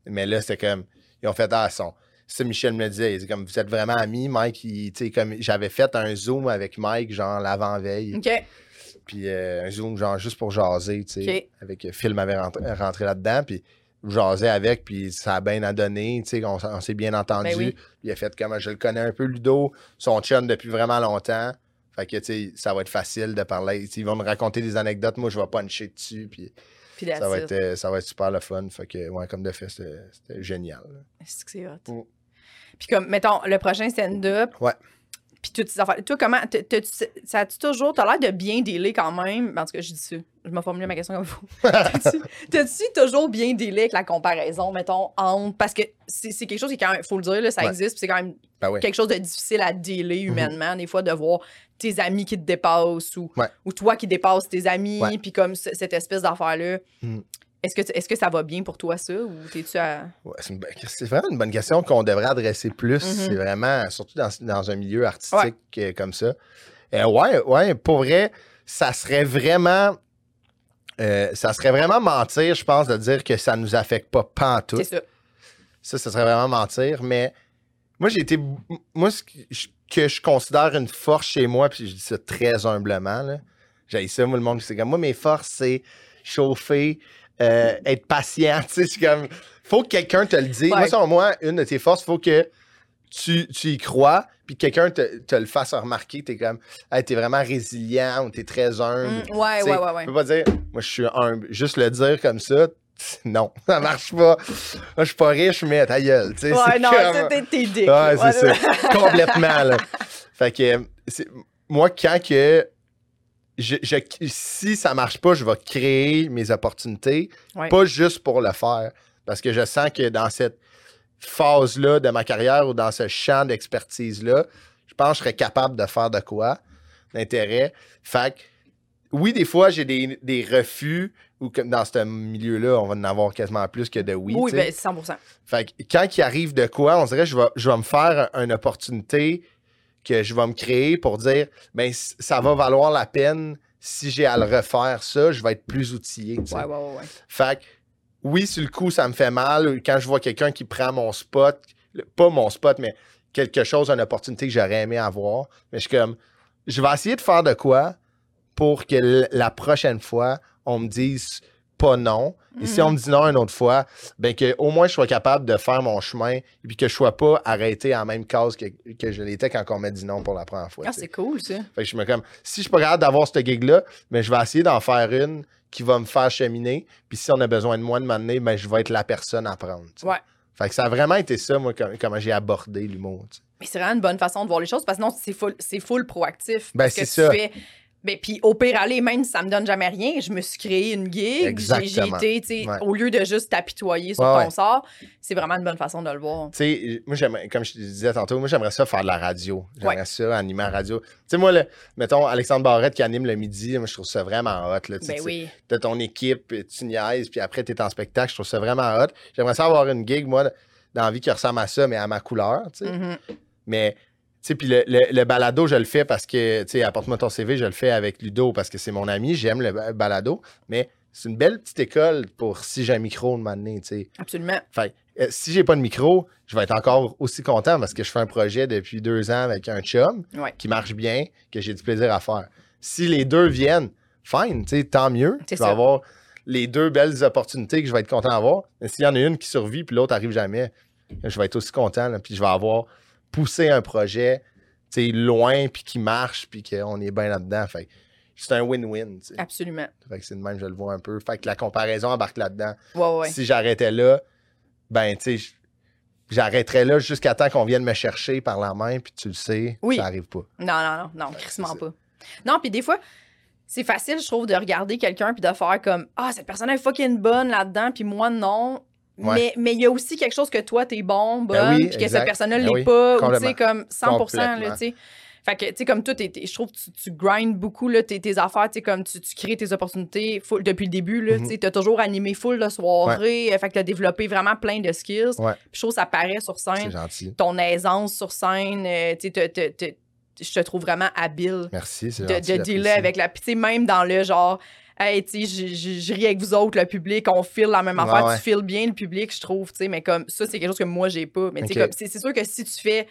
Mais là, c'était comme, ils ont fait, ah, son. Ça, Michel me disait, dit comme vous êtes vraiment amis, Mike, il- tu sais, comme j'avais fait un zoom avec Mike, genre l'avant-veille. OK. Puis euh, un zoom, genre, juste pour jaser, tu sais. Avec euh, Phil m'avait rentré, rentré là-dedans, puis jasais avec, puis ça a bien à donner, tu sais, on, s'est bien entendu. Ben oui. Il a fait comme je le connais un peu, Ludo, son chum depuis vraiment longtemps. Fait que, tu sais, ça va être facile de parler. Tu sais, Ils vont me raconter des anecdotes, moi, je vais puncher dessus, puis Puis ça va, être, euh, ça va être super le fun. Fait que, ouais, comme de fait, c'était génial. que c'est hot? Mm. Puis comme, mettons, le prochain stand-up. Ouais. Puis toutes ces affaires. Toi, comment. ça a-tu toujours. T'as l'air de bien dealer quand même? En tout cas, je dis ça. Je vais formuler ma question comme vous. T'as-tu toujours bien dealé avec la comparaison, mettons, entre. Parce que c'est quelque chose qui, est quand même. Faut le dire, là, ça Ouais. existe. C'est quand même Ben quelque chose de difficile à dealer humainement, des fois, de voir tes amis qui te dépassent ou, Ouais. ou toi qui dépasses tes amis, puis comme ce- cette espèce d'affaire-là. Mhm. Est-ce que, est que ça va bien pour toi, ça, ou t'es-tu à. Ouais, c'est vraiment une bonne question qu'on devrait adresser plus. Mhm. C'est vraiment, surtout dans, dans un milieu artistique euh, comme ça. Euh, ouais, ouais, pour vrai, ça serait vraiment. Euh, ça serait vraiment mentir, je pense, de dire que ça nous affecte pas pantoute. C'est ça. Ça, ça serait vraiment mentir. Mais moi, j'ai été. Moi, ce que je, considère une force chez moi, puis je dis ça très humblement, là. J'ai ça, moi, le monde, c'est comme moi, mes forces, c'est chauffer, euh, être patient. Tu sais, c'est comme. Faut que quelqu'un te le dise. Ouais. Moi, selon moi, une de tes forces, faut que tu, tu y crois, puis que quelqu'un te, te le fasse remarquer. T'es comme, hey, t'es vraiment résilient ou t'es très humble. Mm, ouais, ouais, ouais, ouais. Tu peux pas dire, moi, je suis humble. Juste le dire comme ça, non, ça marche pas. Moi, je suis pas riche, mais ta gueule. tu sais, Ouais, non, comme- t'es t'es dick. Ouais, c'est ça. Complètement, là. Fait que, moi, quand que. Je, je- si ça marche pas, je vais créer mes opportunités, Ouais. pas juste pour le faire. Parce que je sens que dans cette phase-là de ma carrière ou dans ce champ d'expertise-là, je pense que je serais capable de faire de quoi d'intérêt. Fait que, oui, des fois, j'ai des, des refus, ou comme dans ce milieu-là, on va en avoir quasiment plus que de oui. Oui, tu sais. ben 100 Fait que quand il arrive de quoi, on dirait que je vais, je vais me faire une opportunité que je vais me créer pour dire ben ça va valoir la peine si j'ai à le refaire ça, je vais être plus outillé. Ouais, ouais, ouais. ouais. Fait que oui, sur le coup, ça me fait mal. Quand je vois quelqu'un qui prend mon spot, pas mon spot, mais quelque chose, une opportunité que j'aurais aimé avoir. Mais je suis comme, je vais essayer de faire de quoi pour que la prochaine fois, on me dise pas non. Et si Mhm. on me dit non une autre fois, ben que au moins je sois capable de faire mon chemin et puis que je sois pas arrêté en la même case que, que je l'étais quand on m'a dit non pour la première fois. Ah, c'est cool, ça. Fait que je me comme, si je suis pas capable d'avoir cette gig-là, mais je vais essayer d'en faire une qui va me faire cheminer. Puis si on a besoin de moi de m'amener, ben je vais être la personne à prendre. Ouais. Fait que ça a vraiment été ça, moi, com- comment j'ai abordé l'humour. Mais c'est vraiment une bonne façon de voir les choses parce que sinon, c'est full, full proactif. Ben, c'est tu ça. fais. Ben, puis au pire aller, même si ça me donne jamais rien, je me suis créé une gig. J'ai- été, tu sais, Ouais. au lieu de juste t'apitoyer sur Ouais, ton sort, c'est vraiment une bonne façon de le voir. Tu sais, moi, j'aimerais, comme je te disais tantôt, moi, j'aimerais ça faire de la radio. J'aimerais Ouais. ça animer la radio. Tu sais, moi, le- mettons, Alexandre Barrette qui anime le midi, moi, je trouve ça vraiment hot. Là, Ben oui. T'as ton équipe, tu niaises, puis après, t'es en spectacle. Je trouve ça vraiment hot. J'aimerais ça avoir une gig, moi, dans la vie qui ressemble à ça, mais à ma couleur, tu sais. Mhm. Mais, sais, puis le, le- le balado, je le fais parce que, tu sais, apporte-moi ton CV, je le fais avec Ludo parce que c'est mon ami, j'aime le ba- balado. Mais c'est une belle petite école pour si j'ai un micro de m'amener, tu sais. Absolument. Fait euh, si j'ai pas de micro, je vais être encore aussi content parce que je fais un projet depuis deux ans avec un chum Ouais. qui marche bien, que j'ai du plaisir à faire. Si les deux viennent, fine, tu sais, tant mieux. Vais ça. avoir les deux belles opportunités que je vais être content d'avoir. Mais s'il y en a une qui survit puis l'autre arrive jamais, je vais être aussi content. là, puis je vais avoir poussé un projet loin puis qui marche puis qu'on est bien là-dedans. Fait c'est un win-win. Absolument. Fait que c'est de même, je le vois un peu. Fait que la comparaison embarque là-dedans. Ouais, ouais. Si j'arrêtais là, ben, tu sais, j'arrêterais là jusqu'à temps qu'on vienne me chercher par la main, puis tu le sais, Oui. ça arrive pas. Non, non, non, non, crissement pas. Non, puis des fois, c'est facile, je trouve, de regarder quelqu'un puis de faire comme Ah, cette personne est fucking bonne là-dedans, puis moi, non. Ouais. Mais mais il y a aussi quelque chose que toi, t'es bon, bonne, Ben oui, puis que cette personne-là Ben l'est oui, pas, ou tu sais, comme 100 là, tu sais. Fait que, tu sais, comme toi, je trouve que tu, tu grindes beaucoup là, tes, tes affaires, tu sais, comme tu, tu crées tes opportunités full- depuis le début, là, Mhm. tu sais, t'as toujours animé full de soirées, euh, fait que t'as développé vraiment plein de skills. Ouais. Puis je trouve que ça paraît sur C'est scène, gentil. ton aisance sur scène, euh, tu sais, je te trouve vraiment habile Merci, c'est de, de dealer avec la. Puis, tu sais, même dans le genre, hey, tu sais, je- ris avec vous autres, le public, on file la même affaire, ouais. tu files bien le public, je trouve, tu sais, mais comme ça, c'est quelque chose que moi, j'ai pas. Mais c'est sûr que si tu fais.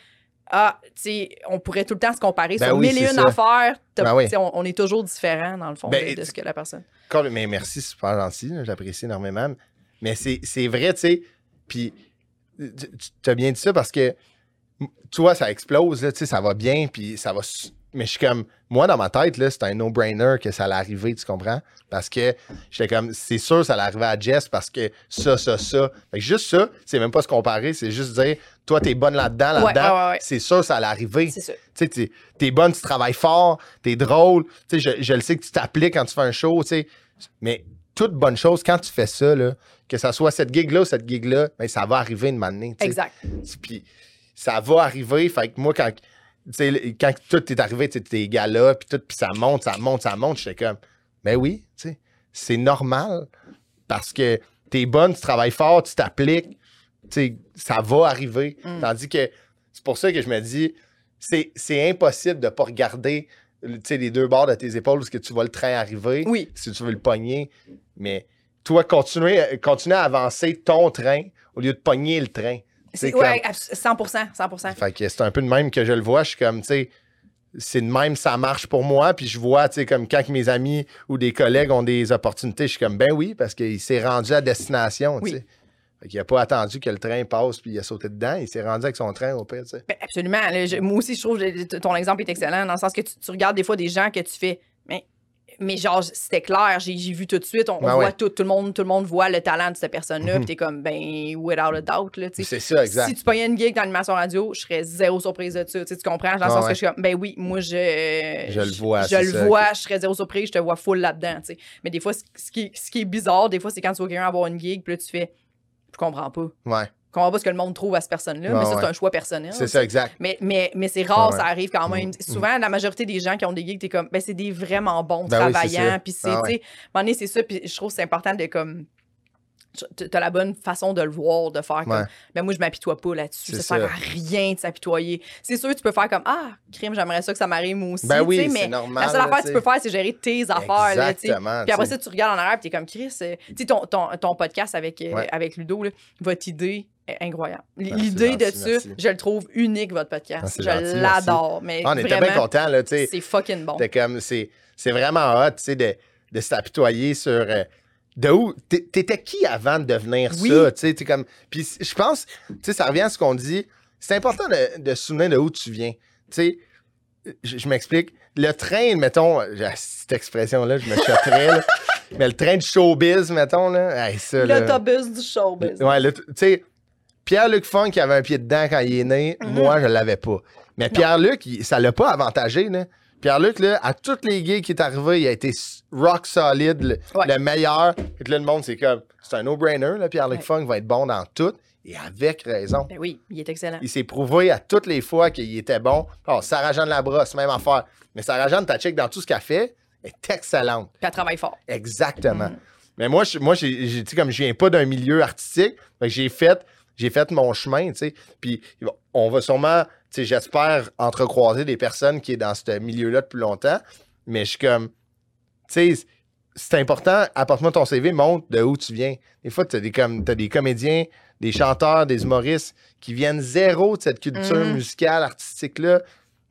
Ah, tu sais, on pourrait tout le temps se comparer Ben sur oui, mille et une ça. affaires. Ben oui. on, on est toujours différent, dans le fond, Ben, de, de ce que la personne. Mais merci, c'est super gentil. J'apprécie énormément. Mais c'est vrai, tu sais. Puis, tu as bien dit ça parce que toi, ça explose, là, ça va bien, puis ça va. Mais je suis comme, moi, dans ma tête, là, c'était un no-brainer que ça allait arriver, tu comprends? Parce que j'étais comme, c'est sûr, ça allait arriver à Jess parce que ça, ça, ça. Fait que juste ça, c'est même pas se comparer, c'est juste dire, toi, t'es bonne là-dedans, là-dedans. ouais, ouais, ouais. C'est sûr, ça allait arriver. Tu sais, t'es- t'es bonne, tu travailles fort, t'es drôle. Tu sais, je, je le sais que tu t'appliques quand tu fais un show, tu sais. Mais toute bonne chose, quand tu fais ça, là, que ça soit cette gig-là ou cette gig-là, ben, ça va arriver une sais. Exact. Puis ça va arriver. Fait que moi, quand, quand tout est arrivé, tes gars-là, puis tout, puis ça monte, ça monte, ça monte, j'étais comme, ben oui, c'est normal parce que t'es bonne, tu travailles fort, tu t'appliques, ça va arriver. Mm. Tandis que c'est pour ça que je me dis, c'est, impossible de pas regarder les deux bords de tes épaules parce que tu vois le train arriver, Oui. si tu veux le pogner. Mais toi, continuer, continuer à avancer ton train au lieu de pogner le train. Abs- 100 100 Fait que c'est un peu de même que je le vois. Je suis comme, tu sais, c'est de même, ça marche pour moi. Puis je vois, tu sais, comme quand mes amis ou des collègues ont des opportunités, je suis comme, ben oui, parce qu'il s'est rendu à destination, tu Oui. sais. Fait qu'il a pas attendu que le train passe puis il a sauté dedans. Il s'est rendu avec son train au pire, tu sais. Ben, absolument. Là, je- moi aussi, je trouve que ton exemple est excellent dans le sens que tu, tu regardes des fois des gens que tu fais. Mais, genre, c'était clair, j'ai vu tout de suite, on, voit ouais. tout, tout le monde, tout le monde voit le talent de cette personne-là, puis t'es comme, ben, without a doubt, là, tu sais. C'est ça, exact. Si tu payais une gig dans l'animation radio, je serais zéro surprise de ça. Tu, sais, tu comprends? Dans le Ah sens ouais. que je suis comme, ben oui, moi, je. Je le vois, Je le vois, je serais zéro surprise, je te vois full là-dedans, tu sais. Mais des fois, ce qui, ce qui est bizarre, des fois, c'est quand tu vois quelqu'un avoir une gig, puis là, tu fais, je comprends pas. Ouais, comprends pas ce que le monde trouve à cette personne-là, mais ça, ouais. c'est un choix personnel. c'est ça, exact. Mais, mais, mais c'est rare, Ouais, ça arrive quand même. Mm, Souvent, la majorité des gens qui ont des gigs, t'es comme, ben, c'est des vraiment bons Ben travaillants. ça. Puis c'est, Ah tu sais, c'est ça. Puis je trouve que c'est important de comme. T'as la bonne façon de le voir, de faire comme. Ouais. Ben moi, je m'apitoie pas là-dessus. Ça sert ça. à rien de s'apitoyer. C'est sûr, tu peux faire comme, ah, crime, j'aimerais ça que ça m'arrive moi aussi. Ben oui, mais normal. la seule là, affaire que tu peux faire, c'est gérer tes affaires. Là. Puis après ça, tu regardes en arrière, puis t'es comme Chris. euh, tu sais, ton, ton, ton podcast avec, euh, Ouais. avec Ludo, là, votre idée incroyable. Ah, L'idée de ça, merci. je le trouve unique, votre podcast. Ah, je l'adore. Mais Ah, on était bien contents, là, tu sais. c'est fucking bon. Comme, c'est, vraiment hot, tu sais, de, de s'apitoyer sur. euh, de où? t'é- T'étais qui avant de devenir Oui. ça? Tu sais, comme. Puis je pense, tu sais, ça revient à ce qu'on dit. C'est important de, de se souvenir de où tu viens. Tu sais, je, je m'explique. Le train, mettons, j'ai- cette expression-là, je me chotterais, là. Mais le train de showbiz, mettons, là. hey, ça, là. L'autobus du showbiz. Ouais, tu sais, Pierre-Luc Funk qui avait un pied dedans quand il est né, Mhm. moi, je l'avais pas. Mais Pierre-Luc, ça l'a pas avantagé, là. Pierre-Luc, là, à toutes les gigs qui est arrivé, il a été rock solid, le, Ouais. le meilleur. Et là, le monde, c'est comme, c'est un no-brainer, là. Pierre-Luc Ouais. Funk va être bon dans tout. Et avec raison. Ben oui, il est excellent. Il s'est prouvé à toutes les fois qu'il était bon. Oh, Sarah-Jeanne Labrosse, même affaire. Mais Sarah-Jeanne, ta check dans tout ce qu'elle fait, est excellente. Puis elle travaille fort. Exactement. Mhm. Mais moi, je, moi j'ai, comme je viens pas d'un milieu artistique, j'ai fait, j'ai fait mon chemin, tu sais. Puis on va sûrement, tu sais, j'espère entrecroiser des personnes qui est dans ce milieu-là depuis longtemps. Mais je suis comme, tu sais, c'est important, apporte-moi ton CV, montre de où tu viens. Des fois, tu as des, comme, t'as des comédiens, des chanteurs, des humoristes qui viennent zéro de cette culture Mhm. musicale, artistique-là.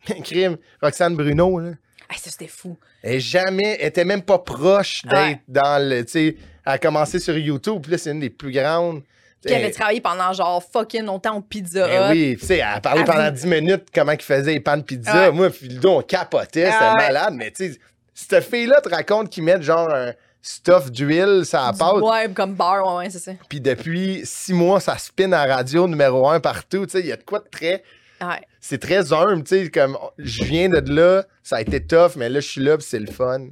Crime. Roxane Bruno, là. Ah, ça, c'était fou. Elle jamais, elle était même pas proche d'être Ouais. dans le, tu sais, elle a commencé sur YouTube, puis là, c'est une des plus grandes. Eh, avait travaillé pendant genre fucking longtemps au Pizza eh Hut. oui, tu sais, elle a parlé Elle pendant voulait- 10 minutes comment il faisait les pains de pizza. Ouais. Moi, dos, on capotait, c'était Ah ouais. malade, mais tu sais, cette fille-là te raconte qu'ils mettent genre un stuff d'huile, ça Du- pâte, Ouais, comme bar, ouais, ouais, c'est ça. puis depuis six mois, ça spin à radio numéro un partout, tu sais, il y a de quoi de très... Ouais. C'est très humble, tu sais, comme je viens de là, ça a été tough, mais là, je suis là, c'est le fun.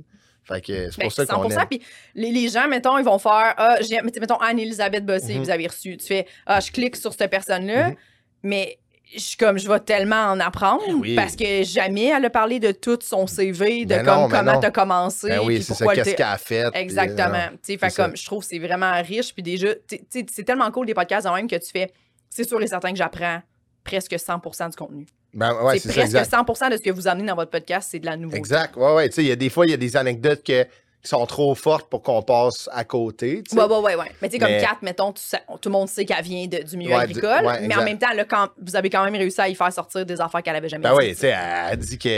Fait que c'est pour Ben, ça qu'on 100%. aime. Puis les, les gens, mettons, ils vont faire Ah, j'ai- mettons Anne-Elisabeth Bossé, Mhm. que vous avez reçu. Tu fais Ah, je clique sur cette personne-là, Mhm. mais je suis comme, je vais tellement en apprendre Oui. parce que jamais elle a parlé de tout son CV, de Ben comme non, ben comment t'as commencé. Ben oui, c'est ça, qu'est-ce qu'elle a fait. Exactement. fait comme, je trouve que c'est vraiment riche. Puis déjà, tu sais, c'est tellement cool des podcasts quand même que tu fais, c'est sûr et certain que j'apprends presque 100% du contenu. Ben ouais, c'est ça, presque exact. 100 de ce que vous amenez dans votre podcast, c'est de la nouveauté. Exact. Ouais, ouais. Tu sais, il y a des fois, il y a des anecdotes que- qui sont trop fortes pour qu'on passe à côté. tu sais. Ouais, ouais, ouais, ouais. Mais tu sais, comme Mais- Kat, mettons, tu sais- tout le monde sait qu'elle vient de- du milieu Ouais, agricole, mais en même temps, là, quand, vous avez quand même réussi à y faire sortir des affaires qu'elle avait jamais Ben oui, tu sais, elle, dit que.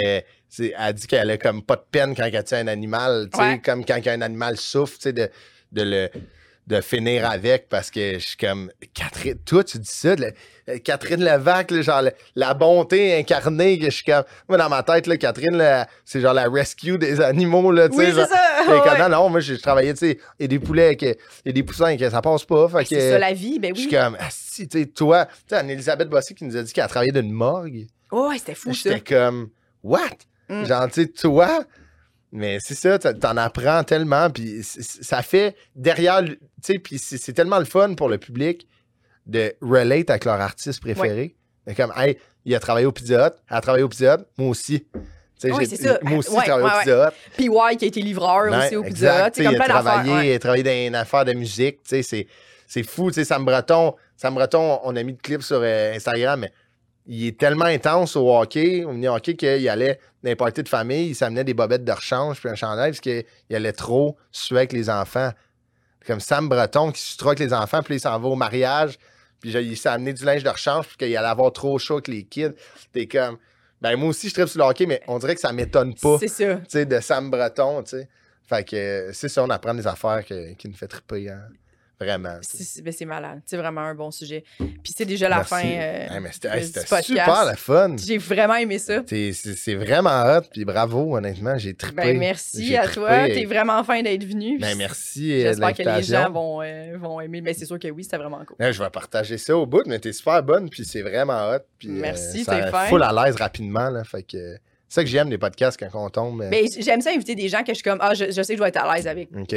Elle dit qu'elle a comme pas de peine quand elle tient un animal, tu sais, comme quand un animal souffre, tu sais, de, de le. De finir avec parce que je suis comme Catherine, toi tu dis ça, la- Catherine Levac, là, genre la, la bonté incarnée que je suis comme moi dans ma tête là, Catherine c'est genre la rescue des animaux là, tu Oui, sais. c'est ça. Ouais. Non non, moi j'ai travaillé tu sais, a des poulets que y a des poussins que ça passe pas, fait C'est ça la vie, ben je oui. suis comme ah, si tu sais toi, tu sais Anne-Elisabeth Bossé qui nous a dit qu'elle a travaillé d'une morgue. Oh, ouais, c'était fou ça. J'étais comme what? Mm. Genre tu sais toi mais c'est ça, t'en- apprends tellement, puis ça fait derrière, le- tu sais, puis c'est tellement le fun pour le public de relate avec leur artiste préféré. Comme, hey, il a travaillé au Pizza Hut, elle a travaillé au Pizza Hut, moi aussi. C'est ça. Moi aussi, Ouais, j'ai travaillé ouais, au Pizza Hut. Puis Y qui a été livreur aussi au Pizza Hut. il a travaillé, il a travaillé dans une affaire de musique, tu sais, c'est, c'est fou, tu sais, Sam Breton, Sam Breton, on a mis de clips sur euh, Instagram, mais il est tellement intense au hockey, au mini-hockey, qu'il allait dans les parties de famille, il s'amenait des bobettes de rechange puis un chandail parce qu'il il allait trop suer avec les enfants. Comme Sam Breton qui trop avec les enfants, puis il s'en va au mariage, puis il s'est amené du linge de rechange puis qu'il allait avoir trop chaud avec les kids. T'es comme, ben moi aussi je tripe sur le hockey, mais on dirait que ça m'étonne pas C'est ça. tu sais, de Sam Breton, tu sais. Fait que c'est ça, on apprend des affaires que- qui nous fait triper, hein. Vraiment. C'est- ben, c'est malade. C'est vraiment un bon sujet. Puis c'est déjà la Merci. fin euh, Hey, c'était hey, super le fun. J'ai vraiment aimé ça. T'es- C'est vraiment hot, puis bravo, honnêtement, j'ai trippé. Ben, merci à trippé. toi. T'es vraiment fin d'être venu. Ben, merci euh, J'espère que les gens vont, euh, vont aimer. Mais c'est sûr que oui, c'était vraiment cool. Je vais partager ça au bout, mais t'es super bonne, puis c'est vraiment hot. Puis, euh, Merci, ça t'es fin. full à l'aise rapidement, là. Fait que c'est ça que j'aime des podcasts quand on tombe. euh, Mais j'aime ça inviter des gens que je suis comme, ah, je, je sais que je vais être à l'aise avec. OK.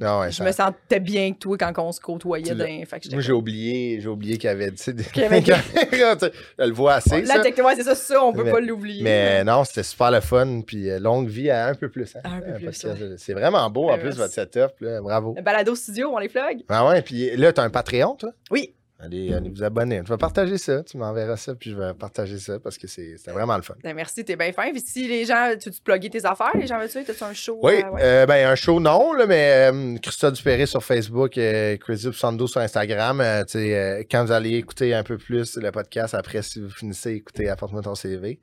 Ouais, je ça- me sentais bien avec toi quand on se côtoyait. Dans- fait que Moi, j'ai oublié, j'ai oublié qu'il y avait, des Qu'il y avait- Je le vois assez, techno, ouais, c'est ça, ça, on peut Mais- pas l'oublier. Mais non, c'était super le fun. Puis euh, longue vie à un peu plus. hein, Un peu euh, plus, que ouais. C'est vraiment beau en plus votre setup. Là, bravo. Le balado studio, on les plug? Ah ouais, puis là, tu as un Patreon, toi? Oui. Allez, allez vous abonner. Je vais partager ça. Tu m'enverras ça, puis je vais partager ça parce que c'est c'était vraiment le fun. Ben, merci, t'es bien fin. Puis si les gens, tu tu plugger tes affaires, les gens veulent tu T'as-tu un show? Oui, euh, ouais? euh, ben un show non, là, mais euh, Christophe Dupéré sur Facebook, euh, Crazy Sando sur Instagram. euh, tu euh, quand vous allez écouter un peu plus le podcast, après, si vous finissez, écoutez Apporte-moi ton CV.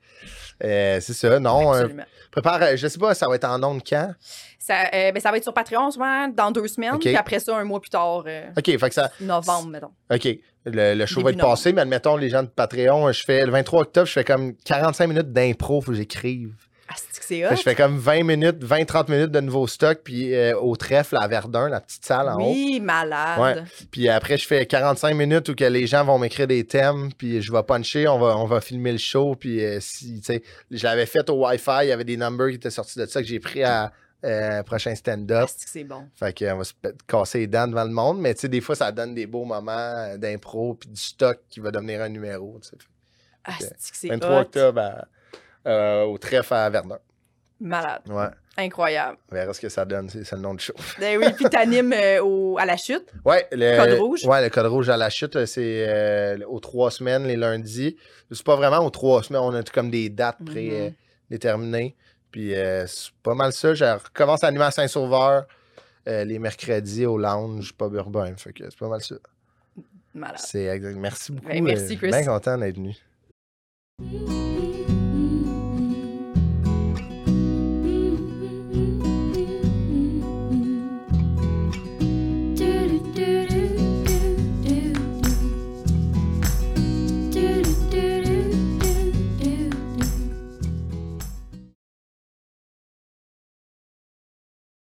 Euh, c'est ça, non. euh, Absolument. prépare, je sais pas, ça va être en ondes quand? Ça, euh, ben, ça va être sur Patreon souvent dans deux semaines. Puis après ça, un mois plus tard, euh, OK, fait que ça. novembre, mettons. OK. Le, le show va être passé, mais admettons, les gens de Patreon, je fais le 23 octobre, je fais comme 45 minutes d'impro, faut que j'écrive. Ah, c'est Fait Je fais comme 20 minutes, 20-30 minutes de nouveau stock, puis euh, au trèfle à Verdun, la petite salle en haut. Oui, malade. Ouais. Puis après, je fais 45 minutes où que les gens vont m'écrire des thèmes, puis je vais puncher, on va, on va filmer le show, puis euh, si, tu sais, je l'avais fait au Wi-Fi, il y avait des numbers qui étaient sortis de ça que j'ai pris à euh, prochain stand-up. C'est bon? Fait qu'on va se casser les dents devant le monde, mais tu sais, des fois, ça donne des beaux moments euh, d'impro, puis du stock qui va devenir un numéro. tu sais. Ok. c'est que c'est 23 hot? octobre à- euh, au trèfle à Verdun. Malade. Ouais, Incroyable. on verra ce que ça donne, c'est le nom du show. Ben oui, puis t'animes euh, au- à la chute? Ouais, le Code rouge? Ouais, le code rouge à la chute, c'est euh, aux trois semaines, les lundis. C'est pas vraiment aux trois semaines, on a tout comme des dates Mhm. prédéterminées. Puis euh, c'est pas mal ça. Je recommence à animer à Saint-Sauveur euh, les mercredis au lounge, pas urbain. Fait que c'est pas mal ça. Malade. C'est exact. Merci beaucoup. Ben, merci, euh, Chris. Bien content d'être venu.